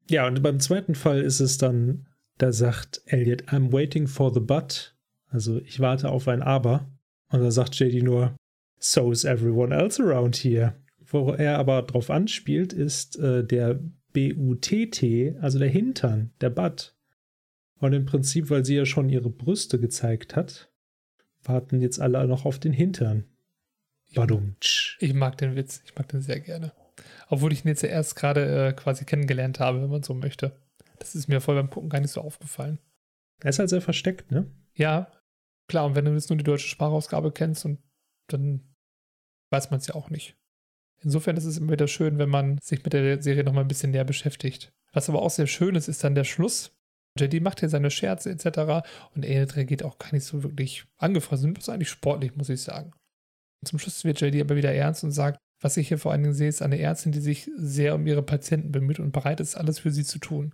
Ja, und beim zweiten Fall ist es dann, da sagt Elliot, I'm waiting for the but. Also ich warte auf ein Aber. Und da sagt JD nur, so is everyone else around here. Wo er aber drauf anspielt, ist äh, der BUTT, also der Hintern, der Butt. Und im Prinzip, weil sie ja schon ihre Brüste gezeigt hat, warten jetzt alle noch auf den Hintern. Badumtsch. Ich mag den Witz, ich mag den sehr gerne. Obwohl ich ihn jetzt ja erst gerade äh, quasi kennengelernt habe, wenn man so möchte. Das ist mir voll beim Gucken gar nicht so aufgefallen. Er ist halt sehr versteckt, ne? Ja, klar. Und wenn du jetzt nur die deutsche Sprachausgabe kennst, und dann weiß man es ja auch nicht. Insofern ist es immer wieder schön, wenn man sich mit der Serie nochmal ein bisschen näher beschäftigt. Was aber auch sehr schön ist, ist dann der Schluss. JD macht hier seine Scherze etc. Und Enid reagiert auch gar nicht so wirklich angefressen. Das ist eigentlich sportlich, muss ich sagen. Und zum Schluss wird JD aber wieder ernst und sagt, was ich hier vor allen Dingen sehe, ist eine Ärztin, die sich sehr um ihre Patienten bemüht und bereit ist, alles für sie zu tun.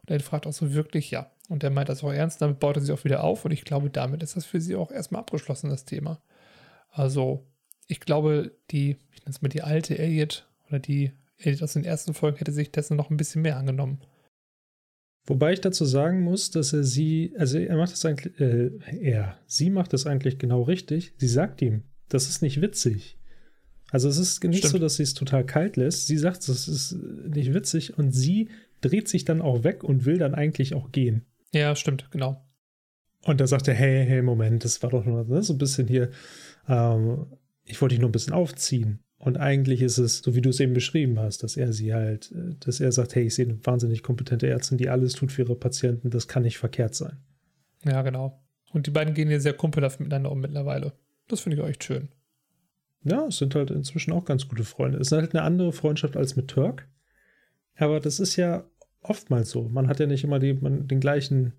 Und er fragt auch so wirklich, ja. Und er meint das auch ernst, damit baut er sie auch wieder auf. Und ich glaube, damit ist das für sie auch erstmal abgeschlossen, das Thema. Also, ich glaube, die, ich nenne es mal die alte Elliot oder die Elliot aus den ersten Folgen hätte sich dessen noch ein bisschen mehr angenommen. Wobei ich dazu sagen muss, dass er sie, also er macht das eigentlich, äh, er, sie macht das eigentlich genau richtig. Sie sagt ihm, das ist nicht witzig. Also es ist nicht Stimmt. so, dass sie es total kalt lässt. Sie sagt, das ist nicht witzig und sie dreht sich dann auch weg und will dann eigentlich auch gehen. Ja, stimmt, genau. Und da sagt er, hey, hey, Moment, das war doch nur ne, so ein bisschen hier, ähm, ich wollte dich nur ein bisschen aufziehen. Und eigentlich ist es, so wie du es eben beschrieben hast, dass er sie halt, äh, dass er sagt, hey, ich sehe eine wahnsinnig kompetente Ärztin, die alles tut für ihre Patienten, das kann nicht verkehrt sein. Ja, genau. Und die beiden gehen hier sehr kumpelhaft miteinander um mittlerweile. Das finde ich auch echt schön. Ja, es sind halt inzwischen auch ganz gute Freunde. Es ist halt eine andere Freundschaft als mit Turk. Aber das ist ja oftmals so. Man hat ja nicht immer die, man, den gleichen,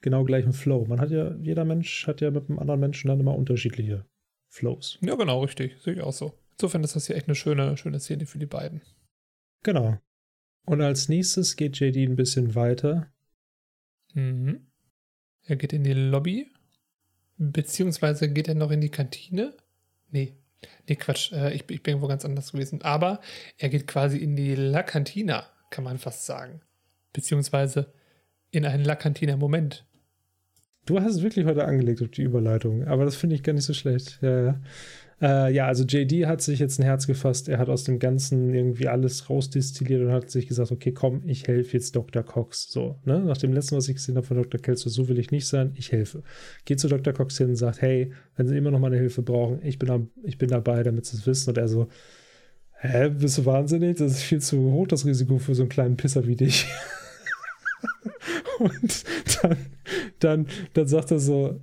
genau gleichen Flow. Man hat ja, jeder Mensch hat ja mit einem anderen Menschen dann immer unterschiedliche Flows. Ja, genau, richtig. Sehe ich auch so. Insofern ist das hier echt eine schöne, schöne Szene für die beiden. Genau. Und als nächstes geht JD ein bisschen weiter. Mhm. Er geht in die Lobby. Beziehungsweise geht er noch in die Kantine? Nee, Nee, Quatsch, äh, ich, ich, bin irgendwo ganz anders gewesen. Aber er geht quasi in die La Cantina, kann man fast sagen. Beziehungsweise in einen La Cantina-Moment. Du hast es wirklich heute angelegt auf die Überleitung, aber das finde ich gar nicht so schlecht. Ja, ja. Äh, ja, also JD hat sich jetzt ein Herz gefasst. Er hat aus dem Ganzen irgendwie alles rausdestilliert und hat sich gesagt, okay, komm, ich helfe jetzt Dr. Cox. So, ne? Nach dem letzten, was ich gesehen habe von Dr. Kelso, so will ich nicht sein, ich helfe. Geht zu Dr. Cox hin und sagt, hey, wenn Sie immer noch meine Hilfe brauchen, ich bin, da, ich bin dabei, damit Sie es wissen. Und er so, hä, bist du wahnsinnig? Das ist viel zu hoch, das Risiko für so einen kleinen Pisser wie dich. *laughs* und dann, dann, dann sagt er so,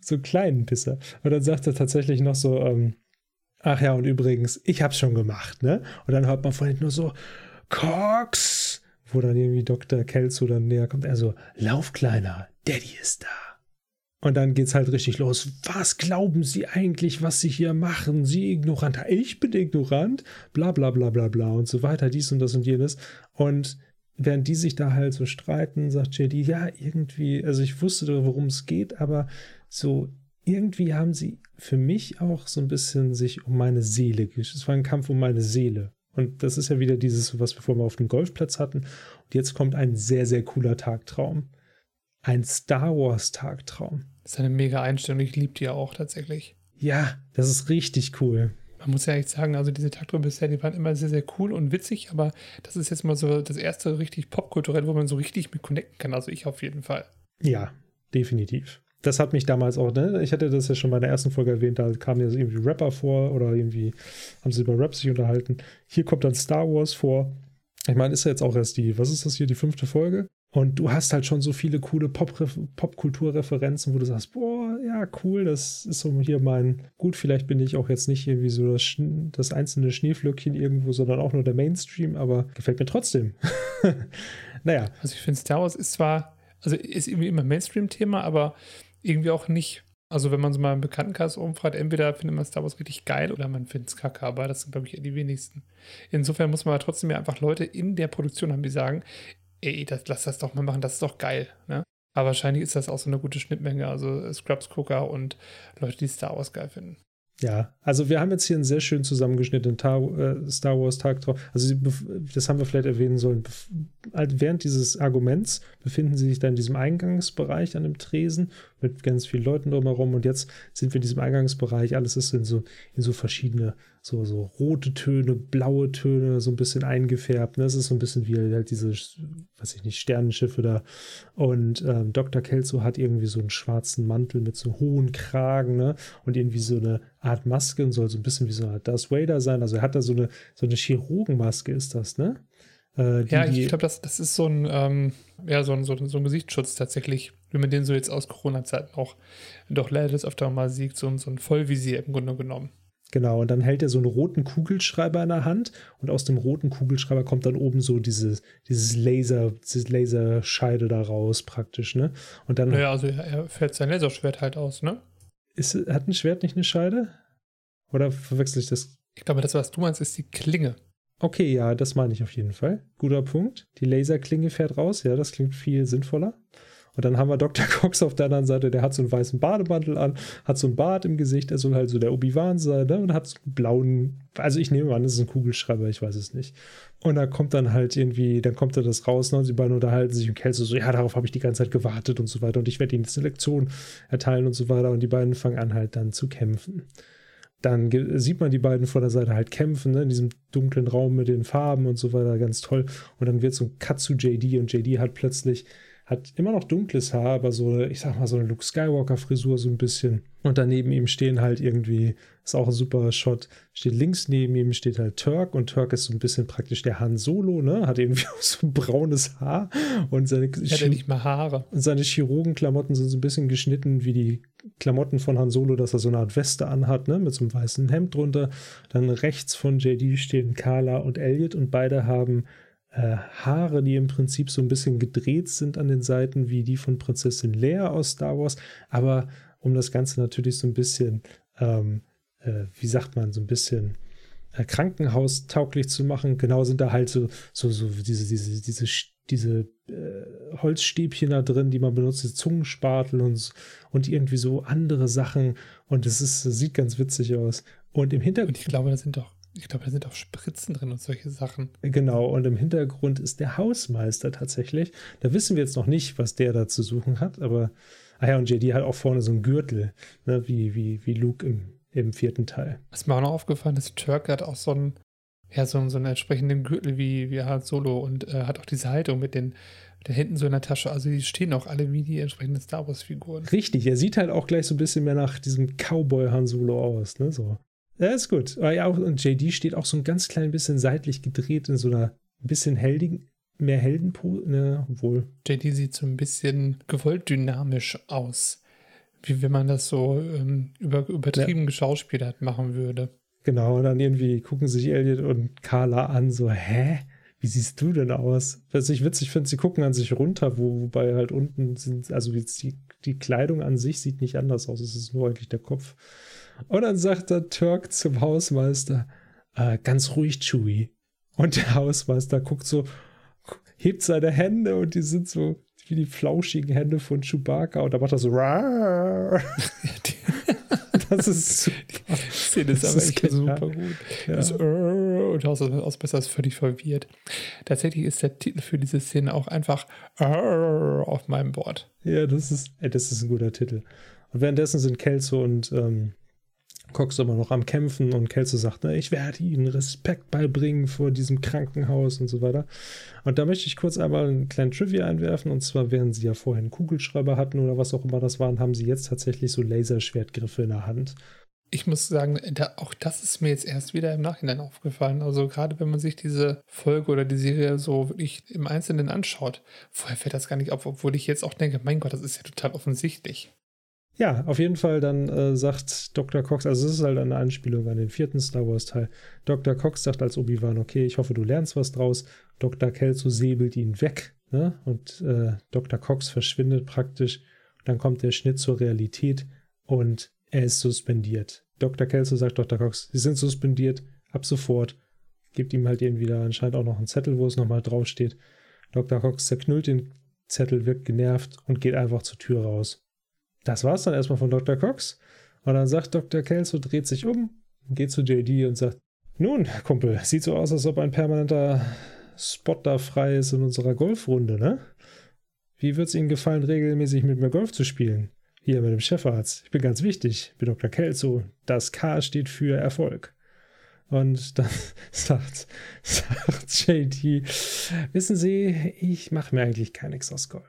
so kleinen Pisser. Und dann sagt er tatsächlich noch so, ähm, ach ja, und übrigens, ich hab's schon gemacht, ne? Und dann hört man von hinten nur so, Cox! Wo dann irgendwie Dr. Kelso dann näher kommt. Er so, lauf kleiner, Daddy ist da. Und dann geht's halt richtig los. Was glauben Sie eigentlich, was Sie hier machen? Sie ignorant. Ich bin ignorant. Bla bla bla bla bla und so weiter. Dies und das und jenes. Und während die sich da halt so streiten, sagt JD, ja, irgendwie, also ich wusste, worum es geht, aber so irgendwie haben sie für mich auch so ein bisschen sich um meine Seele geschützt. Es war ein Kampf um meine Seele. Und das ist ja wieder dieses, was wir vorher auf dem Golfplatz hatten. Und jetzt kommt ein sehr, sehr cooler Tagtraum. Ein Star Wars Tagtraum. Das ist eine mega Einstellung. Ich liebe die ja auch tatsächlich. Ja, das ist richtig cool man muss ja echt sagen, also diese Taktrolle bisher, die waren immer sehr, sehr cool und witzig, aber das ist jetzt mal so das erste richtig popkulturell, wo man so richtig mit connecten kann. Also ich auf jeden Fall. Ja, definitiv. Das hat mich damals auch, ne? Ich hatte das ja schon bei der ersten Folge erwähnt, da kamen ja irgendwie Rapper vor oder irgendwie haben sie über Rap sich unterhalten. Hier kommt dann Star Wars vor. Ich meine, ist ja jetzt auch erst die, was ist das hier, die fünfte Folge? Und du hast halt schon so viele coole Popkulturreferenzen, wo du sagst, boah, ja, cool, das ist so hier mein, gut, vielleicht bin ich auch jetzt nicht irgendwie so das, das einzelne Schneeflöckchen irgendwo, sondern auch nur der Mainstream, aber gefällt mir trotzdem. *laughs* naja. Also ich finde, Star Wars ist zwar, also ist irgendwie immer Mainstream-Thema, aber irgendwie auch nicht. Also wenn man so mal einen Bekanntenkreis umfragt, entweder findet man Star Wars richtig geil oder man findet es kacke, aber das sind, glaube ich, die wenigsten. Insofern muss man aber trotzdem ja einfach Leute in der Produktion haben, die sagen, ey, das, lass das doch mal machen, das ist doch geil. Ne? Aber wahrscheinlich ist das auch so eine gute Schnittmenge, also Scrubs-Gucker und Leute, die Star Wars geil finden. Ja, also wir haben jetzt hier einen sehr schön zusammengeschnittenen äh, Star Wars Tag drauf. Also das haben wir vielleicht erwähnen sollen. Halt während dieses Arguments befinden sie sich da in diesem Eingangsbereich an dem Tresen mit ganz vielen Leuten drumherum und jetzt sind wir in diesem Eingangsbereich. Alles ist in so, in so verschiedene, so, so rote Töne, blaue Töne, so ein bisschen eingefärbt. Ne? Das ist so ein bisschen wie halt diese, weiß ich nicht, Sternenschiffe da. Und ähm, Dr. Kelso hat irgendwie so einen schwarzen Mantel mit so hohen Kragen ne? und irgendwie so eine Art Maske und soll so ein bisschen wie so eine Art Darth Vader sein. Also er hat da so eine, so eine Chirurgenmaske, ist das, ne? Äh, die, ja, ich glaube, das, das ist so ein, ähm, ja, so ein, so, ein, so ein Gesichtsschutz tatsächlich, wie man den so jetzt aus Corona-Zeiten auch doch leider das öfter mal sieht, so, so ein Vollvisier im Grunde genommen. Genau, und dann hält er so einen roten Kugelschreiber in der Hand und aus dem roten Kugelschreiber kommt dann oben so dieses, dieses Laser, diese Laserscheide da raus praktisch, ne? Und dann. Naja, also er fährt sein Laserschwert halt aus, ne? Ist, hat ein Schwert nicht eine Scheide? Oder verwechsel ich das? Ich glaube, das, was du meinst, ist die Klinge. Okay, ja, das meine ich auf jeden Fall. Guter Punkt. Die Laserklinge fährt raus. Ja, das klingt viel sinnvoller. Und dann haben wir Dr. *laughs* Cox auf der anderen Seite, der hat so einen weißen Bademantel an, hat so ein Bart im Gesicht, er soll halt so der Obi-Wan sein, ne? Und hat so einen blauen, also ich nehme an, das ist ein Kugelschreiber, ich weiß es nicht. Und da kommt dann halt irgendwie, dann kommt er das raus, ne? Und die beiden unterhalten sich und Kelsey so, ja, darauf habe ich die ganze Zeit gewartet und so weiter. Und ich werde ihnen jetzt eine Lektion erteilen und so weiter. Und die beiden fangen an halt dann zu kämpfen dann sieht man die beiden vor der Seite halt kämpfen, ne, in diesem dunklen Raum mit den Farben und so weiter, ganz toll. Und dann wird so ein Cut zu JD und JD hat plötzlich, hat immer noch dunkles Haar, aber so eine, ich sag mal, so eine Luke Skywalker-Frisur so ein bisschen. Und daneben ihm stehen halt irgendwie, ist auch ein super Shot, steht links neben ihm steht halt Turk und Turk ist so ein bisschen praktisch der Han Solo, ne? Hat irgendwie *laughs* auch so braunes Haar und seine, Hat er nicht mal Haare. Und seine Chirurgenklamotten sind so ein bisschen geschnitten wie die Klamotten von Han Solo, dass er so eine Art Weste anhat, ne? Mit so einem weißen Hemd drunter. Dann rechts von JD stehen Carla und Elliot und beide haben Haare, die im Prinzip so ein bisschen gedreht sind an den Seiten, wie die von Prinzessin Leia aus Star Wars, aber um das Ganze natürlich so ein bisschen, ähm, äh, wie sagt man, so ein bisschen äh, krankenhaustauglich zu machen. Genau sind da halt so, so, so diese, diese, diese, diese äh, Holzstäbchen da drin, die man benutzt, diese Zungenspatel und, und irgendwie so andere Sachen. Und es sieht ganz witzig aus. Und im Hintergrund. Und ich glaube, da sind doch ich glaube, da sind auch Spritzen drin und solche Sachen. Genau, und im Hintergrund ist der Hausmeister tatsächlich. Da wissen wir jetzt noch nicht, was der da zu suchen hat, aber Ah ja, und JD hat auch vorne so einen Gürtel, ne, wie, wie, wie Luke im, im vierten Teil. Was mir auch noch aufgefallen ist, Turk hat auch so einen, ja, so, so einen entsprechenden Gürtel wie, wie Han Solo und äh, hat auch diese Haltung mit den, der hinten so in der Tasche. Also die stehen auch alle wie die entsprechenden Star Wars-Figuren. Richtig, er sieht halt auch gleich so ein bisschen mehr nach diesem Cowboy Han Solo aus, ne? So. Ja, ist gut. Ja, und JD steht auch so ein ganz klein bisschen seitlich gedreht in so einer bisschen heldigen, mehr Heldenpo, ne, obwohl. JD sieht so ein bisschen gewollt dynamisch aus. Wie wenn man das so ähm, über, übertrieben ja. geschauspielert machen würde. Genau, und dann irgendwie gucken sich Elliot und Carla an, so, hä? Wie siehst du denn aus? Was ich witzig finde, sie gucken an sich runter, wo, wobei halt unten sind, also die, die Kleidung an sich sieht nicht anders aus, es ist nur eigentlich der Kopf. Und dann sagt der Turk zum Hausmeister, äh, ganz ruhig, Chewie. Und der Hausmeister guckt so, hebt seine Hände und die sind so wie die flauschigen Hände von Chewbacca und da macht er so Das ist *laughs* super. Die Szene ist aber echt super gut. Ja. Das und Hausmeister ist völlig verwirrt. Tatsächlich ist der Titel für diese Szene auch einfach auf meinem Board. Ja, das ist, das ist ein guter Titel. Und währenddessen sind Kelso und ähm, Cox immer noch am Kämpfen und Kelso sagt, ne, ich werde ihnen Respekt beibringen vor diesem Krankenhaus und so weiter. Und da möchte ich kurz einmal einen kleinen Trivia einwerfen. Und zwar, während sie ja vorher einen Kugelschreiber hatten oder was auch immer das waren, haben sie jetzt tatsächlich so Laserschwertgriffe in der Hand. Ich muss sagen, da, auch das ist mir jetzt erst wieder im Nachhinein aufgefallen. Also gerade wenn man sich diese Folge oder die Serie so wirklich im Einzelnen anschaut, vorher fällt das gar nicht auf, obwohl ich jetzt auch denke, mein Gott, das ist ja total offensichtlich. Ja, auf jeden Fall dann äh, sagt Dr. Cox, also es ist halt eine Anspielung an den vierten Star Wars Teil. Dr. Cox sagt als Obi-Wan, okay, ich hoffe, du lernst was draus. Dr. Kelso säbelt ihn weg ne? und äh, Dr. Cox verschwindet praktisch. Dann kommt der Schnitt zur Realität und er ist suspendiert. Dr. Kelso sagt Dr. Cox, sie sind suspendiert, ab sofort. Gibt ihm halt irgendwie da anscheinend auch noch einen Zettel, wo es nochmal draufsteht. Dr. Cox zerknüllt den Zettel, wirkt genervt und geht einfach zur Tür raus. Das war's dann erstmal von Dr. Cox. Und dann sagt Dr. Kelso, dreht sich um, geht zu JD und sagt, nun, Kumpel, sieht so aus, als ob ein permanenter Spot da frei ist in unserer Golfrunde, ne? Wie wird's Ihnen gefallen, regelmäßig mit mir Golf zu spielen? Hier mit dem Chefarzt. Ich bin ganz wichtig. Ich bin Dr. Kelso. Das K steht für Erfolg. Und dann *laughs* sagt, sagt JD, wissen Sie, ich mache mir eigentlich kein X aus Golf.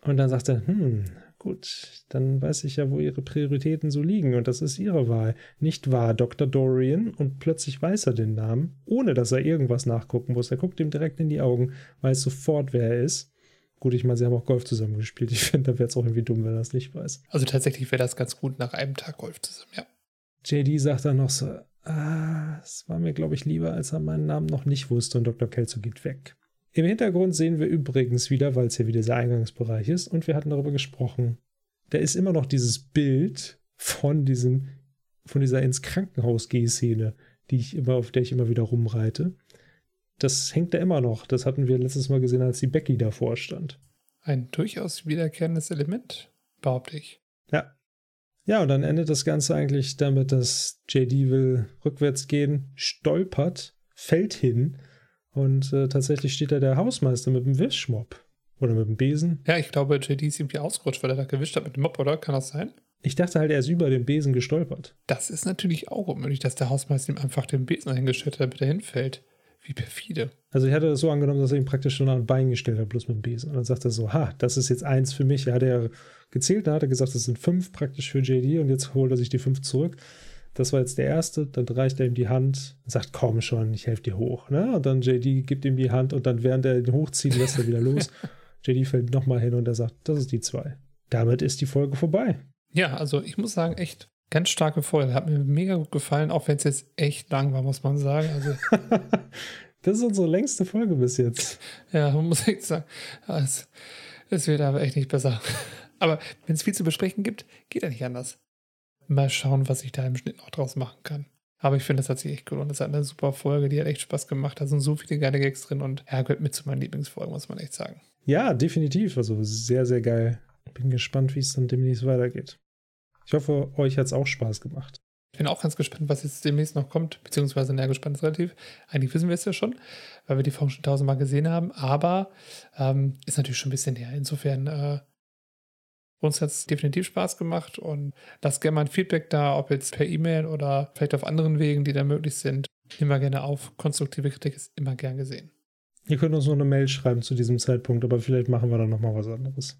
Und dann sagt er, hm, gut, dann weiß ich ja, wo Ihre Prioritäten so liegen und das ist Ihre Wahl. Nicht wahr, Dr. Dorian? Und plötzlich weiß er den Namen, ohne dass er irgendwas nachgucken muss. Er guckt ihm direkt in die Augen, weiß sofort, wer er ist. Gut, ich meine, sie haben auch Golf zusammen gespielt. Ich finde, da wäre es auch irgendwie dumm, wenn er das nicht weiß. Also tatsächlich wäre das ganz gut nach einem Tag Golf zusammen, ja. JD sagt dann noch so, ah, es war mir, glaube ich, lieber, als er meinen Namen noch nicht wusste und Dr. Kelso geht weg. Im Hintergrund sehen wir übrigens wieder, weil es hier wieder dieser Eingangsbereich ist und wir hatten darüber gesprochen, da ist immer noch dieses Bild von diesem, von dieser ins Krankenhaus Szene, die ich immer, auf der ich immer wieder rumreite. Das hängt da immer noch. Das hatten wir letztes Mal gesehen, als die Becky davor stand. Ein durchaus wiederkehrendes Element, behaupte ich. Ja. Ja, und dann endet das Ganze eigentlich damit, dass JD will rückwärts gehen, stolpert, fällt hin und äh, tatsächlich steht da der Hausmeister mit dem Wischmopp. Oder mit dem Besen. Ja, ich glaube, JD ist irgendwie ausgerutscht, weil er da gewischt hat mit dem Mob, oder? Kann das sein? Ich dachte halt, er ist über den Besen gestolpert. Das ist natürlich auch unmöglich, dass der Hausmeister ihm einfach den Besen hingestellt hat, damit er hinfällt. Wie perfide. Also ich hatte das so angenommen, dass er ihm praktisch schon ein Bein gestellt hat, bloß mit dem Besen. Und dann sagt er so, ha, das ist jetzt eins für mich. Er hat ja gezählt, dann hat er gesagt, das sind fünf praktisch für JD und jetzt holt er sich die fünf zurück. Das war jetzt der erste, dann reicht er ihm die Hand und sagt, komm schon, ich helfe dir hoch. Ne? Und dann JD gibt ihm die Hand und dann während er ihn hochzieht, lässt er wieder los. *laughs* JD fällt nochmal hin und er sagt, das ist die zwei. Damit ist die Folge vorbei. Ja, also ich muss sagen, echt ganz starke Folge. Hat mir mega gut gefallen, auch wenn es jetzt echt lang war, muss man sagen. Also *laughs* das ist unsere längste Folge bis jetzt. *laughs* ja, muss echt sagen, es, es wird aber echt nicht besser. Aber wenn es viel zu besprechen gibt, geht ja nicht anders. Mal schauen, was ich da im Schnitt noch draus machen kann. Aber ich finde, das hat sich echt gelohnt. Das hat eine super Folge, die hat echt Spaß gemacht. Da sind so viele geile Gags drin und ja, gehört mit zu meinen Lieblingsfolgen, muss man echt sagen. Ja, definitiv. Also sehr, sehr geil. Bin gespannt, wie es dann demnächst weitergeht. Ich hoffe, euch hat es auch Spaß gemacht. Ich bin auch ganz gespannt, was jetzt demnächst noch kommt, beziehungsweise näher gespannt ist relativ. Eigentlich wissen wir es ja schon, weil wir die Folge schon tausendmal gesehen haben, aber ähm, ist natürlich schon ein bisschen her. Insofern, äh, uns hat es definitiv Spaß gemacht und lasst gerne mal ein Feedback da, ob jetzt per E-Mail oder vielleicht auf anderen Wegen, die da möglich sind. Nehmen wir gerne auf. Konstruktive Kritik ist immer gern gesehen. Ihr könnt uns nur eine Mail schreiben zu diesem Zeitpunkt, aber vielleicht machen wir dann nochmal was anderes.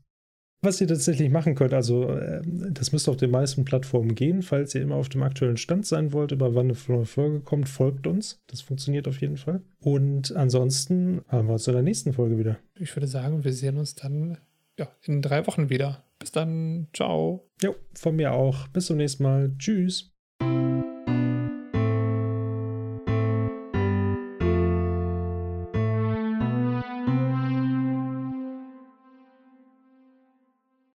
Was ihr tatsächlich machen könnt, also äh, das müsste auf den meisten Plattformen gehen, falls ihr immer auf dem aktuellen Stand sein wollt, über wann eine neue Folge kommt, folgt uns. Das funktioniert auf jeden Fall. Und ansonsten haben wir uns in der nächsten Folge wieder. Ich würde sagen, wir sehen uns dann ja, in drei Wochen wieder. Bis dann. Ciao. Jo, von mir auch. Bis zum nächsten Mal. Tschüss.